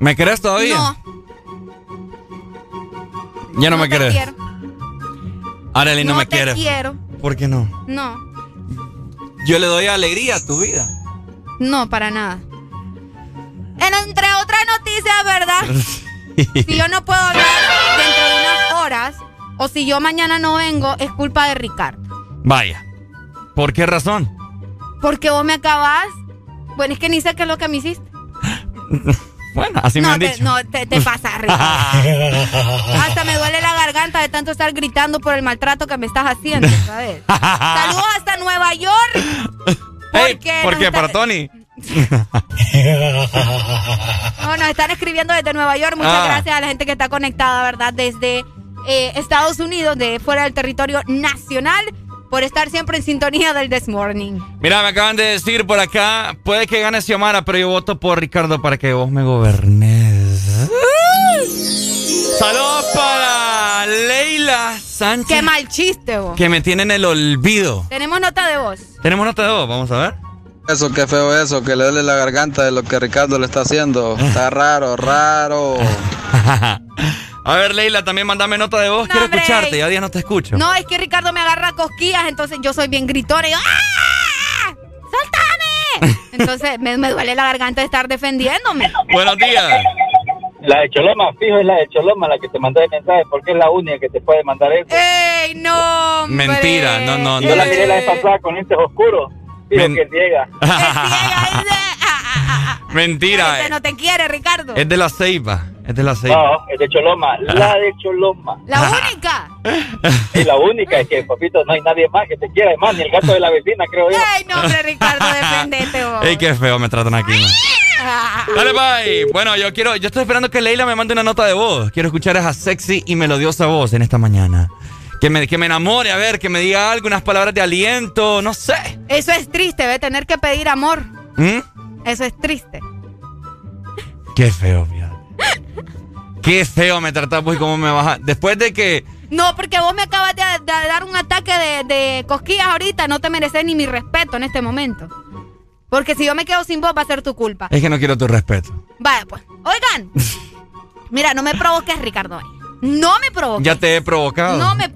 ¿Me querés todavía? No. Ya no, me te querés. quiero. Arely no, No me te quiere. quiero. ¿Por qué no? No, Yo le doy alegría a tu vida. no, para nada. En- entre otras noticias, ¿verdad? Si yo no puedo hablar dentro de unas horas, o si yo mañana no vengo, es culpa de Ricardo. Vaya. ¿Por qué razón? Porque vos me acabas. Bueno, es que ni sé qué es lo que me hiciste. Bueno, así me no, han te, dicho. no, te, te pasa, Ricardo. Hasta me duele la garganta de tanto estar gritando por el maltrato que me estás haciendo, ¿sabes? Saludos hasta Nueva York. Porque ¿Por qué? está- ¿Para Tony? No, nos están escribiendo desde Nueva York. Muchas Ah. gracias a la gente que está conectada, ¿verdad? Desde eh, Estados Unidos, de fuera del territorio nacional, por estar siempre en sintonía del This Morning. Mira, me acaban de decir por acá, puede que gane Xiomara, pero yo voto por Ricardo para que vos me gobernes. Saludos para Leila Sánchez. Qué mal chiste, vos. Que me tiene en el olvido. Tenemos nota de voz. Tenemos nota de voz, vamos a ver. Eso, qué feo eso, que le duele la garganta de lo que Ricardo le está haciendo. Está raro, raro. a ver, Leila, también mandame nota de voz. Quiero escucharte, ya día no te escucho. No, es que Ricardo me agarra cosquillas, entonces yo soy bien gritona y yo, ¡Ah! ¡Soltame! Entonces me, me duele la garganta de estar defendiéndome. Buenos días. La de Choloma, fijo, es la de Choloma la que te mandó el mensaje, porque es la única que te puede mandar eso. ¡Ey, no! Mentira, no, no, no. Yo la miré la vez pasada con lentes oscuros. Fijo que ciega. Mentira. Ese no te quiere, Ricardo. Es de la ceiba. Es de la ceiba. No, es de Choloma. La de Choloma. La única. Sí, la única es que, papito, no hay nadie más que te quiera. Además, ni el gato de la vecina, creo yo. Ay, no, hombre, Ricardo, defendete vos. Ey, qué feo me tratan aquí. Dale, bye. Bueno, yo quiero, yo estoy esperando que Leila me mande una nota de voz. Quiero escuchar esa sexy y melodiosa voz en esta mañana. Que me, que me enamore, a ver, que me diga algo, unas palabras de aliento, no sé. Eso es triste, ¿ve? Tener que pedir amor. ¿Mm? Eso es triste. Qué feo, fíjate. Qué feo me tratas vos y cómo me vas a... Después de que... No, porque vos me acabas de, de dar un ataque de, de, cosquillas ahorita, no te mereces ni mi respeto en este momento. Porque si yo me quedo sin voz va a ser tu culpa. Es que no quiero tu respeto. Vaya, pues. Oigan. Mira, no me provoques, Ricardo. No me provoques. Ya te he provocado. No me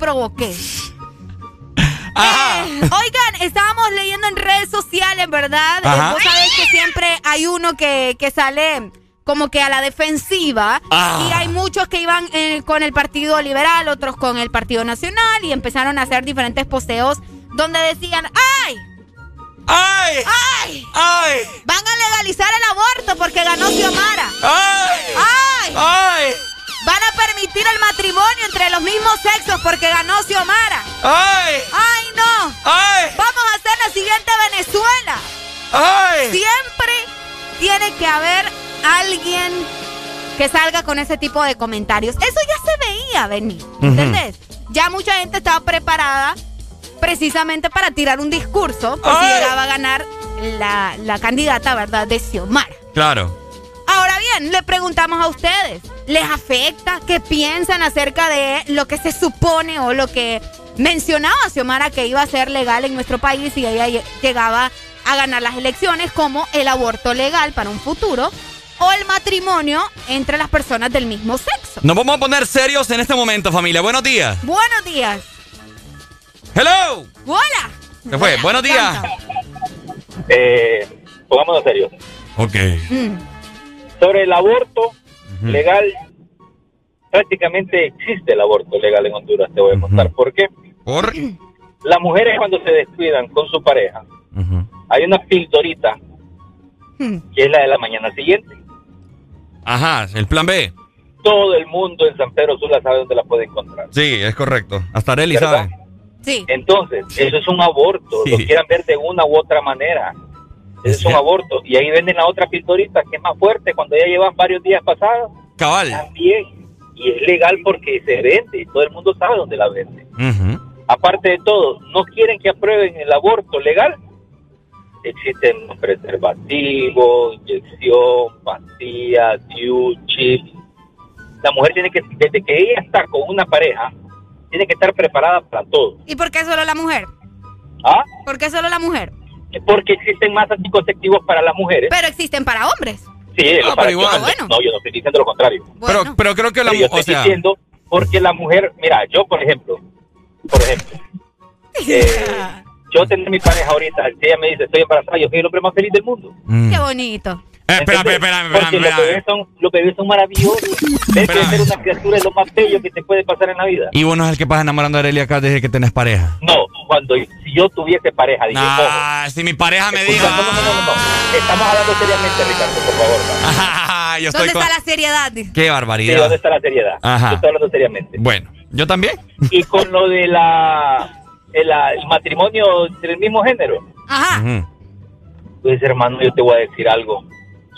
Eh, oigan, estábamos leyendo en redes sociales, ¿verdad? Ajá. Vos sabés que siempre hay uno que, que sale como que a la defensiva Ah. y hay muchos que iban eh, con el Partido Liberal, otros con el Partido Nacional y empezaron a hacer diferentes posteos donde decían, ¡ay! ¡Ay! ¡Ay! ¡Ay! Van a legalizar el aborto porque ganó Xiomara. ¡Ay! ¡Ay! ¡Ay! Van a permitir el matrimonio entre los mismos sexos porque ganó Xiomara. ¡Ay! ¡Ay, no! ¡Ay! Vamos a hacer la siguiente Venezuela. ¡Ay! Siempre tiene que haber alguien que salga con ese tipo de comentarios. Eso ya se veía venir, ¿entendés? Ya mucha gente estaba preparada precisamente para tirar un discurso por si llegaba a ganar la, la candidata, ¿verdad?, de Xiomara. Claro. Ahora bien, le preguntamos a ustedes, ¿les afecta? ¿Qué piensan acerca de lo que se supone o lo que mencionaba Xiomara que iba a ser legal en nuestro país y ella lle- llegaba a ganar las elecciones como el aborto legal para un futuro o el matrimonio entre las personas del mismo sexo? Nos vamos a poner serios en este momento, familia. Buenos días. Buenos días. ¡Hello! Hola. ¿Qué fue? Buenos días. Eh, pongámonos serios. Ok. Mm. Sobre el aborto legal, prácticamente existe el aborto legal en Honduras, te voy a contar. ¿Por qué? ¿Por? Las mujeres cuando se descuidan con su pareja, hay una pildorita que es la de la mañana siguiente. Ajá, el plan B. Todo el mundo en San Pedro Sula sabe dónde la puede encontrar. Sí, es correcto. Hasta Areli ¿Verdad? sabe. Sí. Entonces, eso es un aborto, lo quieran ver de una u otra manera. Es un aborto. Y ahí venden la otra pildorita que es más fuerte cuando ya llevan varios días pasados. Cabal. También. Y es legal porque se vende y todo el mundo sabe dónde la vende. Aparte de todo, no quieren que aprueben el aborto legal. Existen preservativos, inyección, pastillas, chip. La mujer tiene que, desde que ella está con una pareja, tiene que estar preparada para todo. ¿Y por qué solo la mujer? ¿Ah? ¿Por qué solo la mujer? Porque existen más anticonceptivos para las mujeres. Pero existen para hombres. Sí, Ah, para- igual. no, no, yo no estoy diciendo lo contrario. Pero, pero creo que la Pero yo estoy o sea, diciendo porque la mujer, mira, yo por ejemplo, por ejemplo, eh, yo tengo mi pareja ahorita, si ella me dice estoy embarazada, yo soy el hombre más feliz del mundo. Mm. Qué bonito. Espera, espera, espera, espera, Porque espera. los bebés son, maravillosos. Ves que ser una criatura es lo más bello que te puede pasar en la vida. Y vos no es el que vas enamorando a Areli acá desde que tenés pareja. No, cuando si yo tuviese pareja, dije, Ah, si mi pareja me diga. No, no, no, no, no. Estamos hablando seriamente, Ricardo, por favor. Ah, yo estoy ¿Dónde con... está la seriedad? Qué Sí, ¿dónde barbaridad. está la seriedad? Ajá. Yo estoy hablando seriamente. Bueno, yo también. Y con lo de la el, el matrimonio del mismo género, Ajá. Pues hermano, yo te voy a decir algo.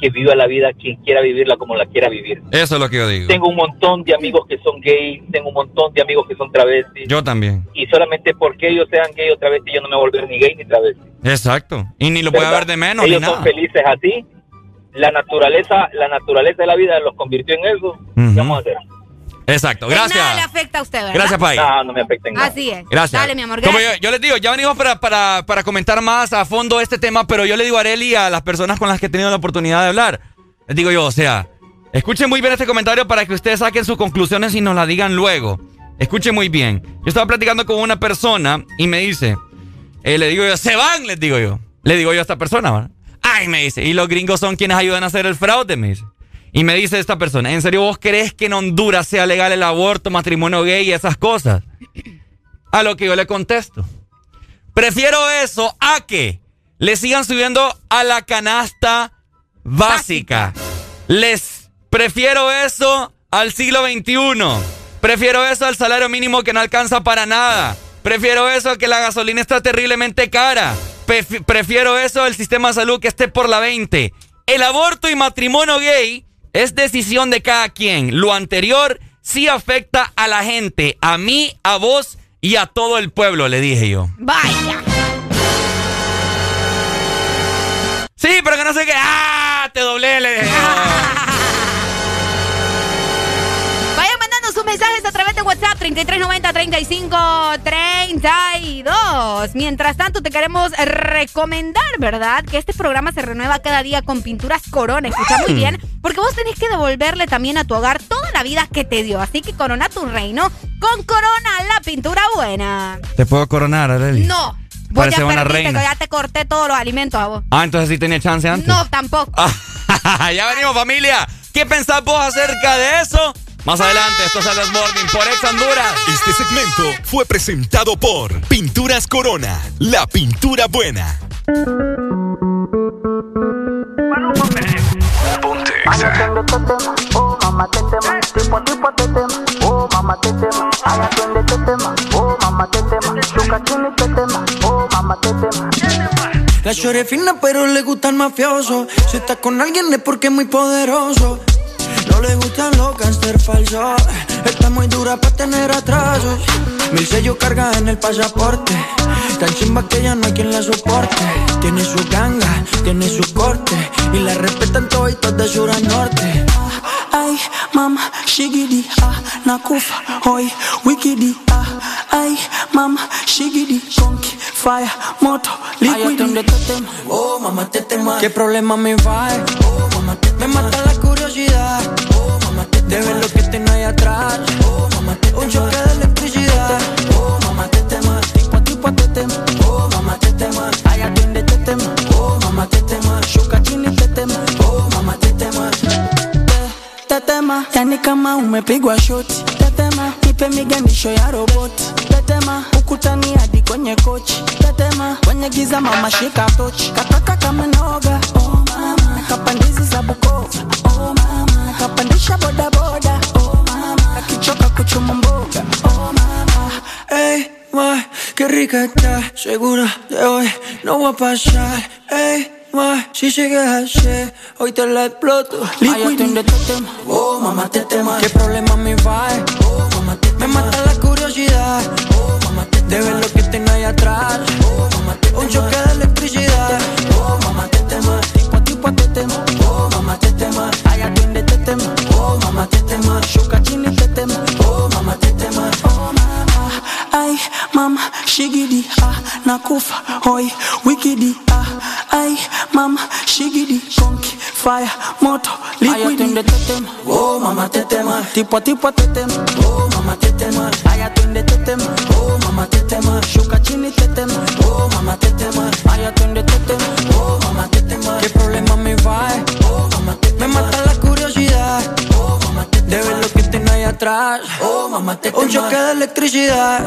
Que viva la vida quien quiera vivirla como la quiera vivir. Eso es lo que yo digo. Tengo un montón de amigos que son gays, tengo un montón de amigos que son travestis. Yo también. Y solamente porque ellos sean gay o travesti, yo no me voy a volver ni gay ni travesti. Exacto. Y ni lo voy a ver de menos ellos ni son nada. felices así. La naturaleza, la naturaleza de la vida los convirtió en eso. ¿Qué Ujú. vamos a hacer? Exacto, gracias. nada le afecta a usted, ¿verdad? Gracias, Pai. No, no me afecta en nada. Así es. Gracias. Dale, mi amor. Como yo, yo les digo, ya venimos para, para, para comentar más a fondo este tema, pero yo le digo a Areli y a las personas con las que he tenido la oportunidad de hablar. Les digo yo, o sea, escuchen muy bien este comentario para que ustedes saquen sus conclusiones y nos la digan luego. Escuchen muy bien. Yo estaba platicando con una persona y me dice, eh, le digo yo, se van, les digo yo. Le digo yo a esta persona, ¿verdad? Ay, me dice, y los gringos son quienes ayudan a hacer el fraude, me dice. Y me dice esta persona, ¿en serio vos crees que en Honduras sea legal el aborto, matrimonio gay y esas cosas? A lo que yo le contesto. Prefiero eso a que le sigan subiendo a la canasta básica. Les prefiero eso al siglo XXI. Prefiero eso al salario mínimo que no alcanza para nada. Prefiero eso a que la gasolina está terriblemente cara. Pref- prefiero eso al sistema de salud que esté por la 20. El aborto y matrimonio gay es decisión de cada quien. Lo anterior sí afecta a la gente, a mí, a vos y a todo el pueblo, le dije yo. Vaya. Sí, pero que no sé qué. ¡Ah! Te doblé, le dije. Vayan mandando sus mensajes a través de WhatsApp 3390-3532. Mientras tanto, te queremos recomendar, ¿verdad? Que este programa se renueva cada día con pinturas Corona. Escucha muy bien, porque vos tenés que devolverle también a tu hogar toda la vida que te dio. Así que corona tu reino con Corona, la pintura buena. ¿Te puedo coronar, Arely? No. Vos Parece ya perdiste, reina. ya te corté todos los alimentos a vos. Ah, entonces sí tenía chance antes. No, tampoco. ya venimos, familia. ¿Qué pensás vos acerca de eso? Más adelante, esto es el This Morning por Ex Honduras. Este segmento fue presentado por Pinturas Corona, la pintura buena. Ponte Oh, mamá, tipo, tipo. Oh, mamá. Ay, atiende. Oh, mamá. Oh, mamá. La chore fina, pero le gusta el mafioso. Si está con alguien es porque es muy poderoso. No le gustan los gangster falsos. Está muy dura para tener atrasos. Mil sellos carga en el pasaporte. Tan chimba que ya no hay quien la soporte. Tiene su ganga, tiene su corte. Y la respetan toditos de sur a norte. Ay, mama, shigidi, ah, nakufa, hoy, wikidi, ah, ay, mama, shigidi, conky, fire, moto, liquidi. Oh, mamá, te tema. ¿Qué problema me va? Oh, mamá, te Me mata la curiosidad. Te De ver lo que tengo ahí atrás. Oh, mamá, te Un choque de electricidad. Oh, mamá, te temas. Tipo, tipo, te temas. Oh, mamá, te temas. Allá atiende, te temas. Oh, mamá, te temas. Shuka, chini, te temas. Oh, mamá, te tema. Tetema, yani kama umepigwa shoti. Tetema, nipe miganisho ya roboti. Tetema, ukutani hadi kwenye kochi. Tetema, kwenye giza mama shika tochi. Kataka kama. Oh kapandizi za Bukova. Oh kapandisha boda boda. Oh mama, kakichoka kuchuma mboga. Oh mama, Ey, ma, qué rica está. Segura de hoy no va a pasar. Ey, ma, si sigues así, hoy te la exploto. Liquidi. Oh, mamá, te tema. ¿Qué problema me va? Oh, mamá, te Me mata la curiosidad. Oh, mamá, te De ver lo que tengo ahí atrás. Oh, mamá, te Un choque de electricidad. Nakufa, hoy, wikidi, ah, ay, mama, shigidi, conky, fire, moto, liquidi. Oh mamá, te tema. Tipo, tipo, te tema. Oh mamá, te tema. Ay, atiende, te tema. Oh mamá, te tema. Shuka, chini, te tema. Oh mamá, te tema. Ay, atiende, te tema. Oh mamá, te tema. ¿Qué problema me va? Oh, mamá, te Me mata la curiosidad. Oh, mamá, te De ver lo que tengo ahí atrás. Oh, mamá, te Un choque de electricidad.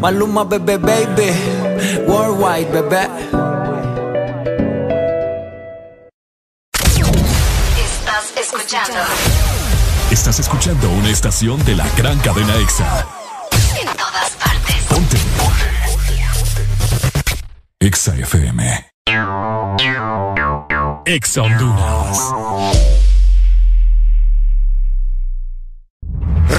Maluma, bebé, baby Worldwide, bebé Estás escuchando. Estás escuchando una estación de la gran cadena EXA. En todas partes. Ponte. EXA FM. EXA Honduras.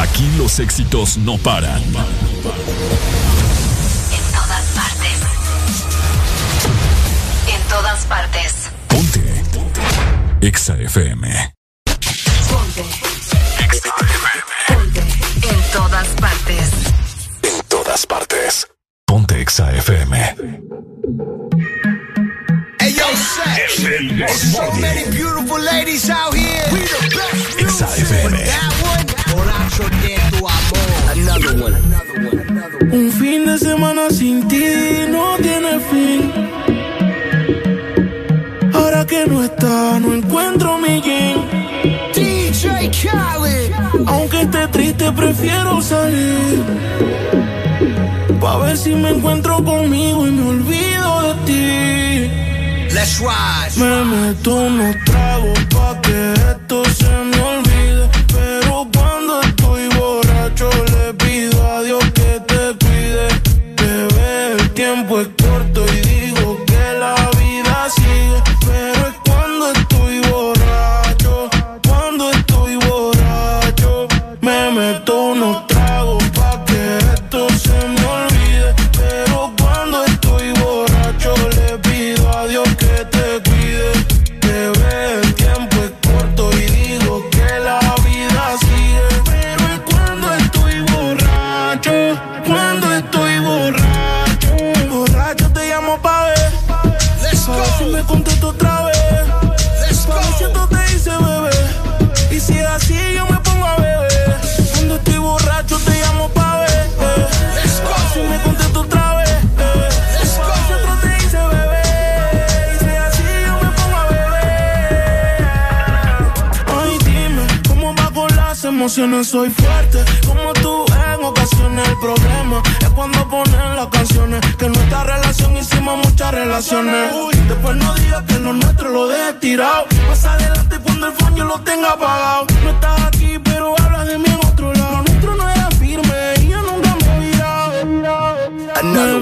Aquí los éxitos no paran. En todas partes. En todas partes. Ponte. EXA FM. Ponte. Ponte. En todas partes. En todas partes. Ponte EXA FM. Hey yo, Seth. There's so many beautiful ladies out here. We the best EXA FM. That one, borracho de tu amor. Another one. Un fin de semana sin ti no tiene fin. Ahora que no está, no encuentro mi jean. DJ Khaled. Aunque esté triste, prefiero salir. Pa' ver si me encuentro conmigo y me olvido de ti. Let's ride. Me meto unos tragos pa' que esto se me olvide. Emociones? Soy fuerte, como tú en ocasiones. El problema es cuando ponen las canciones. Que en nuestra relación hicimos muchas relaciones. Uy, después no digas que lo nuestro lo dejes tirado. Más adelante cuando el yo lo tenga apagado. No estás aquí, pero hablas de mí en otro lado. Lo nuestro no era firme y yo nunca me he virado. Another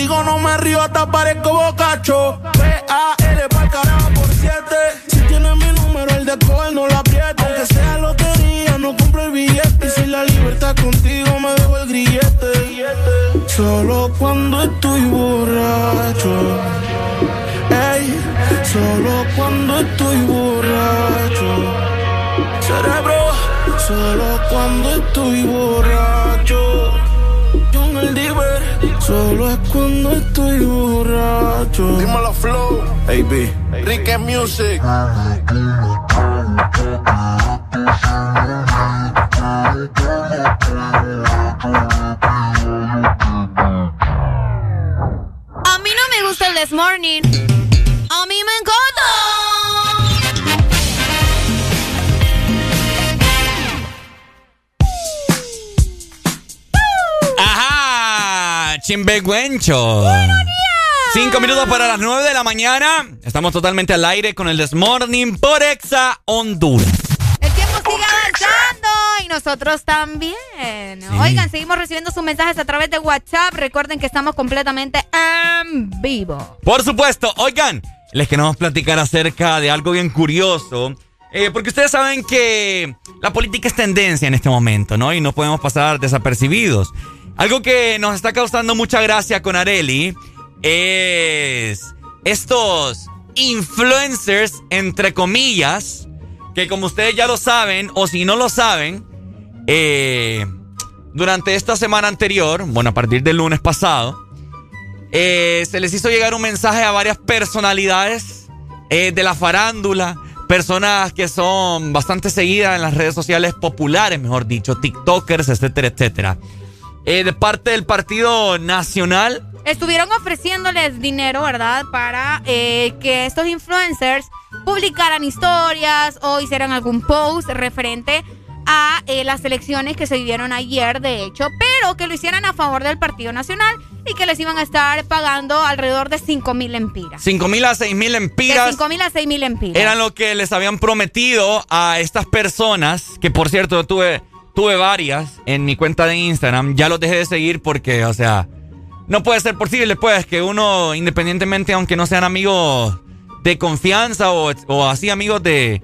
Contigo no me río hasta parezco bocacho. P-A-L pa'l carajo por siete. Si tienes mi número, el de coger no la apriete. Aunque sea lotería, no compro el billete. Y si la libertad contigo me dejo el grillete. Solo cuando estoy borracho. Ey, solo cuando estoy borracho. Cerebro, solo cuando estoy borracho. Yo diver solo es cuando estoy borracho. Dímelo, Flow. AB. Ricky Music. A mí no me gusta el This Morning. A mí me encanta. Ajá, chimbeguencho. Cinco minutos para las nueve de la mañana. Estamos totalmente al aire con el Desmorning por Exa Honduras. El tiempo sigue avanzando y nosotros también. Oigan, seguimos recibiendo sus mensajes a través de WhatsApp. Recuerden que estamos completamente en vivo. Por supuesto, oigan, les queremos platicar acerca de algo bien curioso. eh, porque ustedes saben que la política es tendencia en este momento, ¿no? Y no podemos pasar desapercibidos. Algo que nos está causando mucha gracia con Areli es estos influencers, entre comillas, que como ustedes ya lo saben, o si no lo saben, eh, durante esta semana anterior, bueno, a partir del lunes pasado, eh, se les hizo llegar un mensaje a varias personalidades eh, de la farándula, personas que son bastante seguidas en las redes sociales populares, mejor dicho, TikTokers, etcétera, etcétera. Eh, de parte del Partido Nacional. Estuvieron ofreciéndoles dinero, ¿verdad? Para eh, que estos influencers publicaran historias o hicieran algún post referente a eh, las elecciones que se vivieron ayer, de hecho, pero que lo hicieran a favor del Partido Nacional y que les iban a estar pagando alrededor de 5 mil empiras. 5 mil a 6 mil De empiras. 5 mil a 6 mil empiras. Eran lo que les habían prometido a estas personas, que por cierto yo tuve, tuve varias en mi cuenta de Instagram. Ya los dejé de seguir porque, o sea, no puede ser posible, pues, que uno, independientemente, aunque no sean amigos de confianza o, o así amigos de,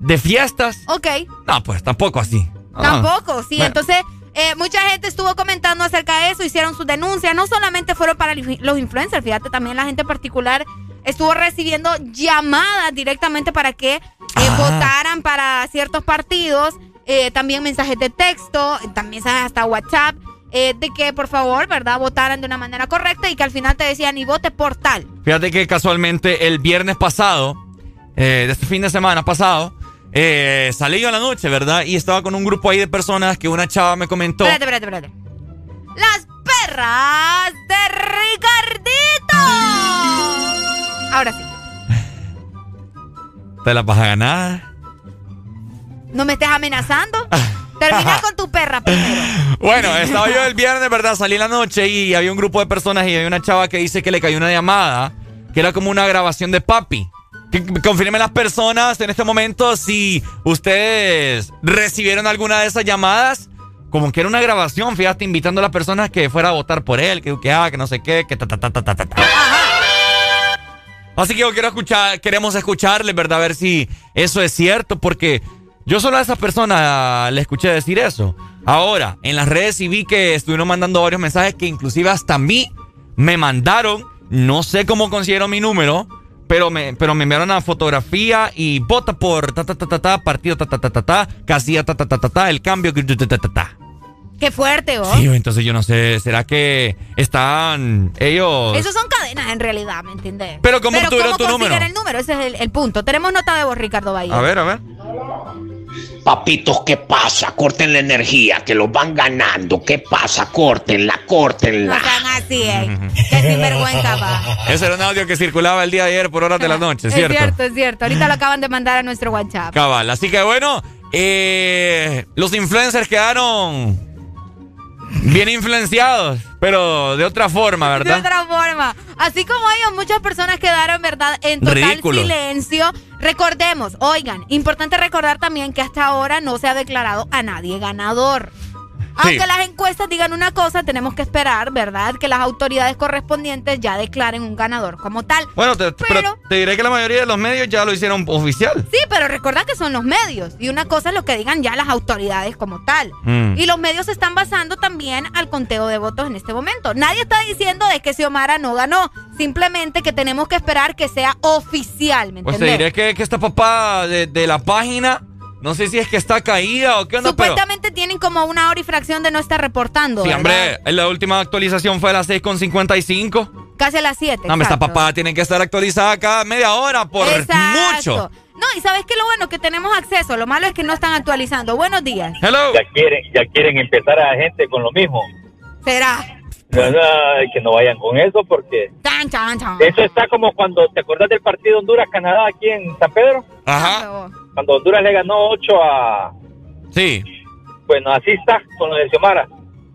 de fiestas. Ok. No, pues tampoco así. No. Tampoco, sí. Bueno. Entonces, eh, mucha gente estuvo comentando acerca de eso, hicieron sus denuncias. No solamente fueron para los influencers, fíjate, también la gente particular estuvo recibiendo llamadas directamente para que eh, Ah. votaran para ciertos partidos. Eh, también mensajes de texto, también hasta WhatsApp. eh, de que por favor, ¿verdad? Votaran de una manera correcta y que al final te decían y vote por tal. Fíjate que casualmente el viernes pasado, eh, de este fin de semana pasado, salí yo en la noche, ¿verdad? Y estaba con un grupo ahí de personas que una chava me comentó. Espérate, espérate, espérate. Las perras de Ricardito. Ahora sí. ¿Te la vas a ganar? No me estés amenazando. Termina con tu perra primero. Bueno, estaba yo el viernes, ¿verdad? Salí en la noche y había un grupo de personas y había una chava que dice que le cayó una llamada, que era como una grabación de papi. Que confirmen las personas en este momento si ustedes recibieron alguna de esas llamadas. Como que era una grabación, fíjate, invitando a las personas que fuera a votar por él, que, que, ah, que no sé qué, que ta, ta, ta, ta, ta, ta, ta. Así que yo quiero escuchar, queremos escucharles, ¿verdad? A ver si eso es cierto, porque yo solo a esa persona le escuché decir eso. Ahora, en las redes sí vi que estuvieron mandando varios mensajes que inclusive hasta a mí me mandaron. No sé cómo consiguieron mi número, pero me, pero me enviaron una fotografía y vota por ta ta ta ta ta, partido ta ta ta ta ta, casilla ta ta ta ta ta, el cambio ta ta ta ta ta. Qué fuerte, ¿oh? Sí, entonces yo no sé, ¿será que están ellos? Esos son cadenas en realidad, ¿me entiendes? Pero ¿cómo obtuvieron tu consiguen número? el número? Ese es el, el punto. Tenemos nota de voz, Ricardo Bahía. A ver, a ver. Papitos, ¿qué pasa? Corten la energía, que los van ganando. ¿Qué pasa? Córtenla, No córtenla. sean así, ¿eh? Qué sinvergüenza, va. Ese era un audio que circulaba el día de ayer por horas de la noche, Es ¿cierto? cierto, es cierto. Ahorita lo acaban de mandar a nuestro WhatsApp. Cabal. Así que bueno, eh, los influencers quedaron bien influenciados, pero de otra forma, De ¿verdad? otra forma. Así como ellos, muchas personas quedaron, ¿verdad?, en total silencio. Recordemos, oigan, importante recordar también que hasta ahora no se ha declarado a nadie ganador. Aunque las encuestas digan una cosa, tenemos que esperar, ¿verdad? Que las autoridades correspondientes ya declaren un ganador como tal. Bueno, te, pero, te diré que la mayoría de los medios ya lo hicieron oficial. Sí, pero recuerda que son los medios. Y una cosa es lo que digan ya las autoridades como tal. Mm. Y los medios se están basando también al conteo de votos en este momento. Nadie está diciendo de que Xiomara no ganó. Simplemente que tenemos que esperar que sea oficial, ¿me Pues te diré que, que esta papá de, de la página no sé si es que está caída o qué onda, Supuestamente tienen como una hora y fracción de no estar reportando. Sí, hombre, la última actualización fue a las 6.55. Casi a las 7. No, esta papá tiene que estar actualizada cada media hora por mucho. No, y sabes que lo bueno que tenemos acceso, lo malo es que no están actualizando. Buenos días. Hello. Ya quieren, ya quieren empezar a la gente con lo mismo. ¿Será? que no vayan con eso porque chan, chan, chan. eso está como cuando te acordás del partido Honduras-Canadá aquí en San Pedro. Ajá. Cuando Honduras le ganó 8 a... Sí. Bueno, así está con lo de Xiomara.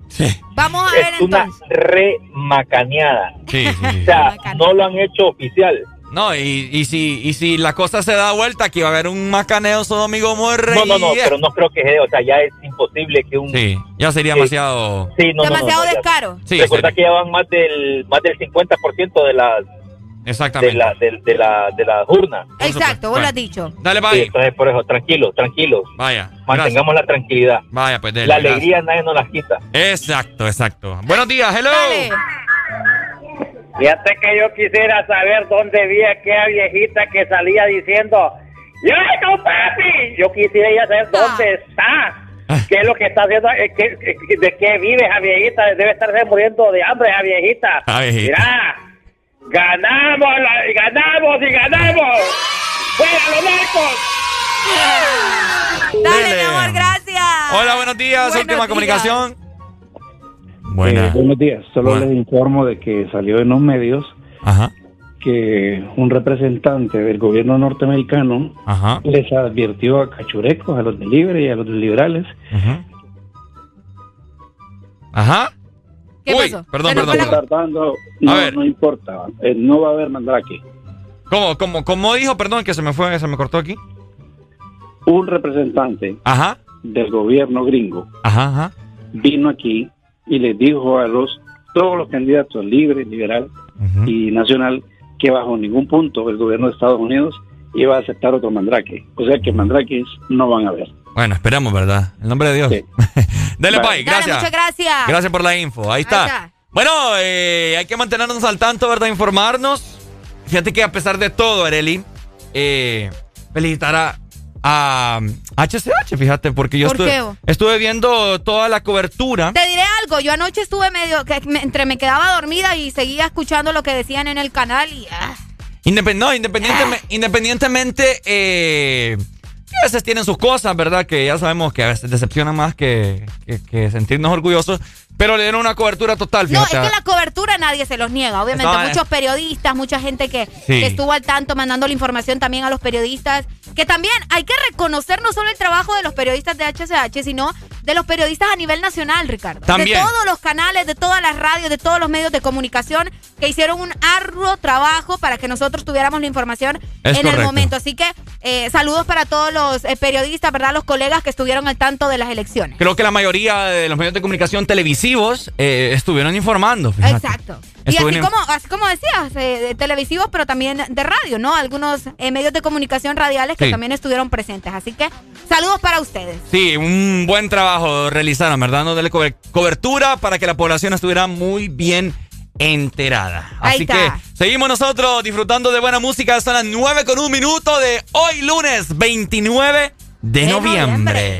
Sí. Vamos a ver es una remacaneada. Sí, sí, sí. O sea, no lo han hecho oficial. No, y, y, si, y si la cosa se da vuelta, aquí va a haber un macaneo domingo muerre. No, no, no, pero no creo que sea, o sea, ya es imposible que un... Sí, ya sería Sí. demasiado... Sí, no, no, Demasiado no, no, descaro. Sí, Recuerda sería- que ya van más del, más del 50% de las de Exactamente. la, de, de la, de las urnas. Exacto, vos lo has dicho. Dale, Sí, bye. entonces por eso, tranquilos, tranquilos. Vaya. Mantengamos la tranquilidad. Vaya, pues dele, la gracias. alegría nadie nos las quita. Exacto, exacto. Buenos días, hello. Dale. Fíjate que yo quisiera saber dónde vi aquella viejita que salía diciendo, ¡Yo papi! Yo quisiera ya saber dónde está. ¿Qué es lo que está haciendo? eh, qué- qué- ¿De qué vive esa viejita? Debe estarse muriendo de hambre esa viejita. Ah, viejita. Mira, ganamos, la- ganamos y ganamos. ¡Fuera los narcos! Dale, Dele. mi amor, gracias. Hola, buenos días. Buenos Última días. comunicación. Eh, buenos días. Solo Bueno. les informo de que salió en los medios Ajá. que un representante del gobierno norteamericano Ajá. les advirtió a cachurecos, a los libre y a los liberales, Ajá. Ajá. ¿Qué Uy, pasó? perdón, perdón, fue la- perdón. estar dando, A no, ver. no importa, eh, no va a haber mandrake. ¿Cómo, cómo, cómo dijo? Perdón, que se me fue, se me cortó aquí. Un representante Ajá. del gobierno gringo Ajá, ajá. vino aquí y les dijo a los todos los candidatos libre, liberal y nacional que bajo ningún punto el gobierno de Estados Unidos iba a aceptar otro mandrake. O sea que mandrakes no van a haber. Bueno, esperamos, ¿verdad? En nombre de Dios. Dele, Bye. bye. Gracias. Dale, muchas gracias. Gracias por la info. Ahí está. está. Bueno, eh, hay que mantenernos al tanto, ¿verdad? Informarnos. Fíjate que a pesar de todo, Areli, eh, felicitar a, a HCH, fíjate, porque yo ¿Por estuve, viendo toda la cobertura. Te diré algo, yo anoche estuve medio, que me- entre me quedaba dormida y seguía escuchando lo que decían en el canal y... ah, Independ- no, independientemente, independientemente eh, a veces tienen sus cosas, ¿verdad? Que ya sabemos que a veces decepcionan más que, que- que sentirnos orgullosos, pero le dieron una cobertura total, No, es fíjate. que la cobertura nadie se los niega. Obviamente, No, eh. muchos periodistas, mucha gente que, Sí. que estuvo al tanto mandando la información también a los periodistas. Que también hay que reconocer no solo el trabajo de los periodistas de HCH, sino de los periodistas a nivel nacional, Ricardo. También. De todos los canales, de todas las radios, de todos los medios de comunicación que hicieron un arduo trabajo para que nosotros tuviéramos la información Es en el momento. Así que eh, saludos para todos los eh, periodistas, ¿verdad? Los colegas que estuvieron al tanto de las elecciones. Creo que la mayoría de los medios de comunicación televisivos eh, estuvieron informando. fíjate. Exacto. Y así como, así como decías, eh, de televisivos, pero también de radio, ¿no? Algunos eh, medios de comunicación radiales que Sí. también estuvieron presentes. Así que saludos para ustedes. Sí, un buen trabajo realizaron, ¿verdad? Dándole cober- cobertura para que la población estuviera muy bien enterada. Así que seguimos nosotros disfrutando de buena música. Son las 9 con un minuto de hoy lunes 29 de, De noviembre.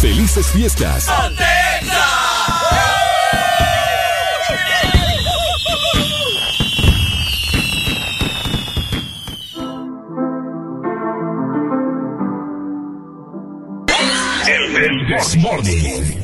Felices fiestas. El Desmorning.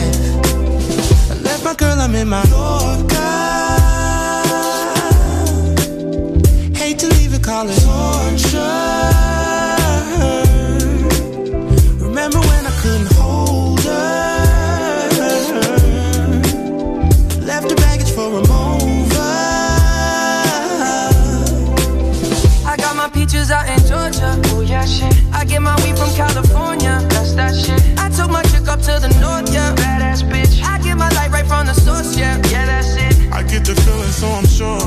My girl, I'm in my Yorker. Hate to leave it, call it torture. So I'm sure.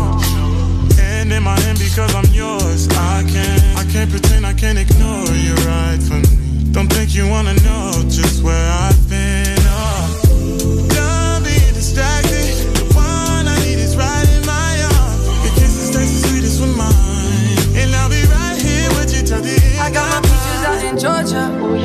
And in my hand because I'm yours. I can't, I can't pretend, I can't ignore you right from me. Don't think you wanna know just where I've been.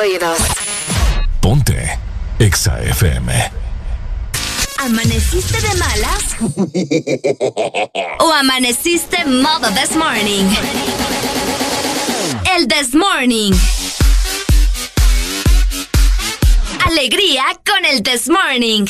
Oídos. Ponte Exa FM. ¿Amaneciste de malas? ¿O amaneciste modo this morning? El this morning. Alegría con el this morning.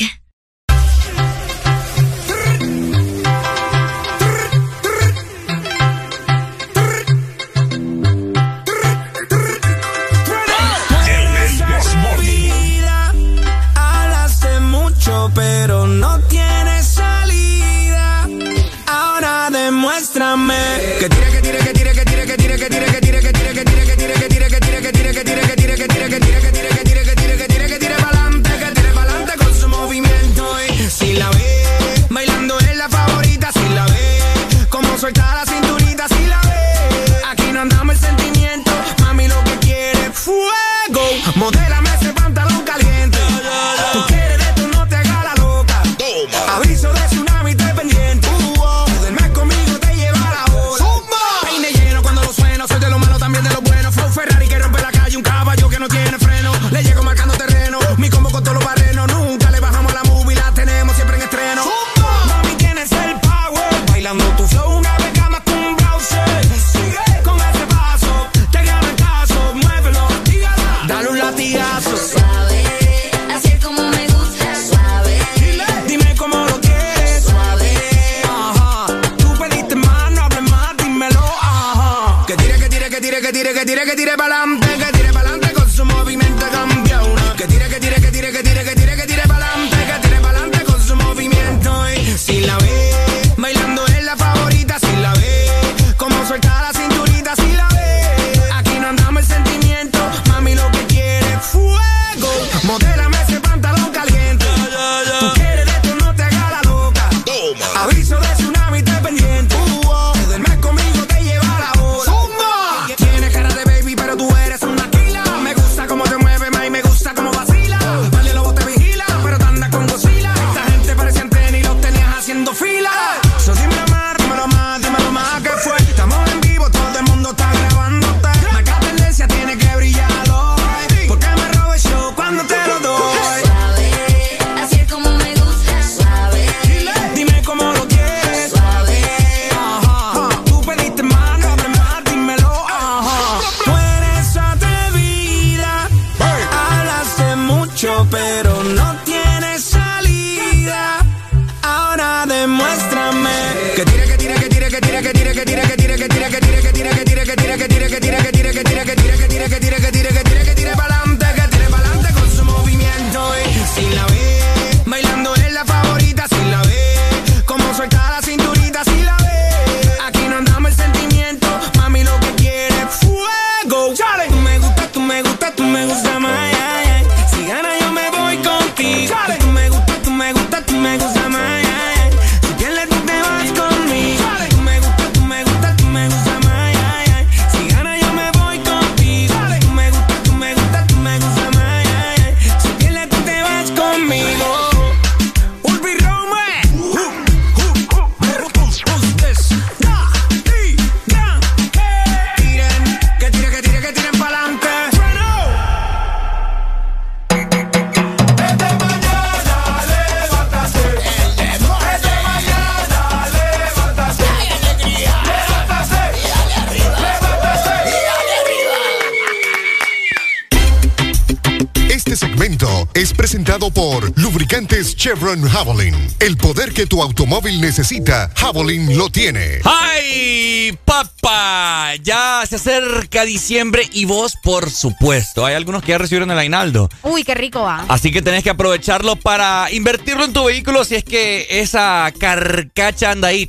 Chevron Javelin. El poder que tu automóvil necesita, Javelin lo tiene. ¡Ay, papá! Ya se acerca diciembre y vos, por supuesto. Hay algunos que ya recibieron el aguinaldo. Uy, qué rico va. Así que tenés que aprovecharlo para invertirlo en tu vehículo si es que esa carcacha anda ahí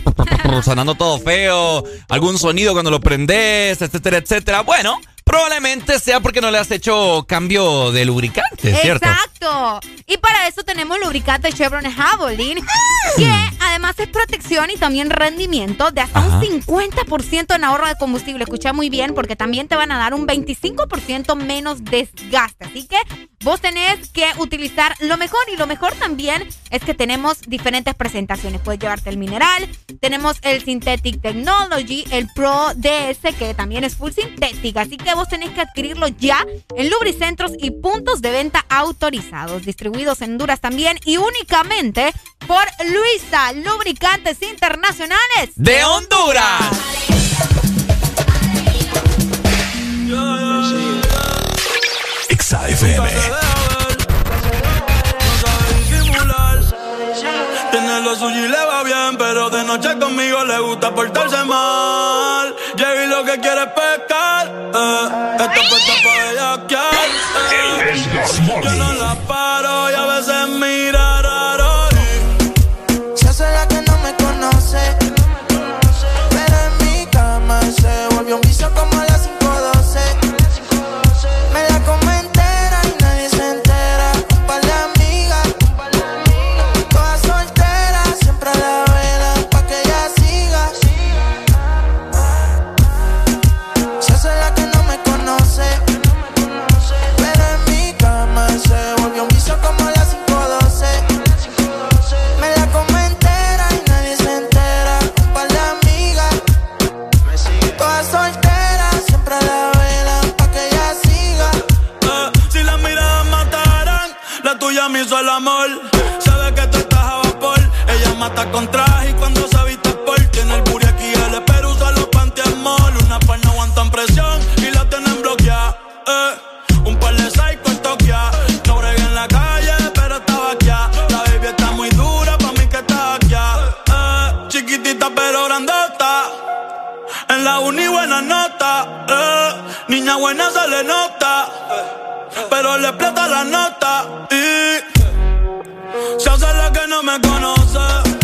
sonando todo feo, algún sonido cuando lo prendes, etcétera, etcétera. Bueno, Probablemente sea porque no le has hecho cambio de lubricante, ¿cierto? Exacto. Y para eso tenemos lubricante Chevron Javelin, que además es protección y también rendimiento de hasta un 50% en ahorro de combustible. Escucha muy bien porque también te van a dar un 25% menos desgaste. Así que vos tenés que utilizar lo mejor y lo mejor también es que tenemos diferentes presentaciones. Puedes llevarte el mineral, tenemos el Synthetic Technology, el Pro DS que también es full sintética. Así que vos tenés que adquirirlo ya en lubricentros y puntos de venta autorizados, distribuidos en Honduras también y únicamente por Luisa Lubricantes Internacionales de Honduras. XAFM. Suyo y le va bien, pero de noche conmigo le gusta portarse mal. Llegué lo que quiere es pescar. Eh. Esto puesta para bellaquear. Eh. Yo no la paro y a veces mira Mata con traje y cuando se viste por tiene el booty aquí el espero usa los pantiamol. Una par no aguantan presión y la tienen bloqueada. Eh. Un par de psycho en Tokia. No bregué en la calle, pero estaba aquí. La baby está muy dura, pa' mí que está aquí. Eh. Chiquitita pero grandota. En la uni buena nota. Eh. Niña buena se le nota. Pero le explota la nota. Y se hace la que no me conoce.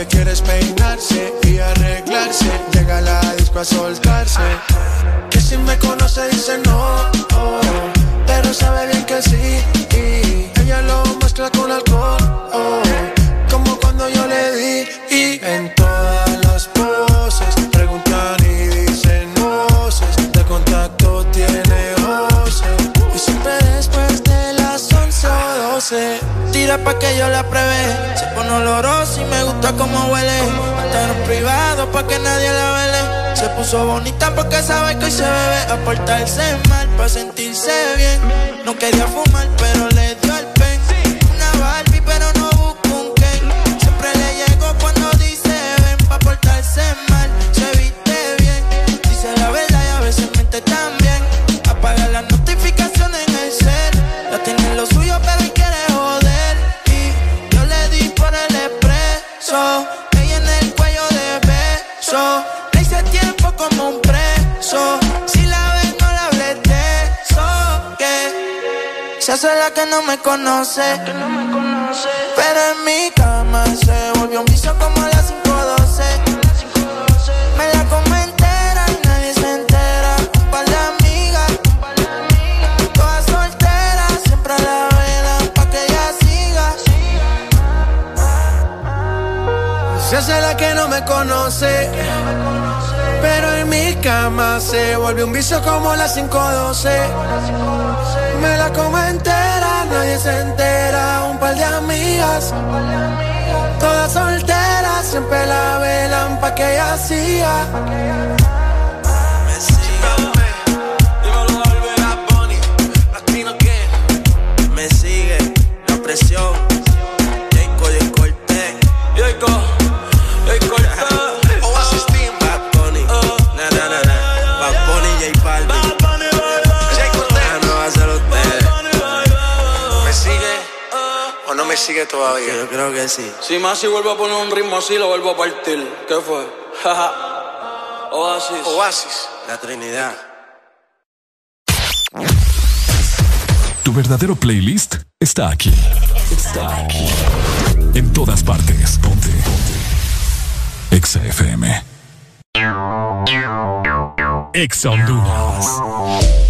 que quieres peinarse y arreglarse. Llega a la disco a soltarse. Que si me conoce dice no, oh, pero sabe bien que sí. Y ella lo mezcla con alcohol, oh. como cuando yo le di. Y en todas las poses preguntan y dicen voces. De contacto tiene voces. Y siempre después de las 11 o 12, tira pa' que yo la pruebe bien olorosa y me gusta como huele. Estar privado pa' que nadie la vele. Se puso bonita porque sabe que hoy se bebe. A portarse mal pa' sentirse bien. No quería fumar, pero le se hace la que no me conoce. Pero en mi cama se volvió un vicio como a las 5.12. Me la como entera y nadie se entera. Un par de amigas, todas solteras, siempre a la vela pa' que ella siga. Se hace la que no me conoce. Pero en mi cama se volvió un vicio como las 5.12. Me la como entera, nadie se entera. Un par de amigas, todas solteras, siempre la velan pa' que ella siga. Sigue todavía? Yo creo que sí. Si Masi vuelve a poner un ritmo así, lo vuelvo a partir. ¿Qué fue? Oasis. Oasis. La Trinidad. Tu verdadero playlist está aquí. Está aquí. En todas partes. Ponte. Ponte. Exa FM. Exa Honduras.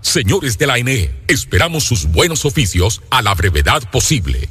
Señores de la ANE, esperamos sus buenos oficios a la brevedad posible.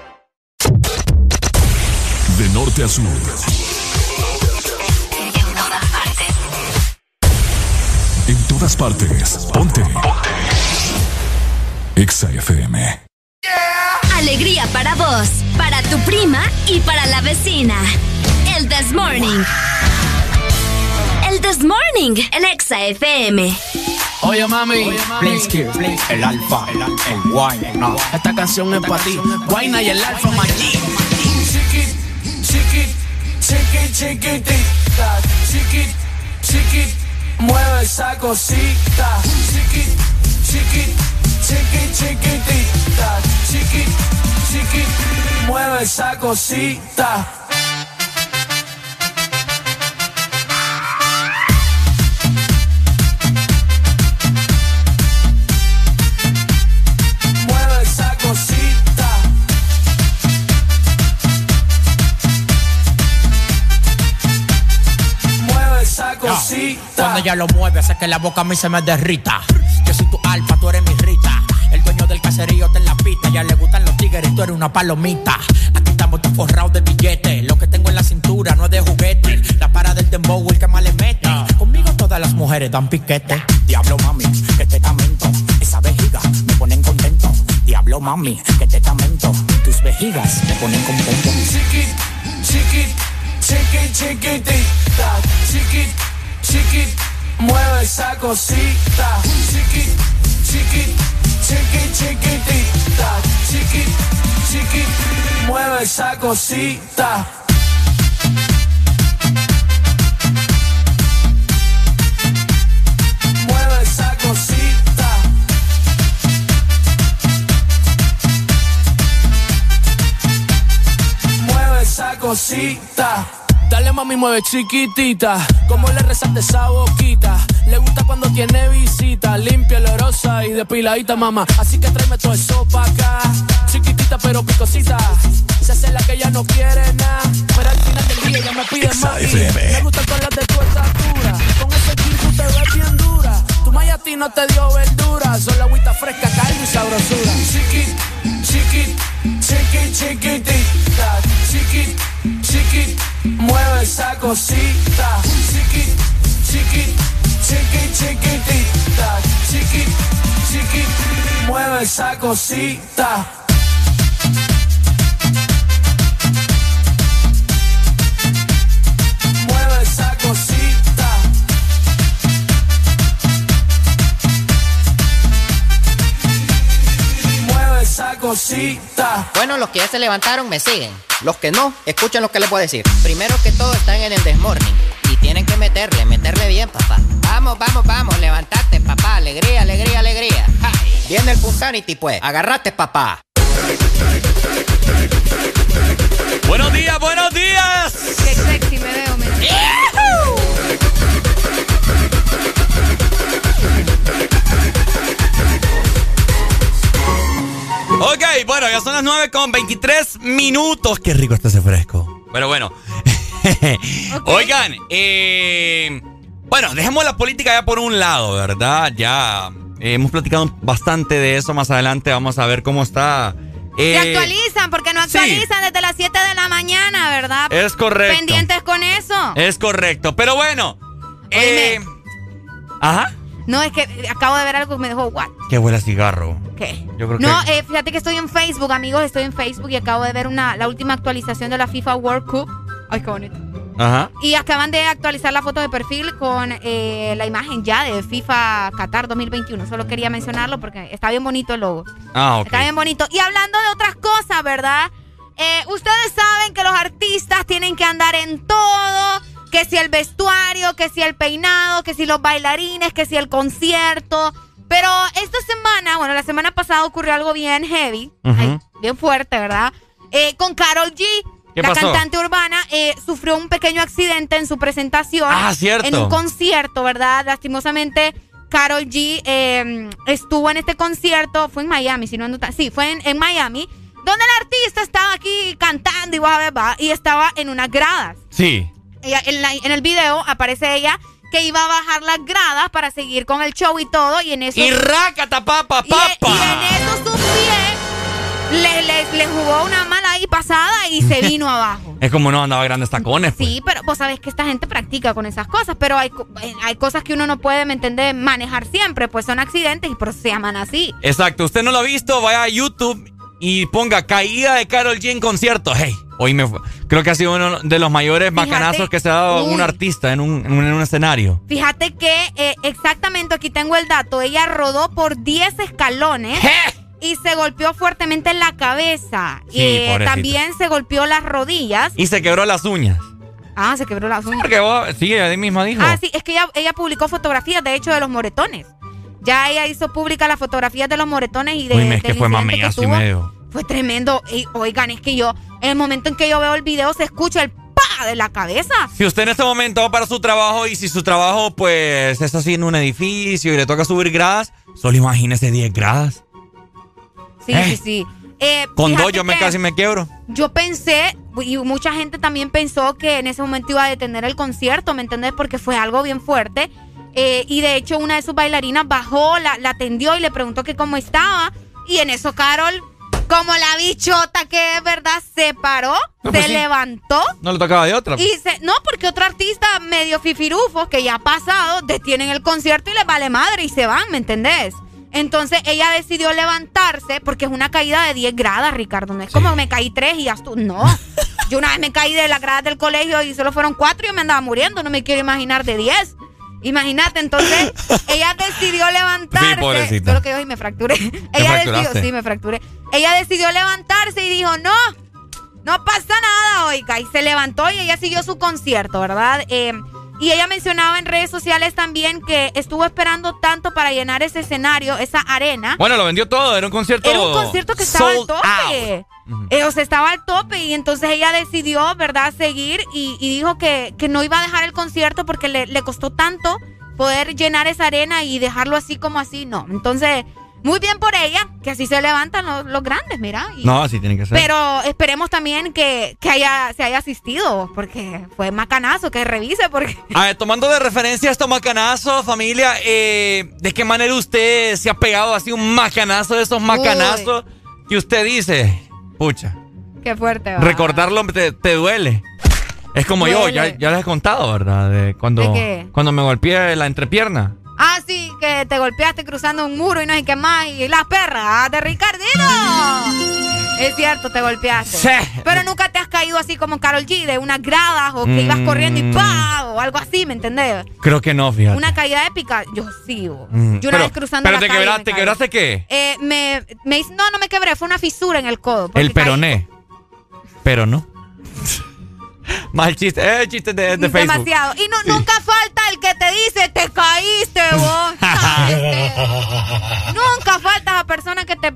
De norte a sur. En todas partes. Ponte. Exa FM. Alegría para vos, para tu prima y para la vecina. El This Morning. El This Morning, el Exa FM. Oye mami, Blaze Kid, el alfa, el, el wine, no. Esta canción es para ti, Guayna y el alfa Maggi. Chiqui, chiqui, chiquitita, chiqui, chiqui, mueve esa cosita, chiqui, chiqui, chiqui, chiquitita, chiqui, chiqui, mueve esa cosita. Ella lo mueve, hace que la boca a mí se me derrita. Yo soy tu alfa, tú eres mi rita. El dueño del caserío te la pista. Ya le gustan los tigres tú eres una palomita. Aquí estamos forrados de billetes. Lo que tengo en la cintura no es de juguete. La para del dembow, el que más le mete. Conmigo todas las mujeres dan piquete. Diablo mami, que te tamento. Esa vejiga me ponen contento. Diablo mami, que te tamento. Tus vejigas me ponen contento. Chiqui, chiqui, chiqui, chiquitita, chiqui, chiqui, mueve esa cosita, chiqui, chiqui, chiqui, chiquitita, chiqui, chiqui, mueve esa cosita. Mueve esa cosita. Mueve esa cosita. Dale mami, mueve chiquitita. Como le resaste esa boquita. Le gusta cuando tiene visita. Limpia, olorosa y depiladita, mamá. Así que tráeme todo eso pa' acá. Chiquitita pero picosita. Se hace la que ya no quiere nada. Pero al final del día ya me pide más. Me gustan todas las de tu estatura. Con ese skin tú te ves bien dura. Tu maya a ti no te dio verdura. Solo agüita fresca, calma y sabrosura. Chiqui, chiqui, chiqui, chiquitita. Chiqui, chiqui, mueve esa cosita. Chiqui, chiqui, chiqui, chiquitita. Chiqui, chiqui, mueve esa cosita. Cosita. Bueno, los que ya se levantaron me siguen. Los que no, escuchen lo que les voy a decir. Primero que todo están en el desmorning. Y tienen que meterle, meterle bien, papá. Vamos, vamos, vamos, levantate, papá. Alegría, alegría, alegría. Ja. Viene el Punsanity, pues. Agarrate, papá. Buenos días, buenos días. Qué sexy me veo, mira. Ok, bueno, ya son las 9 con 23 minutos. Qué rico está ese fresco. Pero bueno. Oigan, eh, bueno, dejemos la política ya por un lado, ¿verdad? Ya hemos platicado bastante de eso. Más adelante vamos a ver cómo está. Se eh, actualizan, porque no actualizan desde las 7 de la mañana, ¿verdad? Es correcto. Pendientes con eso. Es correcto. Pero bueno. eh, Ajá. No, es que acabo de ver algo que me dejó, what? Qué huele a cigarro. ¿Qué? Yo creo No, que. eh, fíjate que estoy en Facebook, amigos, estoy en Facebook y acabo de ver una, la última actualización de la FIFA World Cup. Ay, qué bonito. Ajá. Y acaban de actualizar la foto de perfil con eh, la imagen ya de FIFA Qatar 2021. Solo quería mencionarlo porque está bien bonito el logo. Ah, ok. Está bien bonito. Y hablando de otras cosas, ¿verdad? Eh, ustedes saben que los artistas tienen que andar en todo. Que si el vestuario, que si el peinado, que si los bailarines, que si el concierto. Pero esta semana, bueno, la semana pasada ocurrió algo bien heavy, ay, bien fuerte, ¿verdad? Eh, con Carol G. ¿Qué la pasó? cantante urbana eh, sufrió un pequeño accidente en su presentación. Ah, cierto. En un concierto, ¿verdad? Lastimosamente, Carol G eh, estuvo en este concierto, fue en Miami, si no ando tan- Sí, fue en, en Miami, donde el artista estaba aquí cantando y va, y estaba en unas gradas. Sí. Ella- en, la- en el video aparece ella que iba a bajar las gradas para seguir con el show y todo, y en eso. Y rácata, papa, Y, papa. y en eso su pie le, le- le jugó una mala ahí pasada y se vino abajo. Es como no andaba grandes tacones. pues. Sí, pero vos sabés que esta gente practica con esas cosas, pero hay, eh, hay cosas que uno no puede, ¿me entiendes?, manejar siempre, pues son accidentes y por eso se llaman así. Exacto. Usted no lo ha visto, vaya a YouTube y ponga caída de Carol G en concierto. Hey, hoy me creo que ha sido uno de los mayores Fíjate, bacanazos que se ha dado uy. un artista en un, en un- en un escenario. Fíjate que eh, exactamente aquí tengo el dato, ella rodó por 10 escalones. Y se golpeó fuertemente en la cabeza. Sí, Eh, también se golpeó las rodillas. Y se quebró las uñas. Ah, se quebró las uñas. Porque vos, sí, ella misma dijo. Ah, sí, es que ella, ella publicó fotografías, de hecho, de los moretones. Ya ella hizo pública las fotografías de los moretones y de. Uy, me es que fue y tuvo. medio. Fue tremendo. Y, oigan, es que yo, en el momento en que yo veo el video, se escucha el pa de la cabeza. Si usted en este momento va para su trabajo y si su trabajo pues es así en un edificio y le toca subir gradas, solo imagínese 10 gradas. Sí, Eh. sí, sí. Eh, Con dos yo me casi me quiebro. Yo pensé, y mucha gente también pensó que en ese momento iba a detener el concierto, ¿me entendés? Porque fue algo bien fuerte. Eh, y de hecho, una de sus bailarinas bajó, la, la atendió y le preguntó que cómo estaba. Y en eso, Carol, como la bichota que es verdad, se paró, No, se pues sí. levantó. No le tocaba de otra. Y se, no, porque otro artista medio fifirufo que ya ha pasado, detienen el concierto y les vale madre y se van, ¿me entendés? Entonces ella decidió levantarse porque es una caída de 10 gradas, Ricardo. No es como me caí 3 y ya estuvo. No. Yo una vez me caí de las gradas del colegio y solo fueron 4 y yo me andaba muriendo. No me quiero imaginar de 10. Imagínate, entonces ella decidió levantarse. Sí, lo que yo y me fracturé. ella decidió, sí, me fracturé. Ella decidió levantarse y dijo, no, No pasa nada, oiga. Y se levantó y ella siguió su concierto, ¿verdad? Eh, y ella mencionaba en redes sociales también que estuvo esperando tanto para llenar ese escenario, esa arena. Bueno, lo vendió todo, era un concierto. Era un concierto que estaba al tope. Eh, o sea, estaba al tope y entonces ella decidió, ¿verdad?, seguir y, dijo que, que, no iba a dejar el concierto porque le, le costó tanto poder llenar esa arena y dejarlo así como así. No, entonces muy bien por ella, que así se levantan los, grandes, mira. no, así tiene que ser. Pero esperemos también que, haya, se haya asistido, porque fue macanazo, que revise, porque... A ver, tomando de referencia esto macanazo, familia, eh, ¿de qué manera usted se ha pegado así un macanazo de esos macanazos que usted dice? Pucha. Qué fuerte. Recordarlo te, duele. Es como yo, ya, ya les he contado, ¿verdad? De cuando, cuando me golpeé la entrepierna. Ah, sí, que te golpeaste cruzando un muro y no hay que más. Y las perras ah, de Ricardino. Es cierto, te golpeaste. Sí. Pero nunca te has caído así como Carol G de unas gradas o que ibas corriendo y mm. ¡pah! o algo así, ¿me entendés? Creo que no, fíjate. Una caída épica, yo sí. Mm. Yo una vez cruzando pero te quebraste, ¿te quebraste qué? Eh, me, me, no, no me quebré, fue una fisura en el codo. El peroné. Pero no. Mal chiste, eh, chiste de, de Facebook. Demasiado. Y no, nunca falta el que te dice, te caíste vos. nunca falta la persona que te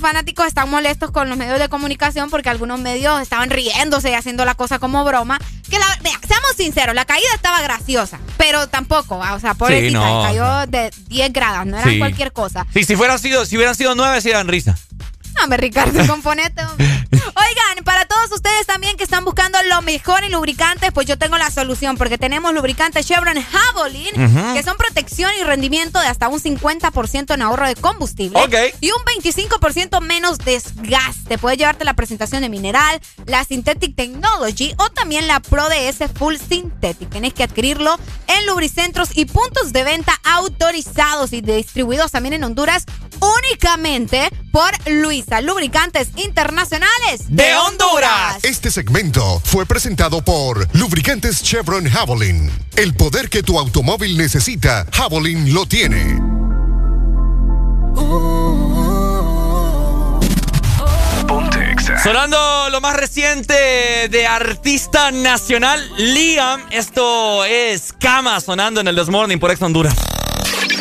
fanáticos están molestos con los medios de comunicación porque algunos medios estaban riéndose y haciendo la cosa como broma. Que la, seamos sinceros, la caída estaba graciosa, pero tampoco, o sea, por sí, cayó de 10 grados, no era cualquier cosa. Sí, si fuera sido, si hubieran sido 9, sí dan risa. Dame, Ricardo, componente. Oigan, para todos ustedes también que están buscando lo mejor en lubricantes, pues yo tengo la solución, porque tenemos lubricantes Chevron Javelin, que son protección y rendimiento de hasta un 50% en ahorro de combustible. Y un 25% menos desgaste. Puedes llevarte la presentación de mineral, la Synthetic Technology o también la Pro DS Full Synthetic. Tienes que adquirirlo en lubricentros y puntos de venta autorizados y distribuidos también en Honduras únicamente por Lubricantes Internacionales de Honduras. Este segmento fue presentado por Lubricantes Chevron Javelin. El poder que tu automóvil necesita, Javelin lo tiene. Sonando lo más reciente de artista nacional, Liam. Esto es Cama sonando en el This Morning por Ex Honduras.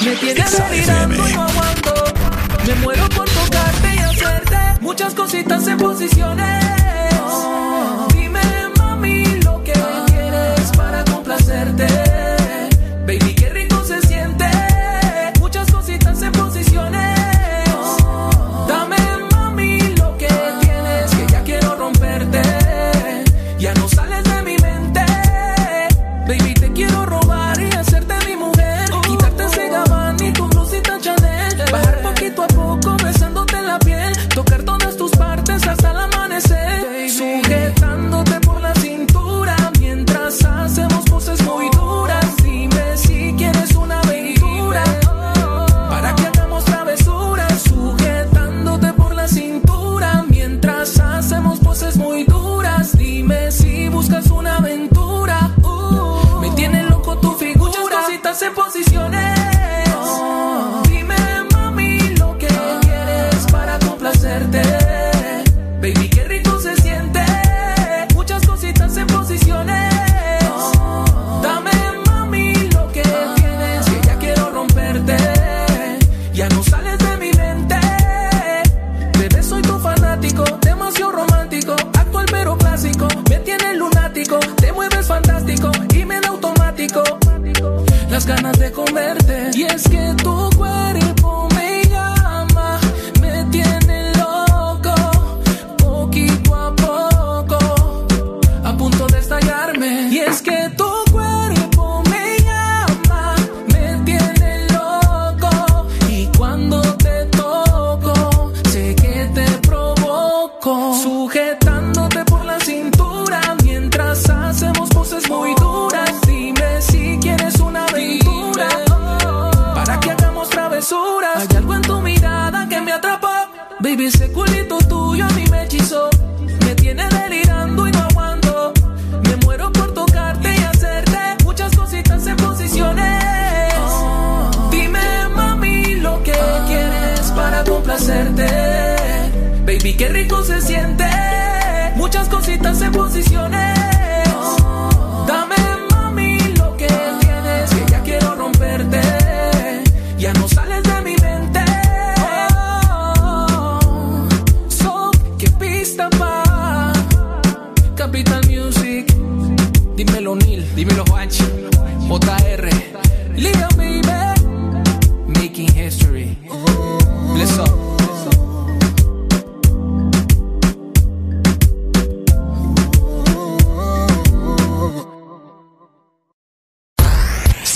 Me tienes. Me muero muchas cositas en posiciones. En posiciones. Dime, mami, lo que quieres para complacerte. Baby, qué rico se siente. Muchas cositas en posiciones. Dame, mami, lo que tienes, que ya quiero romperte. Ya no sales de mi mente. Bebé, soy tu fanático, demasiado romántico. Actual pero clásico, me tienes lunático. Te mueves fantástico y me da automático ganas de comerte. Y es que tú Baby, qué rico se siente. Muchas cositas en posiciones.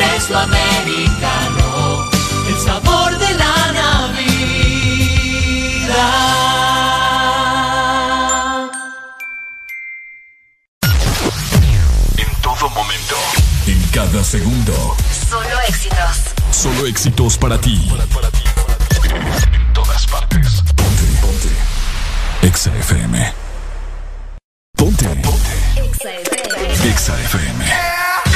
Espresso Americano, el sabor de la Navidad. En todo momento, en cada segundo. Solo éxitos. Solo éxitos para ti. En todas partes. Ponte, ponte. Exa FM. Ponte. Ponte. Exa FM.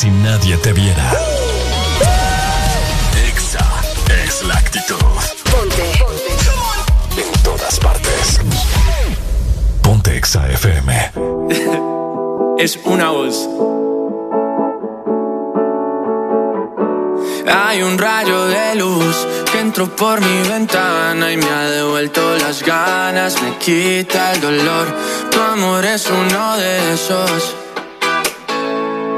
si nadie te viera. Exa es la actitud. Ponte. Ponte. En todas partes. Ponte Exa FM. es una voz. Hay un rayo de luz que entró por mi ventana y me ha devuelto las ganas, me quita el dolor. Tu amor es uno de esos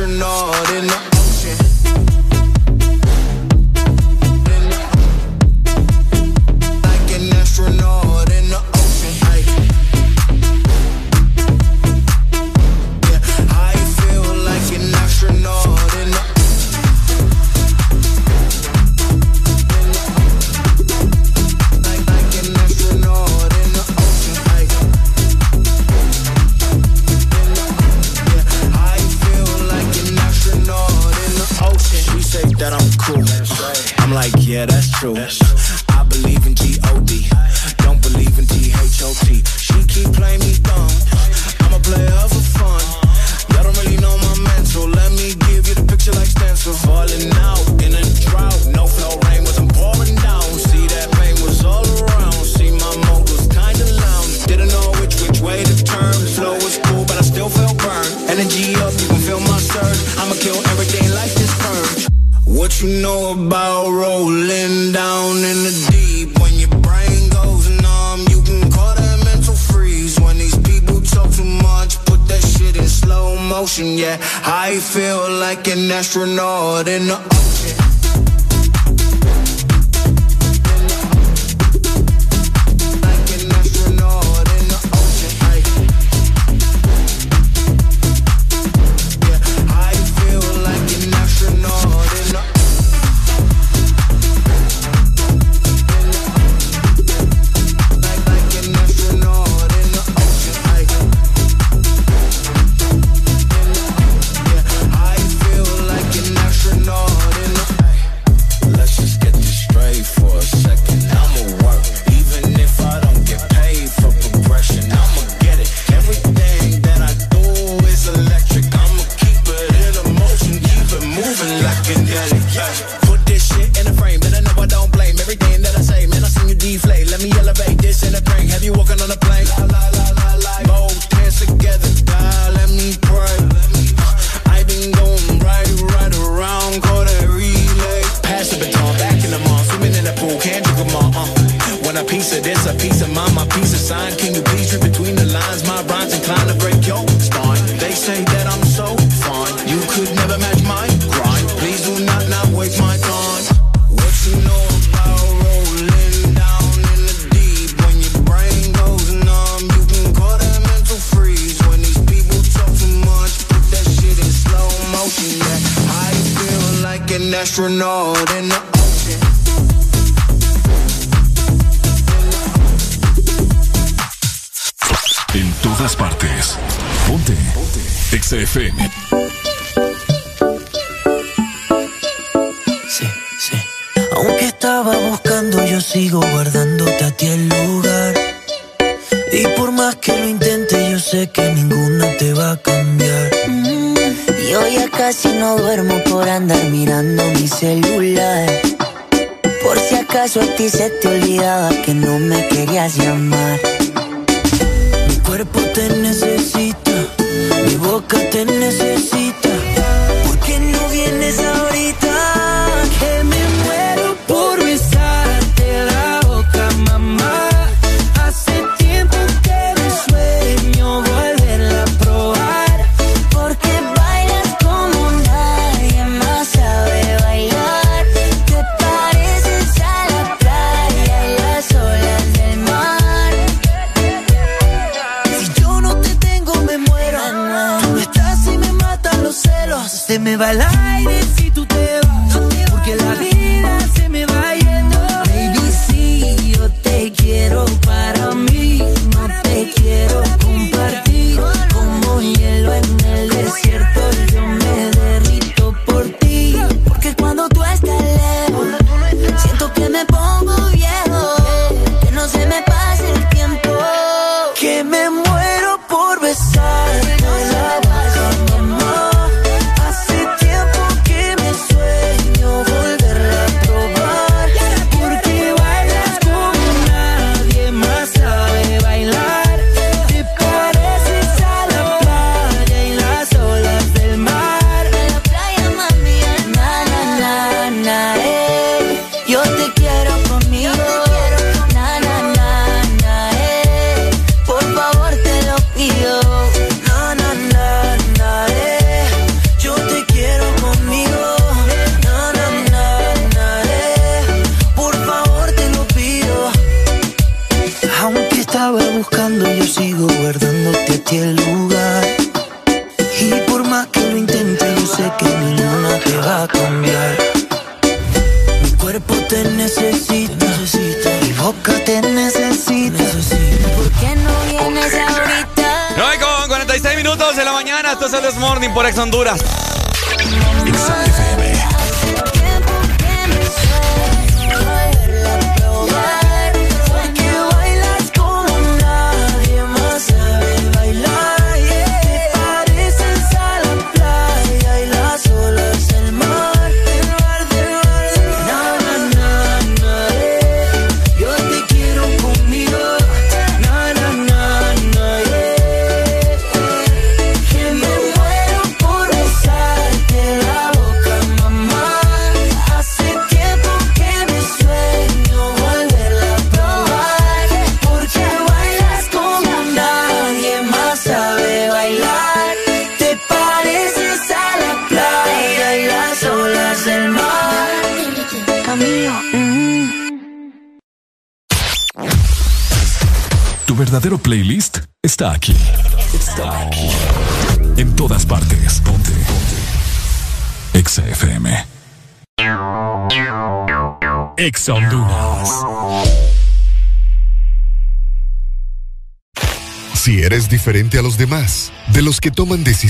astronaut in the ocean. me va el aire.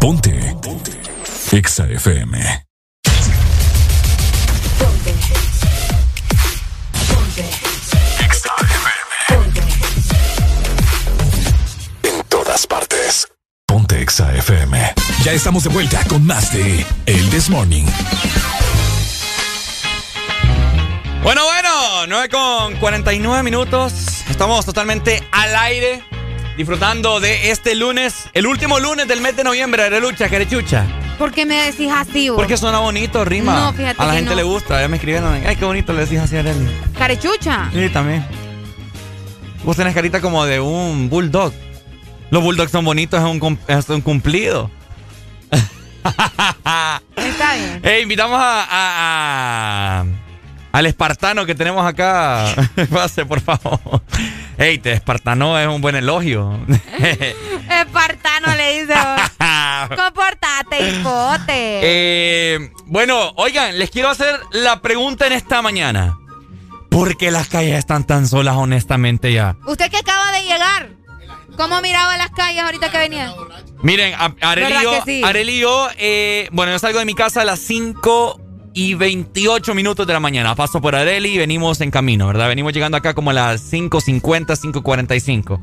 Ponte. Ponte. Exa FM. Exa FM. En todas partes. Ponte Exa FM. Ya estamos de vuelta con más de El This Morning. Bueno, bueno, 9 con 49 minutos. Estamos totalmente al aire, disfrutando de este lunes, el último lunes del mes de noviembre de lucha, Carechucha. ¿Por qué me decís así vos? Porque suena bonito, rima. No, fíjate A la que gente no. le gusta, ya me escribieron. Ay, qué bonito le decís así a Arely. Carechucha. Sí, también. Vos tenés carita como de un bulldog. Los bulldogs son bonitos, es un, es un cumplido. Está bien. Eh, invitamos a- al espartano que tenemos acá. Pase, por favor. Ey, te espartano es un buen elogio. Espartano le dice. Comportate, hipote. Eh, bueno, oigan, les quiero hacer la pregunta en esta mañana. ¿Por qué las calles están tan solas, honestamente, ya? Usted que acaba de llegar. ¿Cómo miraba las calles ahorita que venía? Miren, a- Arely y ¿Verdad yo, que sí? Arely y yo, eh, bueno, yo salgo de mi casa a las 5 y 28 minutos de la mañana. Paso por Areli y venimos en camino, ¿verdad? Venimos llegando acá como a las 5.50, 5.45.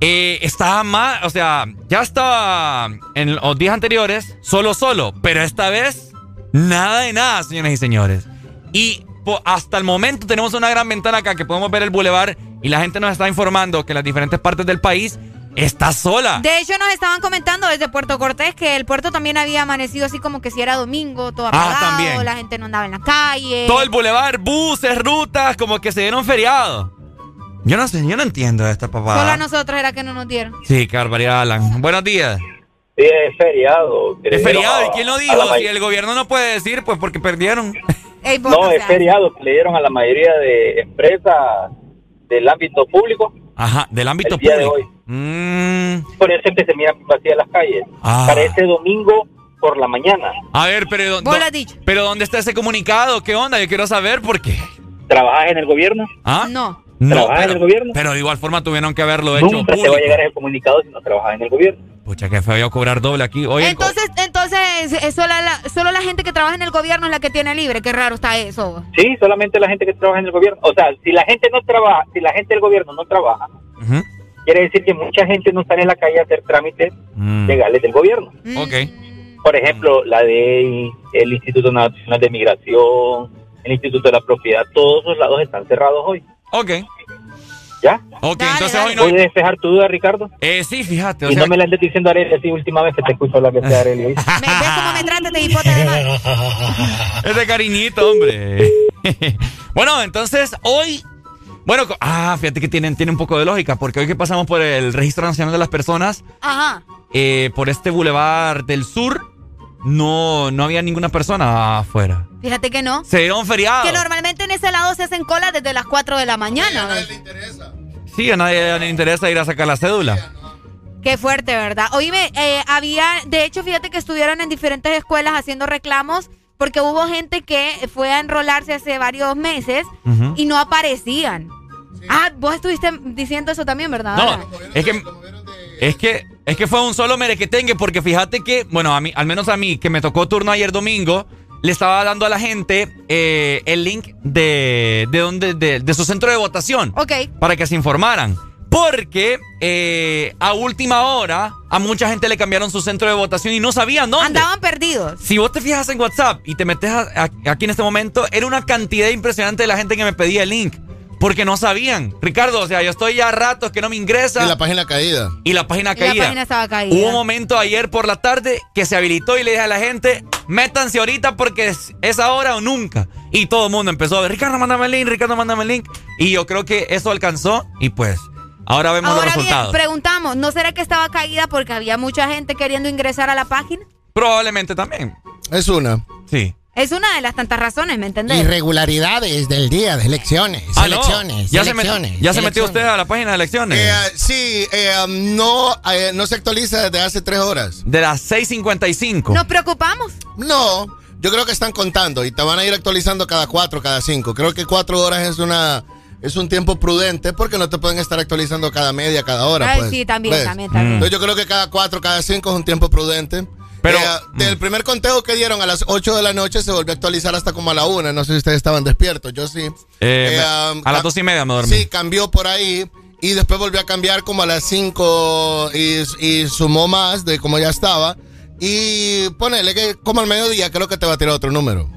Eh, estaba más, o sea, ya estaba en los días anteriores solo, solo, pero esta vez nada de nada, señoras y señores. Y hasta el momento tenemos una gran ventana acá que podemos ver el bulevar y la gente nos está informando que en las diferentes partes del país está sola. De hecho, nos estaban comentando desde Puerto Cortés que el puerto también había amanecido así como que si era domingo, todo Ah, apagado, también. la gente no andaba en la calle. Todo el bulevar, buses, rutas, como que se dieron feriado. Yo no sé, yo no entiendo esta Solo a nosotros era que no nos dieron. Sí, qué barbaridad, Alan. Buenos días. Sí, es feriado. Es feriado, ¿y quién lo dijo? Si el gobierno no puede decir, pues porque perdieron. No, es feriado que le dieron a la mayoría de empresas del ámbito público. Ajá, del ámbito El día de público. Mm, Por eso es que se miran vacías las calles. Ah. Para este domingo por la mañana. a ver, pero, Vos do- lo has dicho. pero ¿dónde está ese comunicado? ¿Qué onda? Yo quiero saber por qué. ¿Trabajas en el gobierno? ¿Ah? No. No, ¿Trabajas en pero, el gobierno? pero de igual forma tuvieron que haberlo hecho Nunca te público. va a llegar ese comunicado si no trabajas en el gobierno. Pucha, que feo cobrar doble aquí. Oye, Entonces, entonces es solo la, solo la gente que trabaja en el gobierno es la que tiene libre. Qué raro está eso. Sí, solamente la gente que trabaja en el gobierno. O sea, si la gente no trabaja, si la gente del gobierno no trabaja. Quiere decir que mucha gente no sale en la calle a hacer trámites Mm. legales del gobierno. Ok. Por ejemplo, la DEI, el Instituto Nacional de Migración, el Instituto de la Propiedad, todos esos lados están cerrados hoy. Ok. ¿Ya? Ok, entonces hoy no. ¿Puedes despejar tu duda, Ricardo? Eh, sí, fíjate. O y sea, no me la andes diciendo Arely así última vez que te escucho hablar que sea Arely. ¿oíste? ¿Me ves cómo me tratas de hipote de mal? Es de cariñito, hombre. bueno, entonces hoy. Bueno, ah, fíjate que tienen, tiene un poco de lógica, porque hoy que pasamos por el Registro Nacional de las Personas, Ajá. eh, por este bulevar del sur, no, no había ninguna persona afuera. Fíjate que no. Se dieron feriado. Que normalmente en ese lado se hacen colas desde las 4 de la mañana. Sí, a nadie le interesa ir a sacar la cédula. Qué fuerte, ¿verdad? Oíme, eh, había, de hecho, fíjate que estuvieron en diferentes escuelas haciendo reclamos porque hubo gente que fue a enrolarse hace varios meses y no aparecían. Ah, vos estuviste diciendo eso también, ¿verdad? No, es que, es que, es que fue un solo merequetengue, porque fíjate que, bueno, a mí, al menos a mí, que me tocó turno ayer domingo, le estaba dando a la gente eh, el link de, de, donde, de, de su centro de votación. Ok. Para que se informaran. Porque eh, a última hora a mucha gente le cambiaron su centro de votación y no sabían dónde. Andaban perdidos. Si vos te fijas en WhatsApp y te metes a- a- aquí en este momento, era una cantidad impresionante de la gente que me pedía el link. Porque no sabían. Ricardo, o sea, yo estoy ya ratos que no me ingresa. Y la página caída. Y la página Y la caída. página estaba caída. Hubo un momento ayer por la tarde que se habilitó y le dije a la gente, métanse ahorita porque es, es ahora o nunca. Y todo el mundo empezó a ver, Ricardo, mándame el link, Ricardo, mándame el link. Y yo creo que eso alcanzó y pues ahora vemos Ahora los bien, resultados. preguntamos, ¿no será que estaba caída porque había mucha gente queriendo ingresar a la página? Probablemente también. Es una. Sí. Es una de las tantas razones, ¿me entendés? Irregularidades del día de elecciones. Ah, no. elecciones. ¿Ya, se, met- elecciones, ¿Ya se metió usted a la página de elecciones? Eh, sí, eh, um, no, eh, no se actualiza desde hace tres horas. De las 6.55. Nos preocupamos. No, yo creo que están contando y te van a ir actualizando cada cuatro, cada cinco. Creo que cuatro horas es una es un tiempo prudente porque no te pueden estar actualizando cada media, cada hora. Ay, pues. sí, también, ¿Ves? también, también. Entonces yo creo que cada cuatro, cada cinco es un tiempo prudente. Pero- Eh, del primer conteo que dieron a las 8 de la noche se volvió a actualizar hasta como a la una. No sé si ustedes estaban despiertos, yo sí. Eh, Eh, me- a las dos y media me dormí. Sí, cambió por ahí y después volvió a cambiar como a las 5 y, y sumó más de como ya estaba. Y ponele que como al mediodía creo que te va a tirar otro número.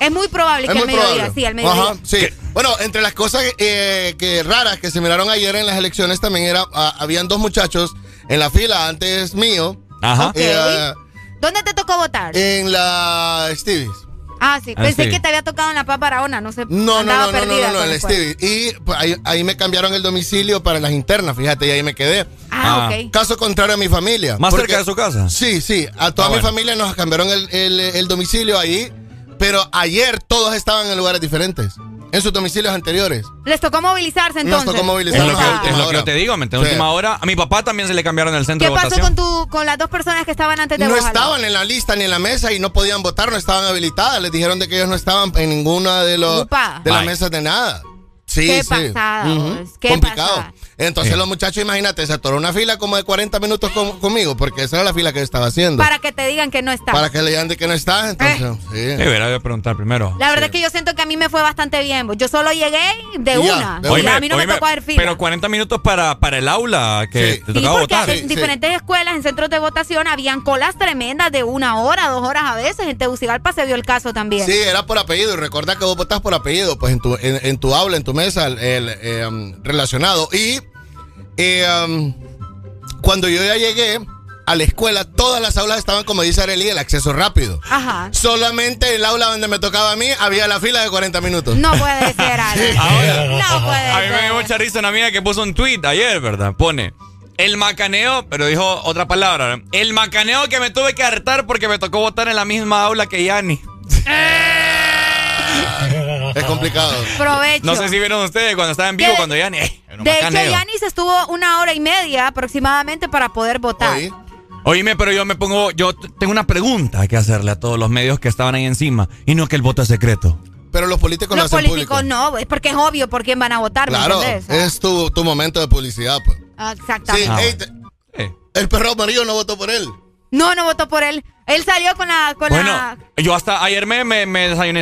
Es muy probable Es que al muy mediodía, probable. sí, al mediodía. Ajá, sí. Bueno, entre las cosas eh, que raras que se miraron ayer en las elecciones también era, ah, habían dos muchachos en la fila antes mío. Ajá. eh, ah, ¿Dónde te tocó votar? en la Stevie's. ah, sí. Ah, Pensé sí. que te había tocado en la Papa Barahona, no sé. No, no, no, no, no, no, no, cuando el fue. Stevie. Y pues, ahí, ahí me cambiaron el domicilio para las internas, fíjate, y ahí me quedé. Ah, ok. Caso contrario a mi familia. ¿Más Porque- cerca de su casa? Sí, sí. A toda Ah, mi bueno. familia nos cambiaron el, el- el domicilio ahí, pero ayer todos estaban en lugares diferentes, en sus domicilios anteriores. Les tocó movilizarse entonces. tocó Es movilizarnos lo, a que, última es lo que yo te digo, ¿me entiendes? Sí. última hora. A mi papá también se le cambiaron el centro ¿Qué de pasó votación. con tu con las dos personas que estaban antes de No vos? Alan? estaban en la lista ni en la mesa y no podían votar, no estaban habilitadas. Les dijeron de que ellos no estaban en ninguna de los Upa. de las mesas de nada. Sí, Qué sí. pasada, Ujú. vos, qué Complicado. pasada. Entonces Sí. los muchachos, imagínate, se atoró una fila como de 40 minutos con- conmigo, porque esa era la fila que yo estaba haciendo. Para que te digan que no está. Para que le digan de que no estás, entonces, sí. Debería de preguntar primero. La verdad es que yo siento que a mí me fue bastante bien. Yo solo llegué de ya, una. de Y Oíme, a mí no oíme, me tocó hacer fila. Pero 40 minutos para, para el aula que Sí. te Sí, tocaba porque votar. en diferentes escuelas, en centros de votación, habían colas tremendas de una hora, dos horas a veces. En Tegucigalpa se dio el caso también. Sí, era por apellido. Y recuerda que vos votás por apellido, pues en tu, en, en tu aula, en tu mesa, el, el, eh, um, relacionado. Y eh, um, cuando yo ya llegué a la escuela, todas las aulas estaban, como dice Arely, el acceso rápido. Ajá. Solamente el aula donde me tocaba a mí había la fila de 40 minutos. No puede ser, Ale. No puede A mí me dio mucha risa una amiga que puso un tweet ayer, ¿verdad? Pone. El macaneo, pero dijo otra palabra. El macaneo que me tuve que hartar porque me tocó votar en la misma aula que Yanni. Es complicado. Provecho. No sé si vieron ustedes cuando estaba en vivo, De- cuando Yanni. eh, De hecho, macaneo. Yanis estuvo una hora y media aproximadamente para poder votar. Oíme, pero yo me pongo, yo tengo una pregunta que hacerle a todos los medios que estaban ahí encima. Y no que el voto es secreto. Pero los políticos lo Los hacen políticos público. no, es porque es obvio por quién van a votar, ¿me Claro, entendés? es tu, tu momento de publicidad, pues. Ah, Sí, Exactamente. te- el perro amarillo no votó por él. No, no votó por él. Él salió con la... Con Bueno, la... yo hasta ayer me, me, me desayuné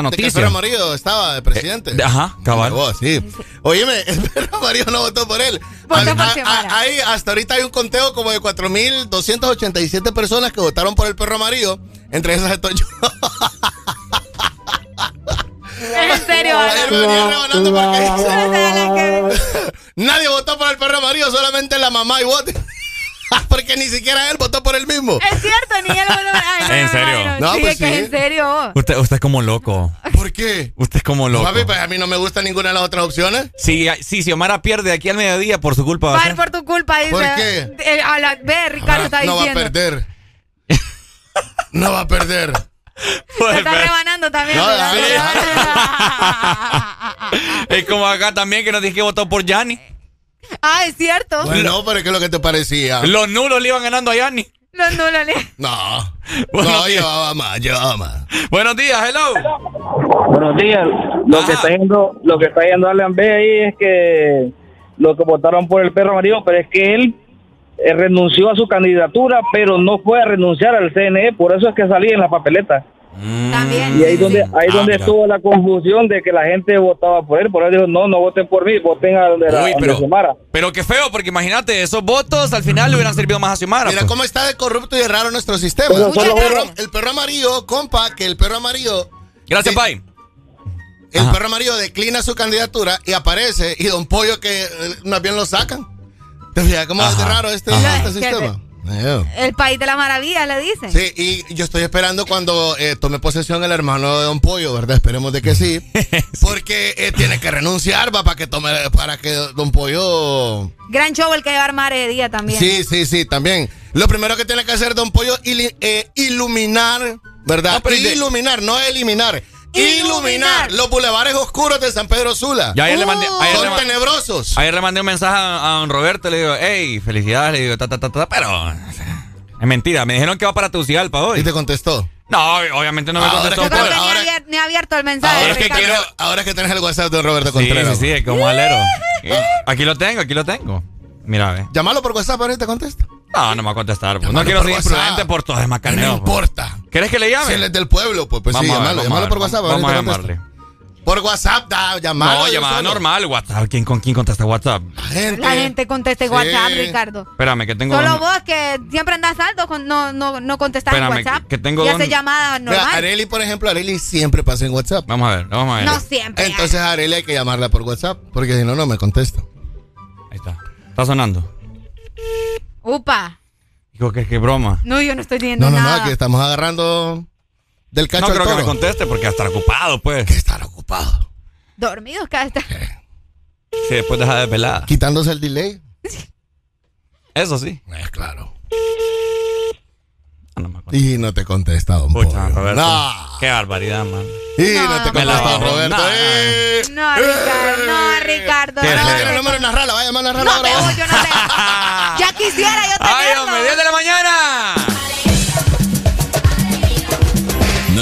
que el noticia. perro amarillo estaba de presidente. de- ajá, cabal. Vos, sí. Oíme, el perro amarillo no votó por él. Votó A- por a- Xiomara. a- hay- hasta ahorita hay un conteo como de 4.287 personas que votaron por el perro amarillo. Entre esas estoy yo. En serio, Nadie votó por el perro amarillo, solamente la mamá y vote. porque ni siquiera él votó por él mismo. Es cierto, ni él voló. Ay, no, ¿En no, serio? no, No, sí, pues es que sí. es en serio. Usted, usted es como loco. ¿Por qué? Usted es como loco. Papi, pues a mí no me gusta ninguna de las otras opciones. Si, si Xiomara pierde aquí al mediodía por su culpa. va a ser. por tu culpa, dice. ¿Por qué? Eh, a la- ve, Ricardo está Ah, no va a diciendo. perder. No va a perder. Se está rebanando también. No. Es como acá también que nos dije que votó por Yanni. ah, es cierto. Bueno, pero ¿qué es lo que te parecía? Los nulos le iban ganando a Yanni. No, no, no. No. Buenos no, días. llevaba más, llevaba más. Buenos días, hello. Buenos días. Lo que está yendo, lo que está yendo Alan B ahí es que lo que votaron por el perro amarillo, pero es que él eh, renunció a su candidatura, pero no fue a renunciar al CNE, por eso es que salía en la papeleta. También. Y ahí donde ahí Ah, donde mira. estuvo la confusión de que la gente votaba por él, por eso dijo, no, no voten por mí, voten a donde la Uy, pero, Xiomara. pero qué feo, porque imagínate, esos votos al final le hubieran servido más a Xiomara. Mira pues. cómo está de corrupto y de raro nuestro sistema. Pero el, perro, uno. el perro amarillo, compa, que el perro amarillo. Gracias, Sí. Pai. El Ajá. perro amarillo declina su candidatura y aparece. Y Don Pollo, que eh, más bien lo sacan. ¿Te fijas cómo es de raro este, este sistema? Eh. El país de la maravilla, le dicen. Sí, y yo estoy esperando cuando eh, tome posesión el hermano de Don Pollo, ¿verdad? Esperemos de que sí. Porque eh, tiene que renunciar, va, para que tome, para que Don Pollo. Gran show el que va a armar ese día también. Sí, sí, sí, también. Lo primero que tiene que hacer Don Pollo es iluminar, ¿verdad? No, de- iluminar, no eliminar. Iluminar. Los bulevares oscuros de San Pedro Sula. Ya ayer le mandé, ayer le Son tenebrosos. ayer le mandé un mensaje a, a don Roberto, le digo, hey, felicidades, le digo, ta, ta, ta, ta, pero es mentira, me dijeron que va para Tegucigalpa hoy. Y te contestó. No, obviamente no me Ahora contestó. Yo pues. que ni, ahora- ni abierto el mensaje. Ahora es, que quiero, ahora es que tenés el WhatsApp de Roberto Sí, Contreras. sí, sí, como alero. Aquí lo tengo, aquí lo tengo. Mira, ve. Llámalo por WhatsApp, ahorita contesta. No, no me va a contestar. pues. No quiero ser WhatsApp. imprudente por todo es macaneo. No pues. importa. ¿Quieres que le llame? Si él es del pueblo, pues, pues sí, Vamos a llámalo ver. por WhatsApp. Vamos a llamarle. Por WhatsApp, da, llamalo. No, llamada normal, WhatsApp. ¿Quién, ¿Con quién contesta WhatsApp? La gente. La gente contesta en Sí. WhatsApp, Ricardo. Espérame, que tengo. Solo dos- vos que siempre andas saldo, con- no, no, no contestas en Espérame, WhatsApp. que- que tengo y dos- haces llamadas Mira, normales. Areli, por ejemplo, Areli siempre pasa en WhatsApp. Vamos a ver, vamos a ver. No siempre. Entonces a Areli hay que llamarla por WhatsApp, porque si no, no me contesta. Ahí está. Está sonando. Upa. Digo, ¿qué, qué broma? No, yo no estoy diciendo No, no, nada. no, aquí estamos agarrando del cacho No al creo que me conteste porque va a estar ocupado, pues. Que estar ocupado. Dormidos cada está. Sí, después deja de velada. Quitándose el delay. Eso sí. Es claro. Ah, no me contesta. Y no te contesta, don Pucha, Pollo. Roberto. No. Qué barbaridad, man. Y No, no te contesta. Roberto. No, Eh. No, Ricardo, no, Ricardo. ¿Qué no, Ricardo. Narrala, vaya Narrala No ahora. tengo, yo no tengo. Ya quisiera yo ¡Ay, tenerlo. hombre! ¡10 de la mañana!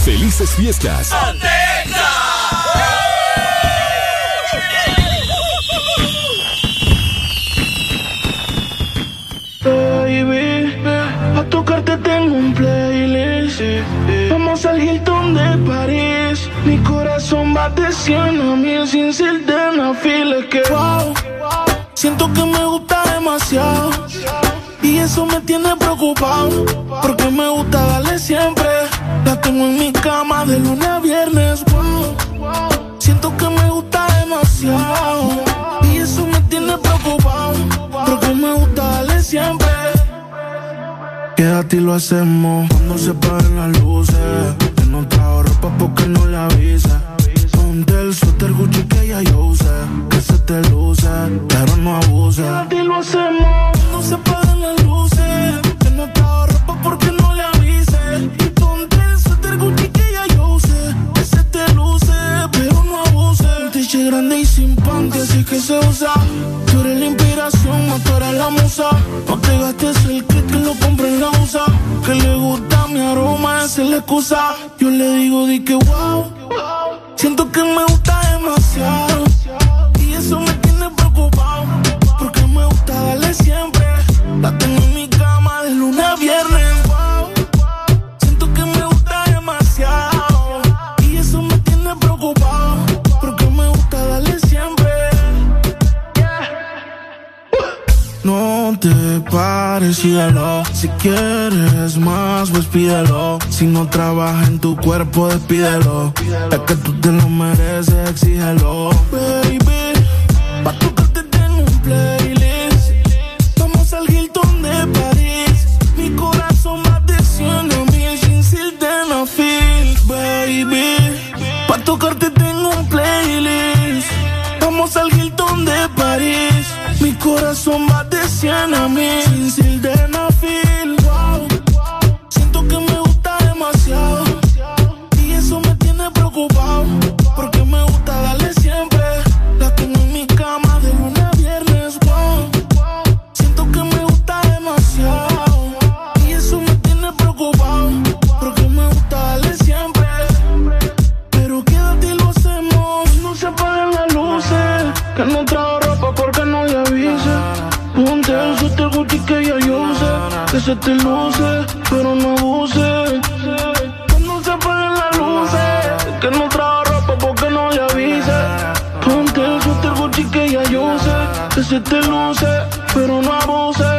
Felices fiestas. Baby, a tocarte tengo un playlist. Vamos al Hilton de París. Mi corazón va de 100 a mil sin ser de una fila. Que wow, siento que me gusta demasiado. Y eso me tiene preocupado. Porque me gusta darle siempre. La tengo en mi cama de lunes a viernes. Wow, siento que me gusta demasiado. Y eso me tiene preocupado. Porque me gusta darle siempre. Quédate y lo hacemos cuando se paren las luces. Que no ropa porque no le avisa. Ponte el suéter Gucci que ya yo usé. Que se te luce, pero no abuse. Quédate y lo hacemos cuando se paren Grande y sin panty, así que se usa. Tú eres la inspiración, no tú la musa. No te gastes el kit que lo compré en la USA. Que le gusta mi aroma, esa es la excusa. Yo le digo, di que wow. Siento que me gusta demasiado. No te pares y. Si quieres más, pues pídelo. Si no trabaja en tu cuerpo, despídelo. Es que tú te lo mereces, exígelo. Baby, pa' tocarte tengo un playlist. Vamos al Hilton de París. Mi corazón más de 100 mil sin silden feel. Baby, pa' tocarte tengo un playlist. Vamos al Hilton de París corazón va de 100 a mí. Sin sildenafil. Se te luce, pero no abuse. Que no se apaguen las luces. Que no trajo ropa porque no le avise. Ponte el suéter Gucci que ya yo sé. Que se te luce, pero no abuse.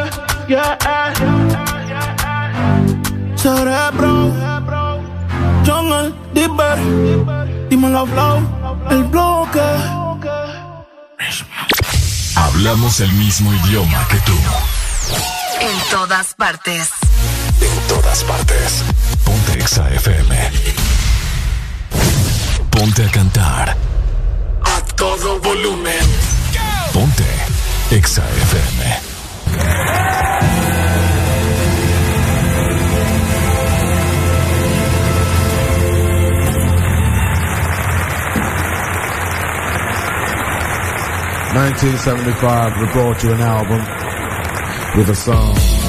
Yeah. Cerebro. Jungle, Dipper. Dímelo, Flow. El bloque. Hablamos el mismo idioma que tú. En todas partes. En todas partes. Ponte Exa FM. Ponte a cantar. A todo volumen. Ponte Exa FM. Nineteen seventy-five. We brought you an album with a song.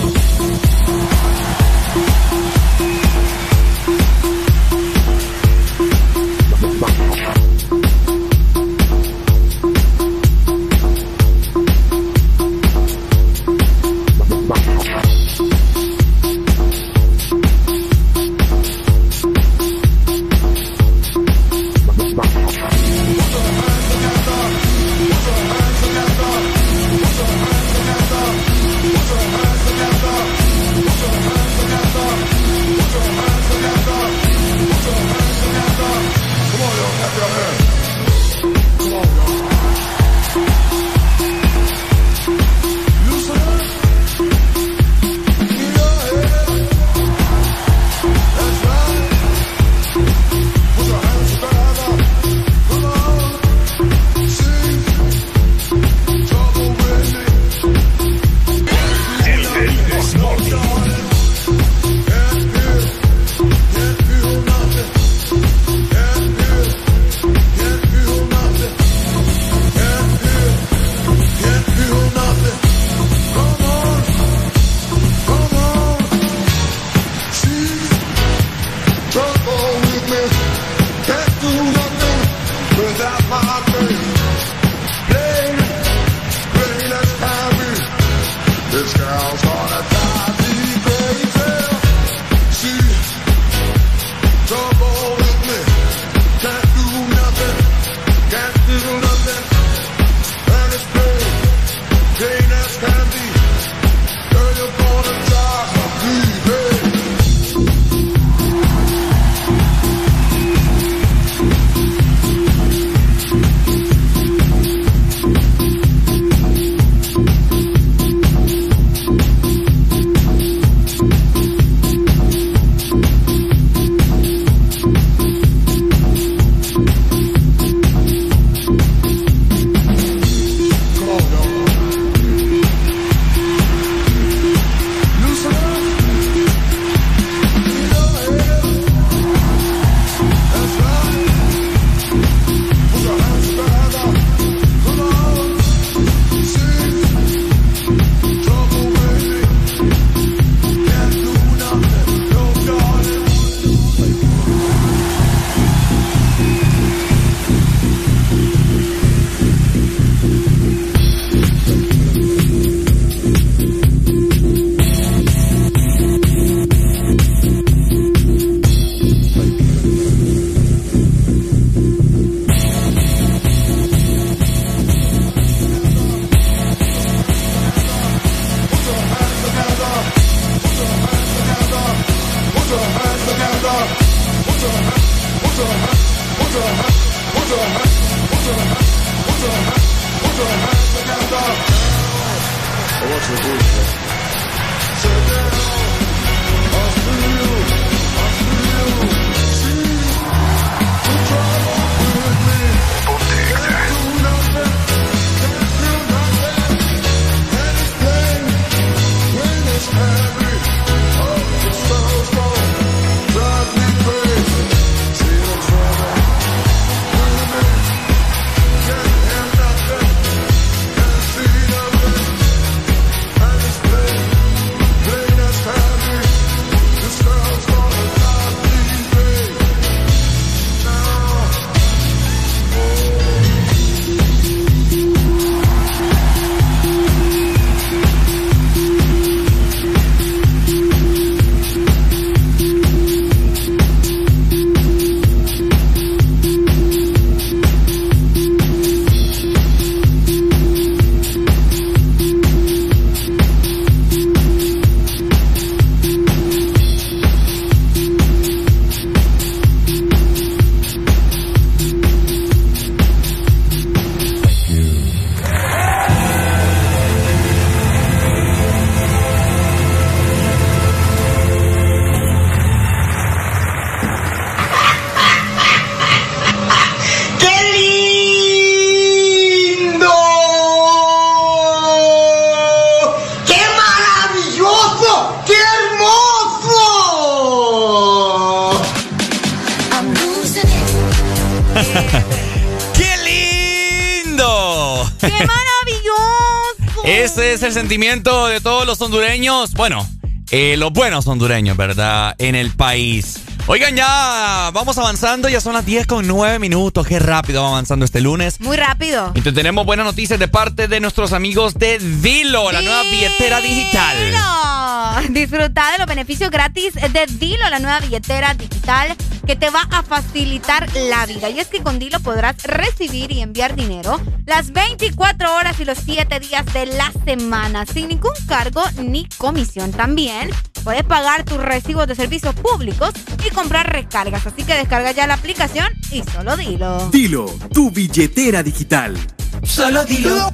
Sentimiento de todos los hondureños. Bueno, eh, los buenos hondureños, ¿verdad? En el país. Oigan, ya vamos avanzando, ya son las 10 con 9 minutos. Qué rápido va avanzando este lunes. Muy rápido. Y te tenemos buenas noticias de parte de nuestros amigos de Dilo, la nueva billetera digital. Dilo. Disfruta de los beneficios gratis de Dilo, la nueva billetera digital que te va a facilitar la vida. Y es que con Dilo podrás recibir y enviar dinero las 24 horas y los 7 días de la semana sin ningún cargo ni comisión. También puedes pagar tus recibos de servicios públicos y comprar recargas. Así que descarga ya la aplicación y solo dilo. Dilo, tu billetera digital. Solo dilo.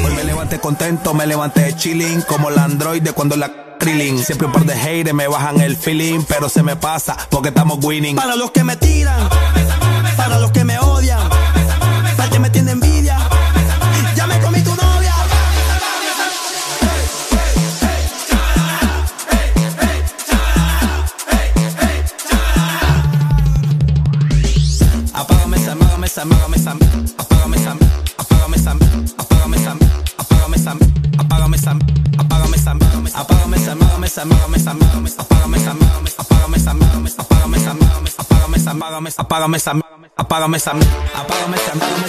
Hoy me levanté contento, me levanté chilling como la androide cuando la trilling. Siempre un par de haters me bajan el feeling, pero se me pasa porque estamos winning. Para los que me tiran, para los que me apágame esa, apágame esa, apágame esa, apágame.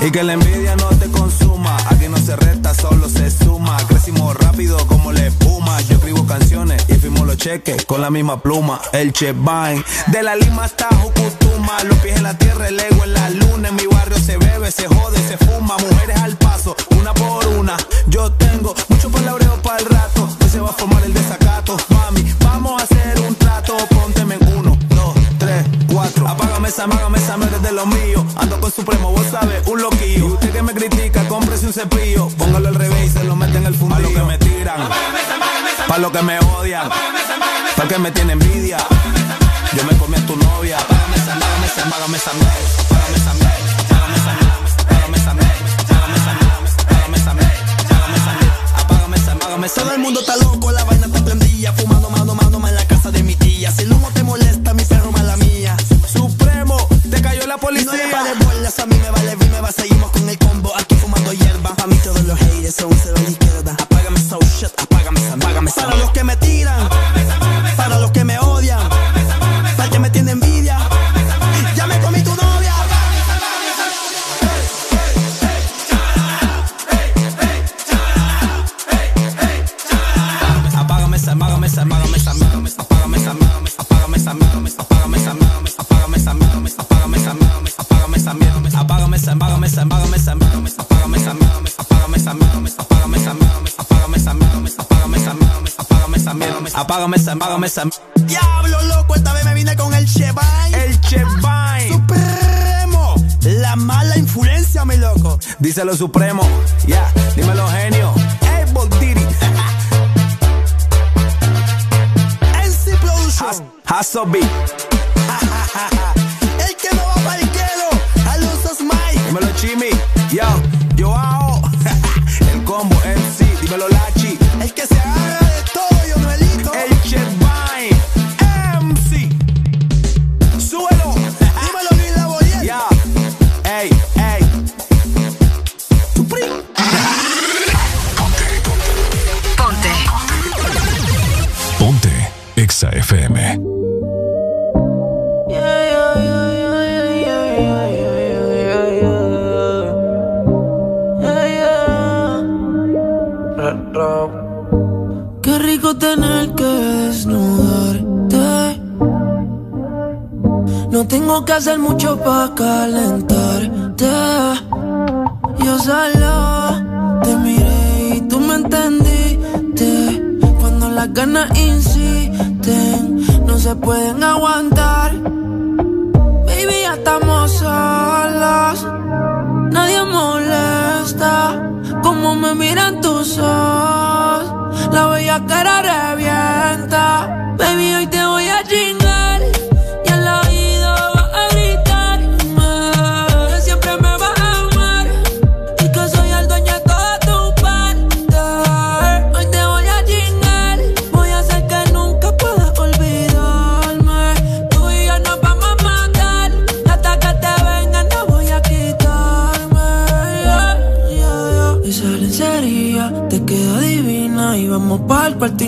Y que la envidia no te consuma, aquí no se resta, solo se suma. Crecimos rápido como la espuma. Yo escribo canciones y firmo los cheques con la misma pluma. El Chevain, de la Lima hasta Los pies en la tierra, el ego en la luna. En mi barrio se bebe, se jode, se fuma. Mujeres al paso, una por una. Yo tengo mucho palabreo para el rato. Hoy se va a formar el desacato. Mami, vamos a hacer un trato. Pónteme en uno, dos, tres, cuatro. Apágame esa, apágame esa, eres de lo mío. Ando con Supremo, vos sabes, un loquillo. Y usted que me critica, cómprese un cepillo. Póngalo al revés y se lo mete en el fundillo. Pa' lo que me tiran, pa' lo que me odian, pa' que me tiene envidia. Díselo Supremo, ya, dímelo genio. Hey, Diddy. NC Production. Hasso Rico tener que desnudarte. No tengo que hacer mucho para calentarte. Yo solo te miré y tú me entendiste. Cuando las ganas insisten, no se pueden aguantar. Baby, ya estamos solos. Nadie molesta. Como me miran tus ojos. La bella cara revienta. Baby, hoy te voy a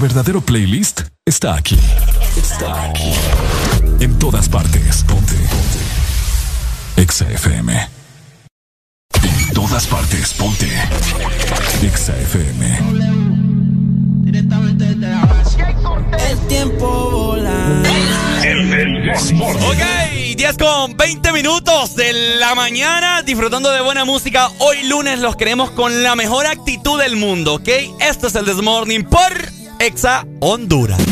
verdadero playlist está aquí. Está aquí. En todas partes. Ponte. Ponte. Exa FM. En todas partes. Ponte. Exa FM. Directamente. El tiempo vola. El, ok, 10 con 20 minutos de la mañana, disfrutando de buena música. Hoy lunes los queremos con la mejor actitud del mundo, ¿ok? Esto es el Desmorning por Exa Honduras.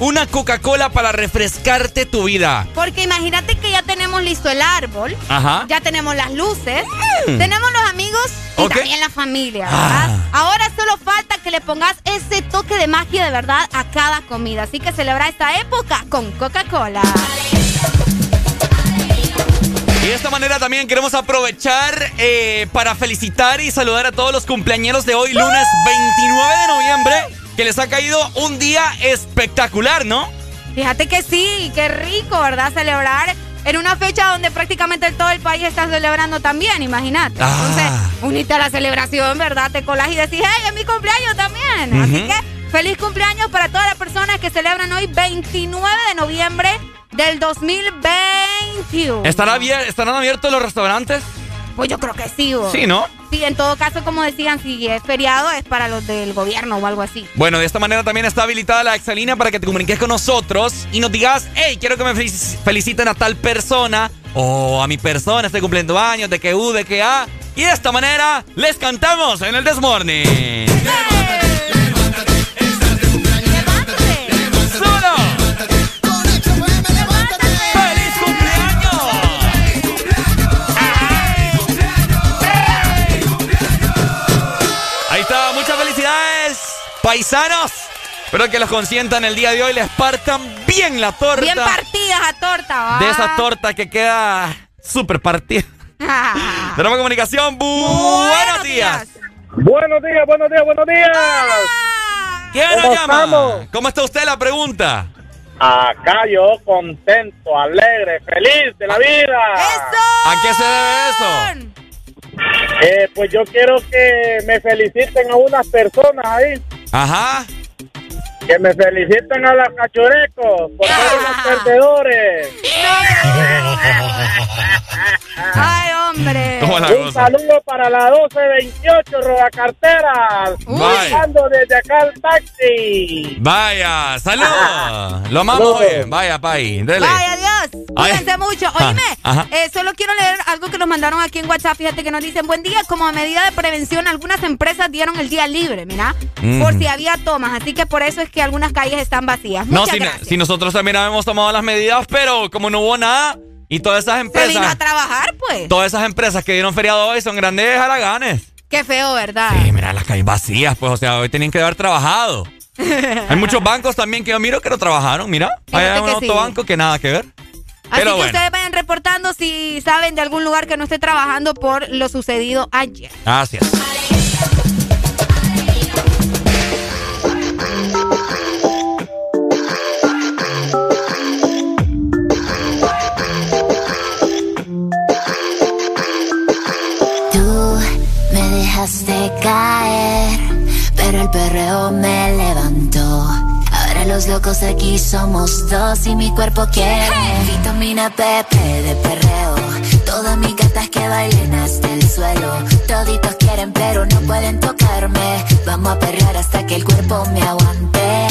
Una Coca-Cola para refrescarte tu vida. Porque imagínate que ya tenemos listo el árbol, Ajá. ya tenemos las luces, Mm. tenemos los amigos y también la familia, Ah. Ahora solo falta que le pongas ese toque de magia de verdad a cada comida. Así que celebra esta época con Coca-Cola. Y de esta manera también queremos aprovechar eh, para felicitar y saludar a todos los cumpleañeros de hoy, lunes 29 de noviembre, que les ha caído un día espectacular, ¿no? Fíjate que sí, qué rico, ¿verdad? Celebrar en una fecha donde prácticamente todo el país está celebrando también, imagínate. Ah. Entonces, unite a la celebración, ¿verdad? Te colas y decís, hey, es mi cumpleaños también. Así que, feliz cumpleaños para todas las personas que celebran hoy 29 de noviembre del 2021. ¿Estará abier- ¿Estarán abiertos los restaurantes? Pues yo creo que sí, vos. Sí, ¿no? Sí, en todo caso, como decían, si es feriado es para los del gobierno o algo así. Bueno, de esta manera también está habilitada la exalínea para que te comuniques con nosotros y nos digas, hey, quiero que me felici- feliciten a tal persona o a mi persona, estoy cumpliendo años, de que U, de que A. Y de esta manera les cantamos en el Desmorning. ¡Solo! Espero que los consientan el día de hoy, les partan bien la torta. Bien partidas a torta, ¿va? De esa torta que queda súper partida. Tenemos comunicación. Bu- buenos días. Buenos días, buenos días, buenos días. ¿Quién nos ¿Cómo llama? estamos? ¿Cómo está usted? La pregunta. Acá yo contento, alegre, feliz de la vida. ¿A qué se debe eso? Eh, pues yo quiero que me feliciten a unas personas ahí. Ajá. Que me feliciten a los cachurecos por ser unos perdedores. Ay, hombre. ¿Cómo la Un cosa? saludo para la 1228 Roda Cartera. Vaya. Buscando desde acá el taxi. Vaya, saludos. Lo amamos hoy. Vaya, Pai. Dele. Vaya Dios, cuídense mucho. Oíme, eh, solo quiero leer algo que nos mandaron aquí en WhatsApp. Fíjate que nos dicen, buen día, como medida de prevención, algunas empresas dieron el día libre, mira, por si había tomas. Así que por eso es que algunas calles están vacías. No, si, gracias. si nosotros también habíamos tomado las medidas, pero como no hubo nada, y todas esas Se vino a empresas, trabajar, pues. todas esas empresas que dieron feriado hoy son grandes haraganes. Qué feo, ¿verdad? Sí, mira, las calles vacías, pues, o sea, hoy tenían que haber trabajado. Hay muchos bancos también que yo miro que no trabajaron, mira. Hay un que sí. autobanco que nada que ver. Así Pero que bueno, ustedes vayan reportando si saben de algún lugar que no esté trabajando por lo sucedido ayer. gracias. Dejaste caer, pero el perreo me levantó. Ahora los locos aquí somos dos y mi cuerpo quiere vitamina PP de perreo. Todas mis gatas que bailen hasta el suelo. Toditos quieren pero no pueden tocarme. Vamos a perrear hasta que el cuerpo me aguante.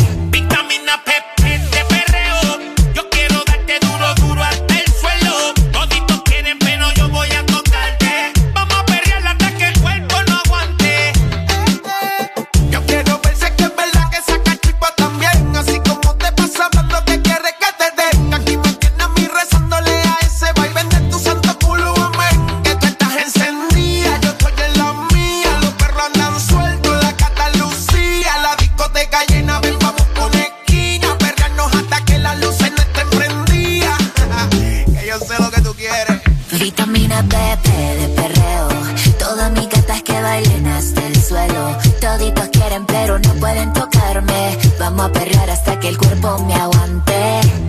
Vitamina PP de perreo. Todas mis gatas que bailen hasta el suelo. Toditos quieren pero no pueden tocarme. Vamos a perrear hasta que el cuerpo me aguante.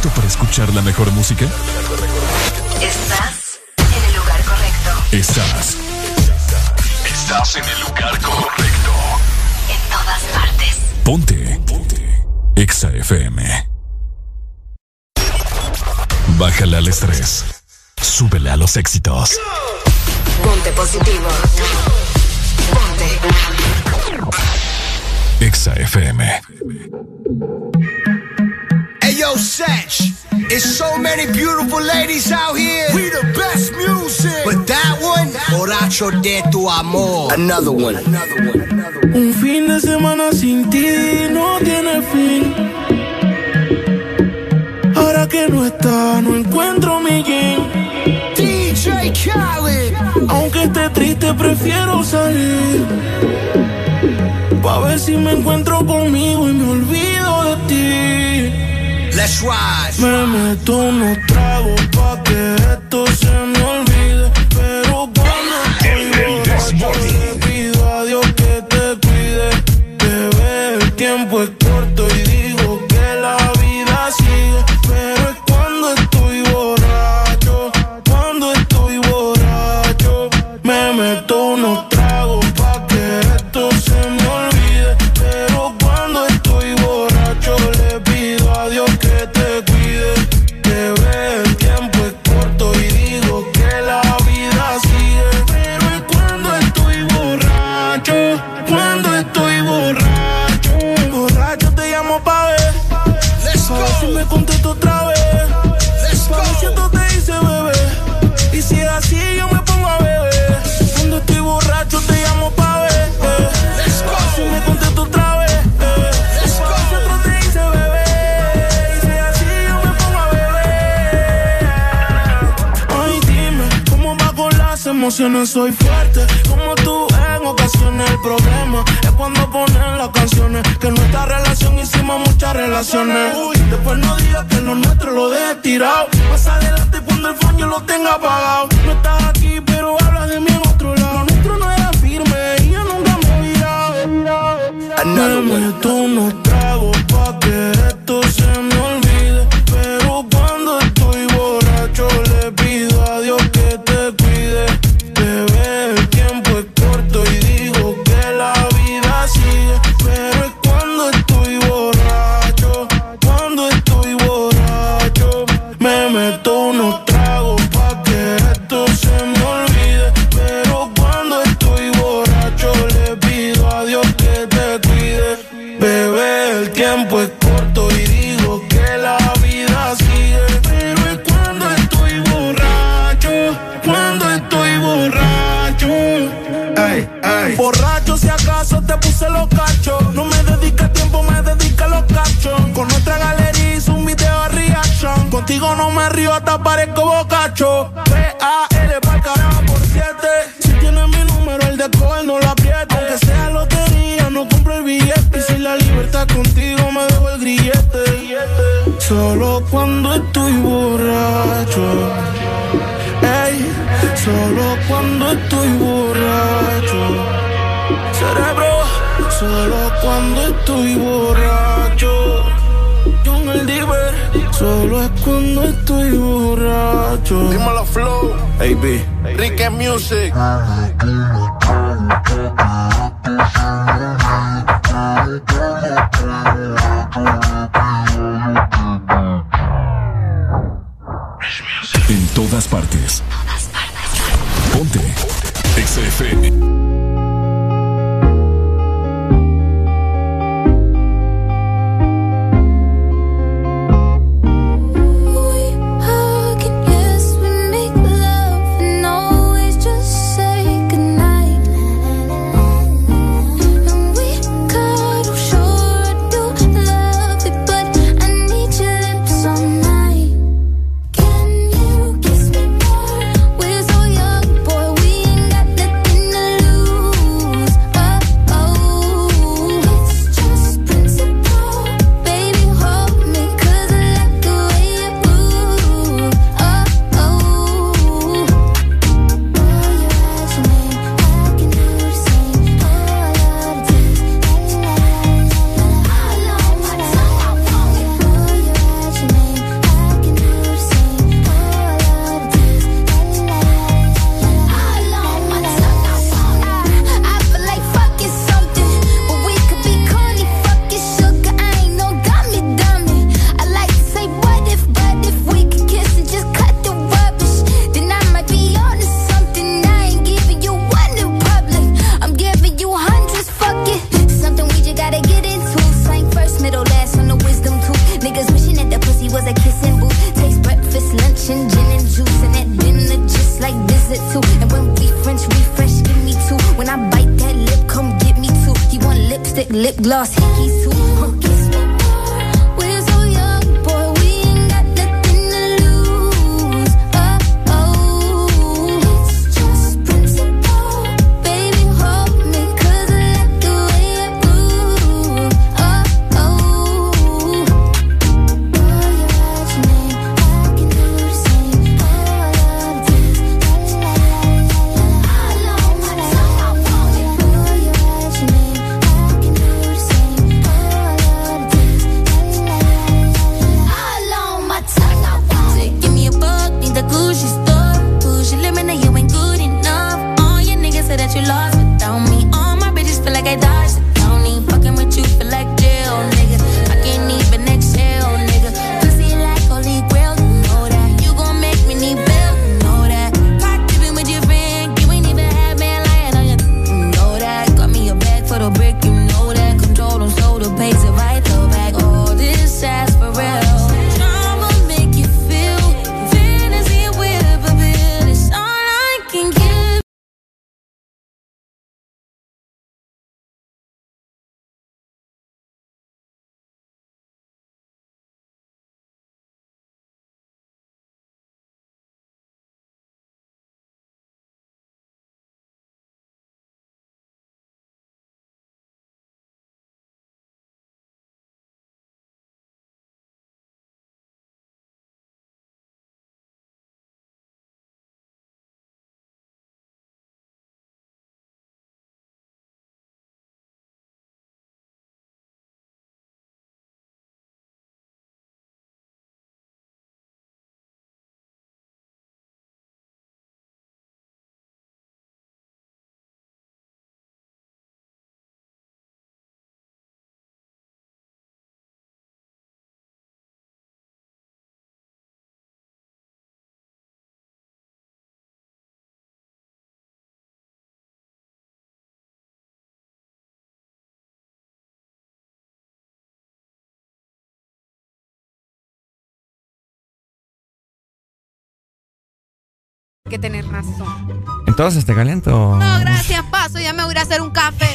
Listo para escuchar la mejor música? Estás en el lugar correcto. Estás. Estás en el lugar correcto. En todas partes. Ponte. Ponte. Exa FM. Bájale al estrés. Súbele a los éxitos. Ponte positivo. Ponte. Exa FM. Yo, Satch. It's so many beautiful ladies out here. We the best music. But that one, Borracho de tu amor. Another one. Un fin de semana sin ti no tiene fin. Ahora que no está, no encuentro mi game. DJ Khaled. Aunque esté triste, prefiero salir. Pa' ver si me encuentro conmigo y me olvido. Let's ride. Me meto unos tragos pa' que esto se me. Emociones? Soy fuerte, como tú en ocasiones. El problema es cuando ponen las canciones. Que en nuestra relación hicimos muchas relaciones. Uy, después no digas que lo nuestro lo deje tirado. Más adelante cuando el phone yo lo tenga apagado. No estás aquí, pero hablas de mí en otro lado. Lo nuestro no era firme y yo nunca me. Another Me meto unos tragos pa' que esto se me olvide. Parezco bocacho. P-A-L pa'l carajo por siete. Si tienes mi número, el de coger no lo apriete. Aunque sea lotería, no compro el billete. Y si la libertad contigo me dejo el grillete. Solo cuando estoy borracho. Ey, solo cuando estoy borracho. Cerebro, solo cuando estoy borracho. Solo es cuando estoy borracho. Dímelo, Flow. AB. Ricky Music. Ah, ah, ah, tener razón. Entonces, ¿te caliento? No, gracias, paso. Ya me voy a hacer un café.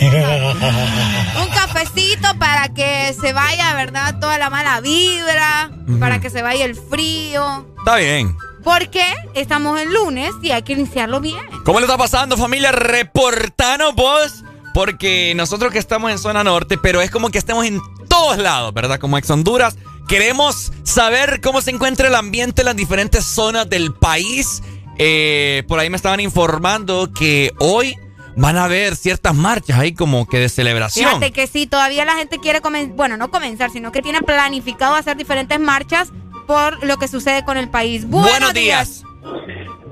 un cafecito para que se vaya, ¿verdad? Toda la mala vibra, para que se vaya el frío. Está bien. Porque estamos el lunes y hay que iniciarlo bien. ¿Cómo le está pasando, familia? Reportanos vos. Porque nosotros que estamos en zona norte, pero es como que estemos en todos lados, ¿verdad? Como ex Honduras. Queremos saber cómo se encuentra el ambiente en las diferentes zonas del país. Eh, por ahí me estaban informando que hoy van a haber ciertas marchas ahí como que de celebración. Fíjate que sí, todavía la gente quiere, bueno, no comenzar, sino que tiene planificado hacer diferentes marchas por lo que sucede con el país. Buenos, días.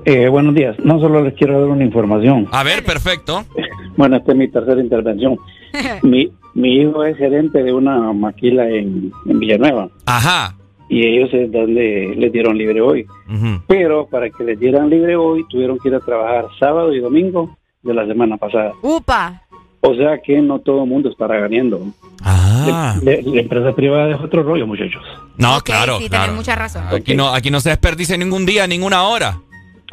Eh, buenos días. No solo les quiero dar una información. A ver, perfecto. Bueno, esta es mi tercera intervención. mi, mi hijo es gerente de una maquila en, en Villanueva. Ajá. Y ellos es donde les dieron libre hoy. Pero para que les dieran libre hoy, tuvieron que ir a trabajar sábado y domingo de la semana pasada. Upa. O sea que no todo el mundo estará ganando. Ah. La, la empresa privada es otro rollo, muchachos. No, claro, sí, claro. mucha razón. Aquí no, aquí no se desperdicia ningún día, ninguna hora.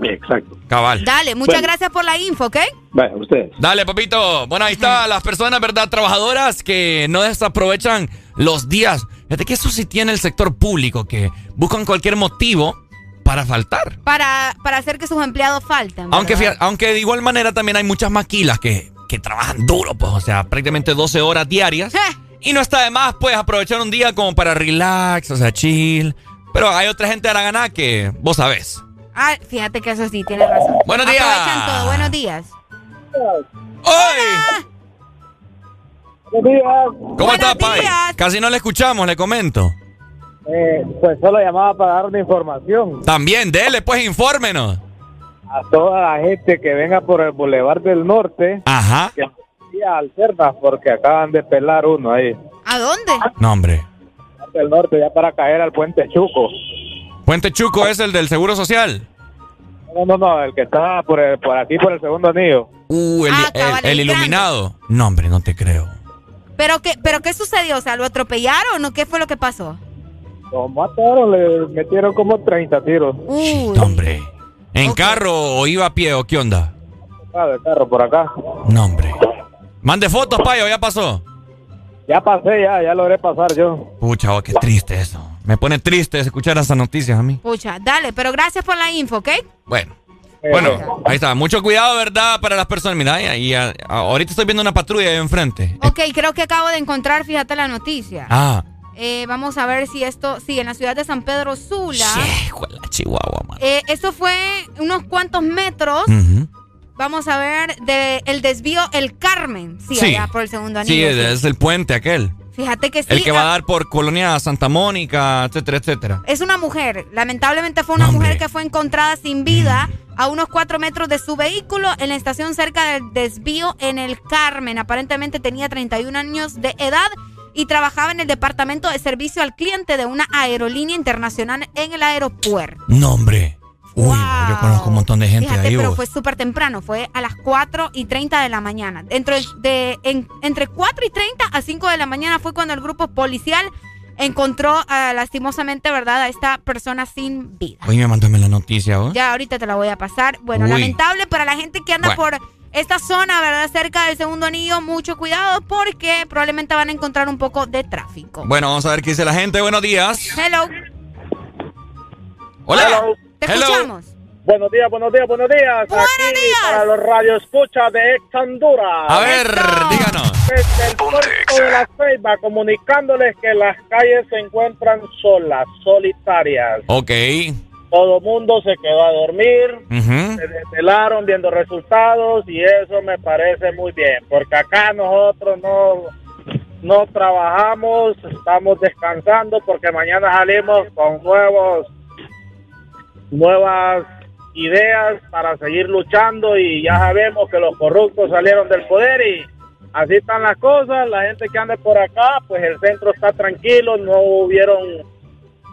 Exacto. Cabal. Dale, muchas Bueno. gracias por la info, ¿ok? Vaya, ustedes. Dale, papito. Bueno, ahí está las personas, ¿verdad? Trabajadoras que no desaprovechan los días. Fíjate que eso sí tiene el sector público, que buscan cualquier motivo para faltar. Para, para hacer que sus empleados falten. ¿verdad? Aunque, fíjate- aunque de igual manera también hay muchas maquilas que, que trabajan duro, pues, o sea, prácticamente 12 horas diarias. Y no está de más, pues, aprovechar un día como para relax, o sea, chill. Pero hay otra gente a la ganada que vos sabés. Ah, fíjate que eso sí, tienes razón. Buenos días. Aprovechan todo. Buenos días. ¡Hoy! Buenos días. ¿Cómo está, Pai? Casi no le escuchamos, le comento. Eh, pues solo llamaba para dar una información También, dele, pues, infórmenos. a toda la gente que venga por el Boulevard del Norte. Ajá. Que vaya al porque acaban de pelar uno ahí. ¿A dónde? No, hombre. Del Norte, ya para caer al Puente Chuco. Puente Chuco es el del Seguro Social. No, no, no, el que está por, el- por aquí, por el segundo anillo. Uh, el, Ah, cabal, el- el el iluminado. No, hombre, no te creo. ¿Pero qué, ¿Pero qué sucedió? O sea, ¿lo atropellaron o qué fue lo que pasó? Lo mataron, le metieron como 30 tiros. Uy. Hombre. ¿En carro o iba a pie o qué onda? Ah, del carro por acá. No, hombre. Mande fotos, Payo, ya pasó. Ya pasé, ya, ya logré pasar yo. Pucha, oh, qué triste eso. Me pone triste escuchar esas noticias a mí. Pucha, dale, pero gracias por la info, ¿ok? Bueno. Bueno, ahí está. Mucho cuidado, ¿verdad? Para las personas. Mira, y, a- a- ahorita estoy viendo una patrulla ahí enfrente. Ok, creo que acabo de encontrar, fíjate la noticia. Ah, Eh, vamos a ver si esto, sí, en la ciudad de San Pedro Sula. la Chihuahua, man. Eh, esto fue unos cuantos metros. Vamos a ver de el desvío El Carmen. Sí, Sí. allá por el segundo Sí, anillo. es, sí. es el puente aquel. Fíjate que sí. el que va a ah, dar por Colonia Santa Mónica, etcétera, etcétera. Es una mujer. Lamentablemente fue una mujer que fue encontrada sin vida a unos cuatro metros de su vehículo en la estación cerca del desvío en el Carmen. Aparentemente tenía 31 años de edad y trabajaba en el departamento de servicio al cliente de una aerolínea internacional en el aeropuerto. No, Uy, yo conozco un montón de gente Fíjate, ahí. pero vos. fue súper temprano, fue a las 4 y 30 de la mañana. Dentro de, en- entre 4 y 30 a 5 de la mañana fue cuando el grupo policial encontró ah, lastimosamente, ¿verdad?, a esta persona sin vida. Oye, mándame la noticia, ¿vos? Ya ahorita te la voy a pasar. Bueno, Uy. lamentable para la gente que anda Bueno. por esta zona, ¿verdad?, cerca del segundo anillo, mucho cuidado porque probablemente van a encontrar un poco de tráfico. Bueno, vamos a ver qué dice la gente. Buenos días. Hello. Hola. Te Hello. escuchamos. Buenos días, buenos días, buenos días. Aquí para los radioescuchas de Ex Honduras. A ver, díganos. Desde el puerto de la Ceiba, comunicándoles que las calles se encuentran solas, solitarias. Ok. Todo mundo se quedó a dormir, Ujú. se desvelaron viendo resultados y eso me parece muy bien, porque acá nosotros no, no trabajamos, estamos descansando porque mañana salimos con nuevos nuevas ideas para seguir luchando y ya sabemos que los corruptos salieron del poder y así están las cosas, la gente que anda por acá, pues el centro está tranquilo, no hubieron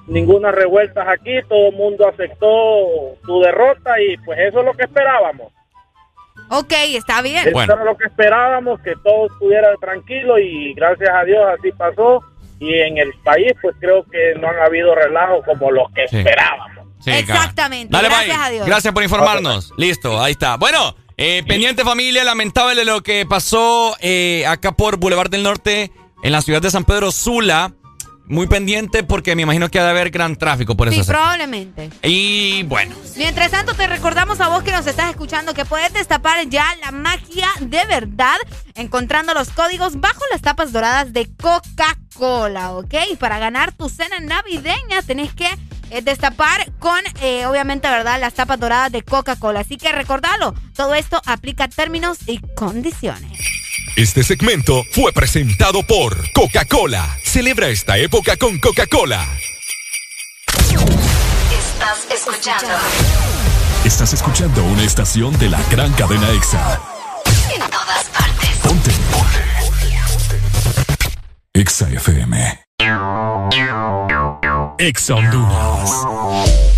ninguna revueltas aquí, todo el mundo aceptó su derrota y pues eso es lo que esperábamos. Ok, está bien. Eso era lo que esperábamos, que todo estuviera tranquilo y gracias a Dios así pasó. Y en el país, pues creo que no han habido relajos como los que Sí. esperábamos. Sí, Exactamente. Dale, Gracias bye. a Dios. Gracias por informarnos. Listo, ahí está. Bueno, eh, pendiente familia, lamentable lo que pasó eh, acá por Boulevard del Norte, en la ciudad de San Pedro Sula. Muy pendiente porque me imagino que ha de haber gran tráfico por Sí, eso. probablemente. Y bueno, Mientras tanto, te recordamos a vos que nos estás escuchando que puedes destapar ya la magia de verdad encontrando los códigos bajo las tapas doradas de Coca-Cola, ¿ok? Para ganar tu cena navideña tenés que es destapar con, eh, obviamente, ¿verdad? Las tapas doradas de Coca-Cola. Así que recordalo, todo esto aplica términos y condiciones. Este segmento fue presentado por Coca-Cola. Celebra esta época con Coca-Cola. Estás escuchando. Estás escuchando una estación de la gran cadena EXA. En todas partes. Ponte. Ponte. EXA FM. Exa Honduras.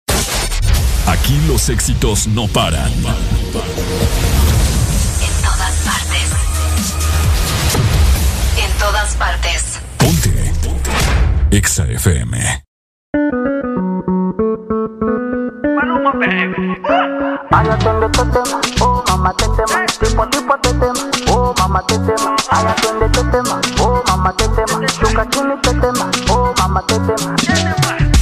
Aquí los éxitos no paran. En todas partes. En todas partes. Ponte. Exa FM. Ay, atiende este tema, oh mamá te tema, tipo tipo te tema, oh mamá te tema, ay atiende este tema, oh mamá te tema, chuca chini oh mamá te tema.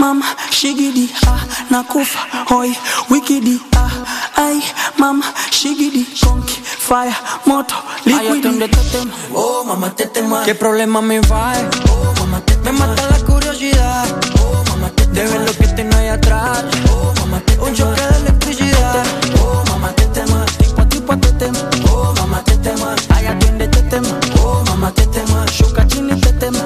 Ay, mama, shigidi, ah, nakufa, hoy, wikidi, ah, ay, mama, shigidi, conky, fire, moto, Ay, liquidi. atiende este oh mamá te tema. ¿Qué problema me va? Oh mamá te Me mata la curiosidad. Oh mamá te De ver lo que tiene ahí atrás. Oh mamá te Un choque de electricidad. Oh mamá te tema. Tipo a tipo te tema. Oh mamá te tema. Ay, atiende tema. Oh mamá te tema. Shuka chini te tema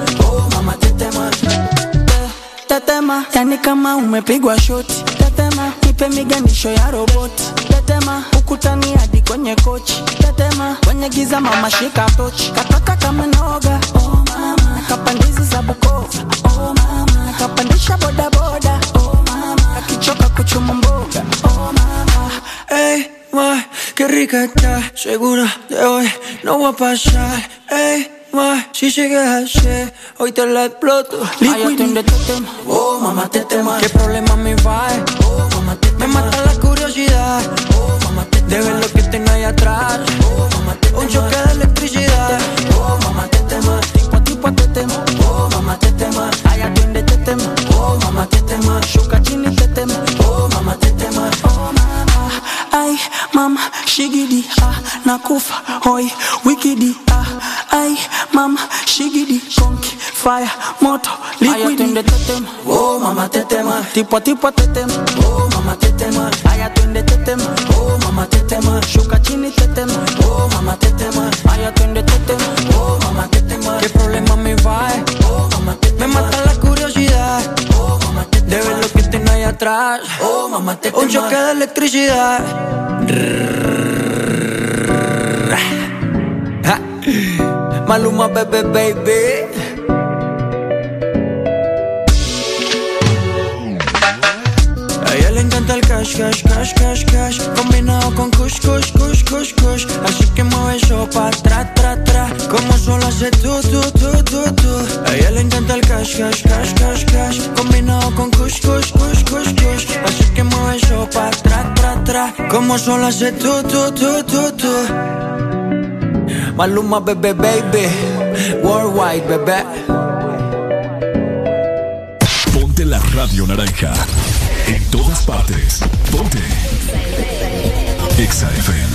Tetema, yani kama umepigwa shoti. Tetema, nipe miganisho ya roboti. Tetema, ukutani hadi kwenye kochi. Tetema, kwenye giza mama shika tochi. Kataka kama noga, oh mama. Kapandizi za Bukova, oh mama. Kapandisha boda boda, oh mama. Akichoka kuchuma mboga, oh mama. hey, ma, qué rica está Segura de hoy no va a pasar Ey, ma, si sigues así Hoy te la exploto. Atiende este tema Oh, mamá, te tema ¿Qué problema me va? Oh, mamá, te Me mata la curiosidad. Oh, mamá, te De ver lo que tengo ahí atrás. Oh, mamá, te Un choque de electricidad. Oh, mamá, te tema Tipo a tipo te tema Oh, mamá, te tema Ay, atiende este tema Oh, mamá, te tema Shuka chini te tema Oh, mamá, te tema Oh mama, ay mama, shigidi, ah, nakufa, hoy, wikidi, ah, ay mama, shigidi, conky, fire, moto, Ay, liquidi. atiende este tema Oh, mamá, te tema Tipo a tipo te tema Oh, mamá, te tema Ay, atiende este tema Oh, mamá, te tema Shuka chini te tema Oh, mamá, te tema Ay, atiende este tema Oh, mamá, te tema ¿Qué problema me va? Oh, mamá, te tema Me mata la curiosidad Oh, mamá, te tema De ver lo que tengo ahí atrás. Oh, mamá, te tema Un choque de electricidad. Ja. Maluma, bebé, baby. El cash, cash, cash, cash, cash. Combinado con kush, kush, kush, kush, kush. Así que mueve eso pa' atrás, tra, tra. Como solo hace tú, tú, tú, tú, tú A ella le encanta el cash, cash, cash, cash, cash. Combinado con kush, kush, kush, kush, kush. Así que mueve eso pa' atrás, tra, tra. Como solo hace tú, tú, tú, tú, tú Maluma, bebé, baby Worldwide, bebé Ponte la radio naranja. En todas partes. Ponte. Exa FM.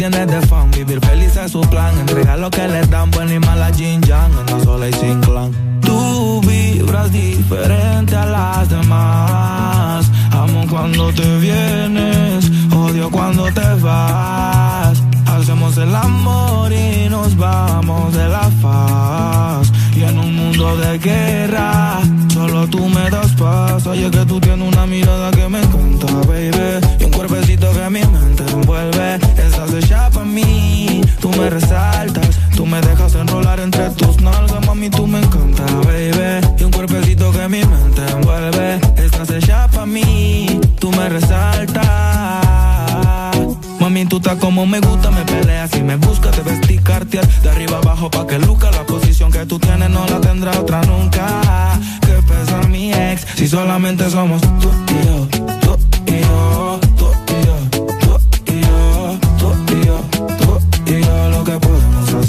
Tiene de fan, vivir feliz es su plan. Entrega lo que le dan, buena y mala Jin Yang, anda sola y sin clan. Tú vibras diferente a las demás. Amo cuando te vienes, odio cuando te vas. Hacemos el amor y nos vamos de la faz. Y en un mundo de guerra, solo tú me das paz. Oye, que tú tienes una mirada que me encanta, baby. Y un cuerpecito que mi mente envuelve. Estás hecha pa' mí, tú me resaltas. Tú me dejas enrolar entre tus nalgas, mami, tú me encanta, baby. Y un cuerpecito que mi mente envuelve. Estás hecha pa' mí, tú me resaltas. Mami, tú estás como me gusta, me peleas y me buscas, te vestir cartier de arriba abajo pa' que luca la posición que tú tienes no la tendrá otra nunca. Que pesa mi ex, si solamente somos tú y yo, tú y yo,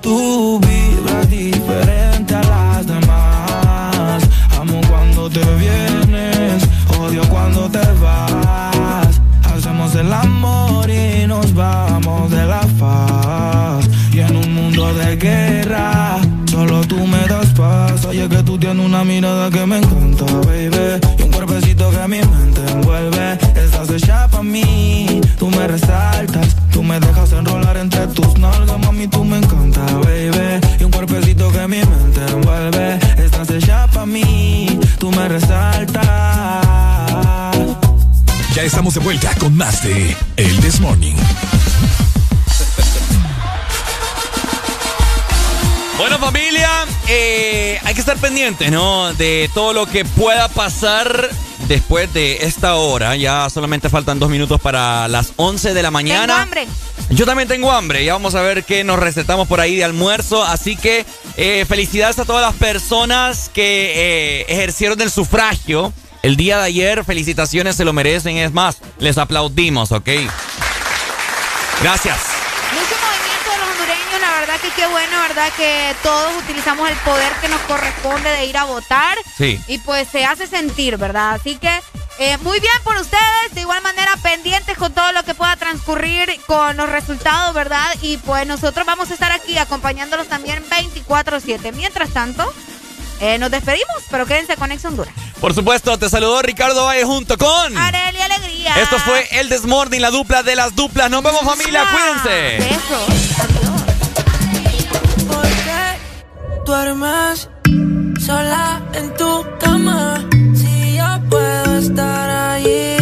Tú vibras diferente a las demás. Amo cuando te vienes, odio cuando te vas. Hacemos el amor y nos vamos de la faz. Y en un mundo de guerra, solo tú me das paz. Oye, que tú tienes una mirada que me encanta, baby. Y un cuerpecito que mi mente envuelve. Estás hecha pa' mí, tú me resaltas. Tú me dejas enrolar entre tus nalgas, mami, tú me encanta, baby. Y un cuerpecito que mi mente envuelve. Estás hecha pa' mí, tú me resaltas. Ya estamos de vuelta con más de El This Morning. Bueno familia, eh, hay que estar pendientes, ¿no? De todo lo que pueda pasar después de esta hora. Ya solamente faltan dos minutos para las 11 de la mañana. Tengo hambre. Yo también tengo hambre. Ya vamos a ver qué nos recetamos por ahí de almuerzo. Así que eh, felicidades a todas las personas que eh, ejercieron el sufragio el día de ayer. Felicitaciones, se lo merecen. Es más, les aplaudimos, ¿ok? Gracias. Mucho movimiento de los hondureños, la verdad que qué bueno, verdad que todos utilizamos el poder que nos corresponde de ir a votar. Sí. Y pues se hace sentir, ¿verdad? Así que eh, muy bien por ustedes, de igual manera pendientes con todo lo que pueda transcurrir con los resultados, ¿verdad? Y pues nosotros vamos a estar aquí acompañándolos también 24/7. Mientras tanto, eh, nos despedimos, pero quédense con Ex Honduras. Por supuesto, te saludó Ricardo Valle junto con... Areli Alegría. Esto fue El Desmorning, la dupla de las duplas. Nos vemos familia, cuídense. Eso. Duermes sola en tu cama. Si yo puedo estar allí.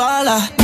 all I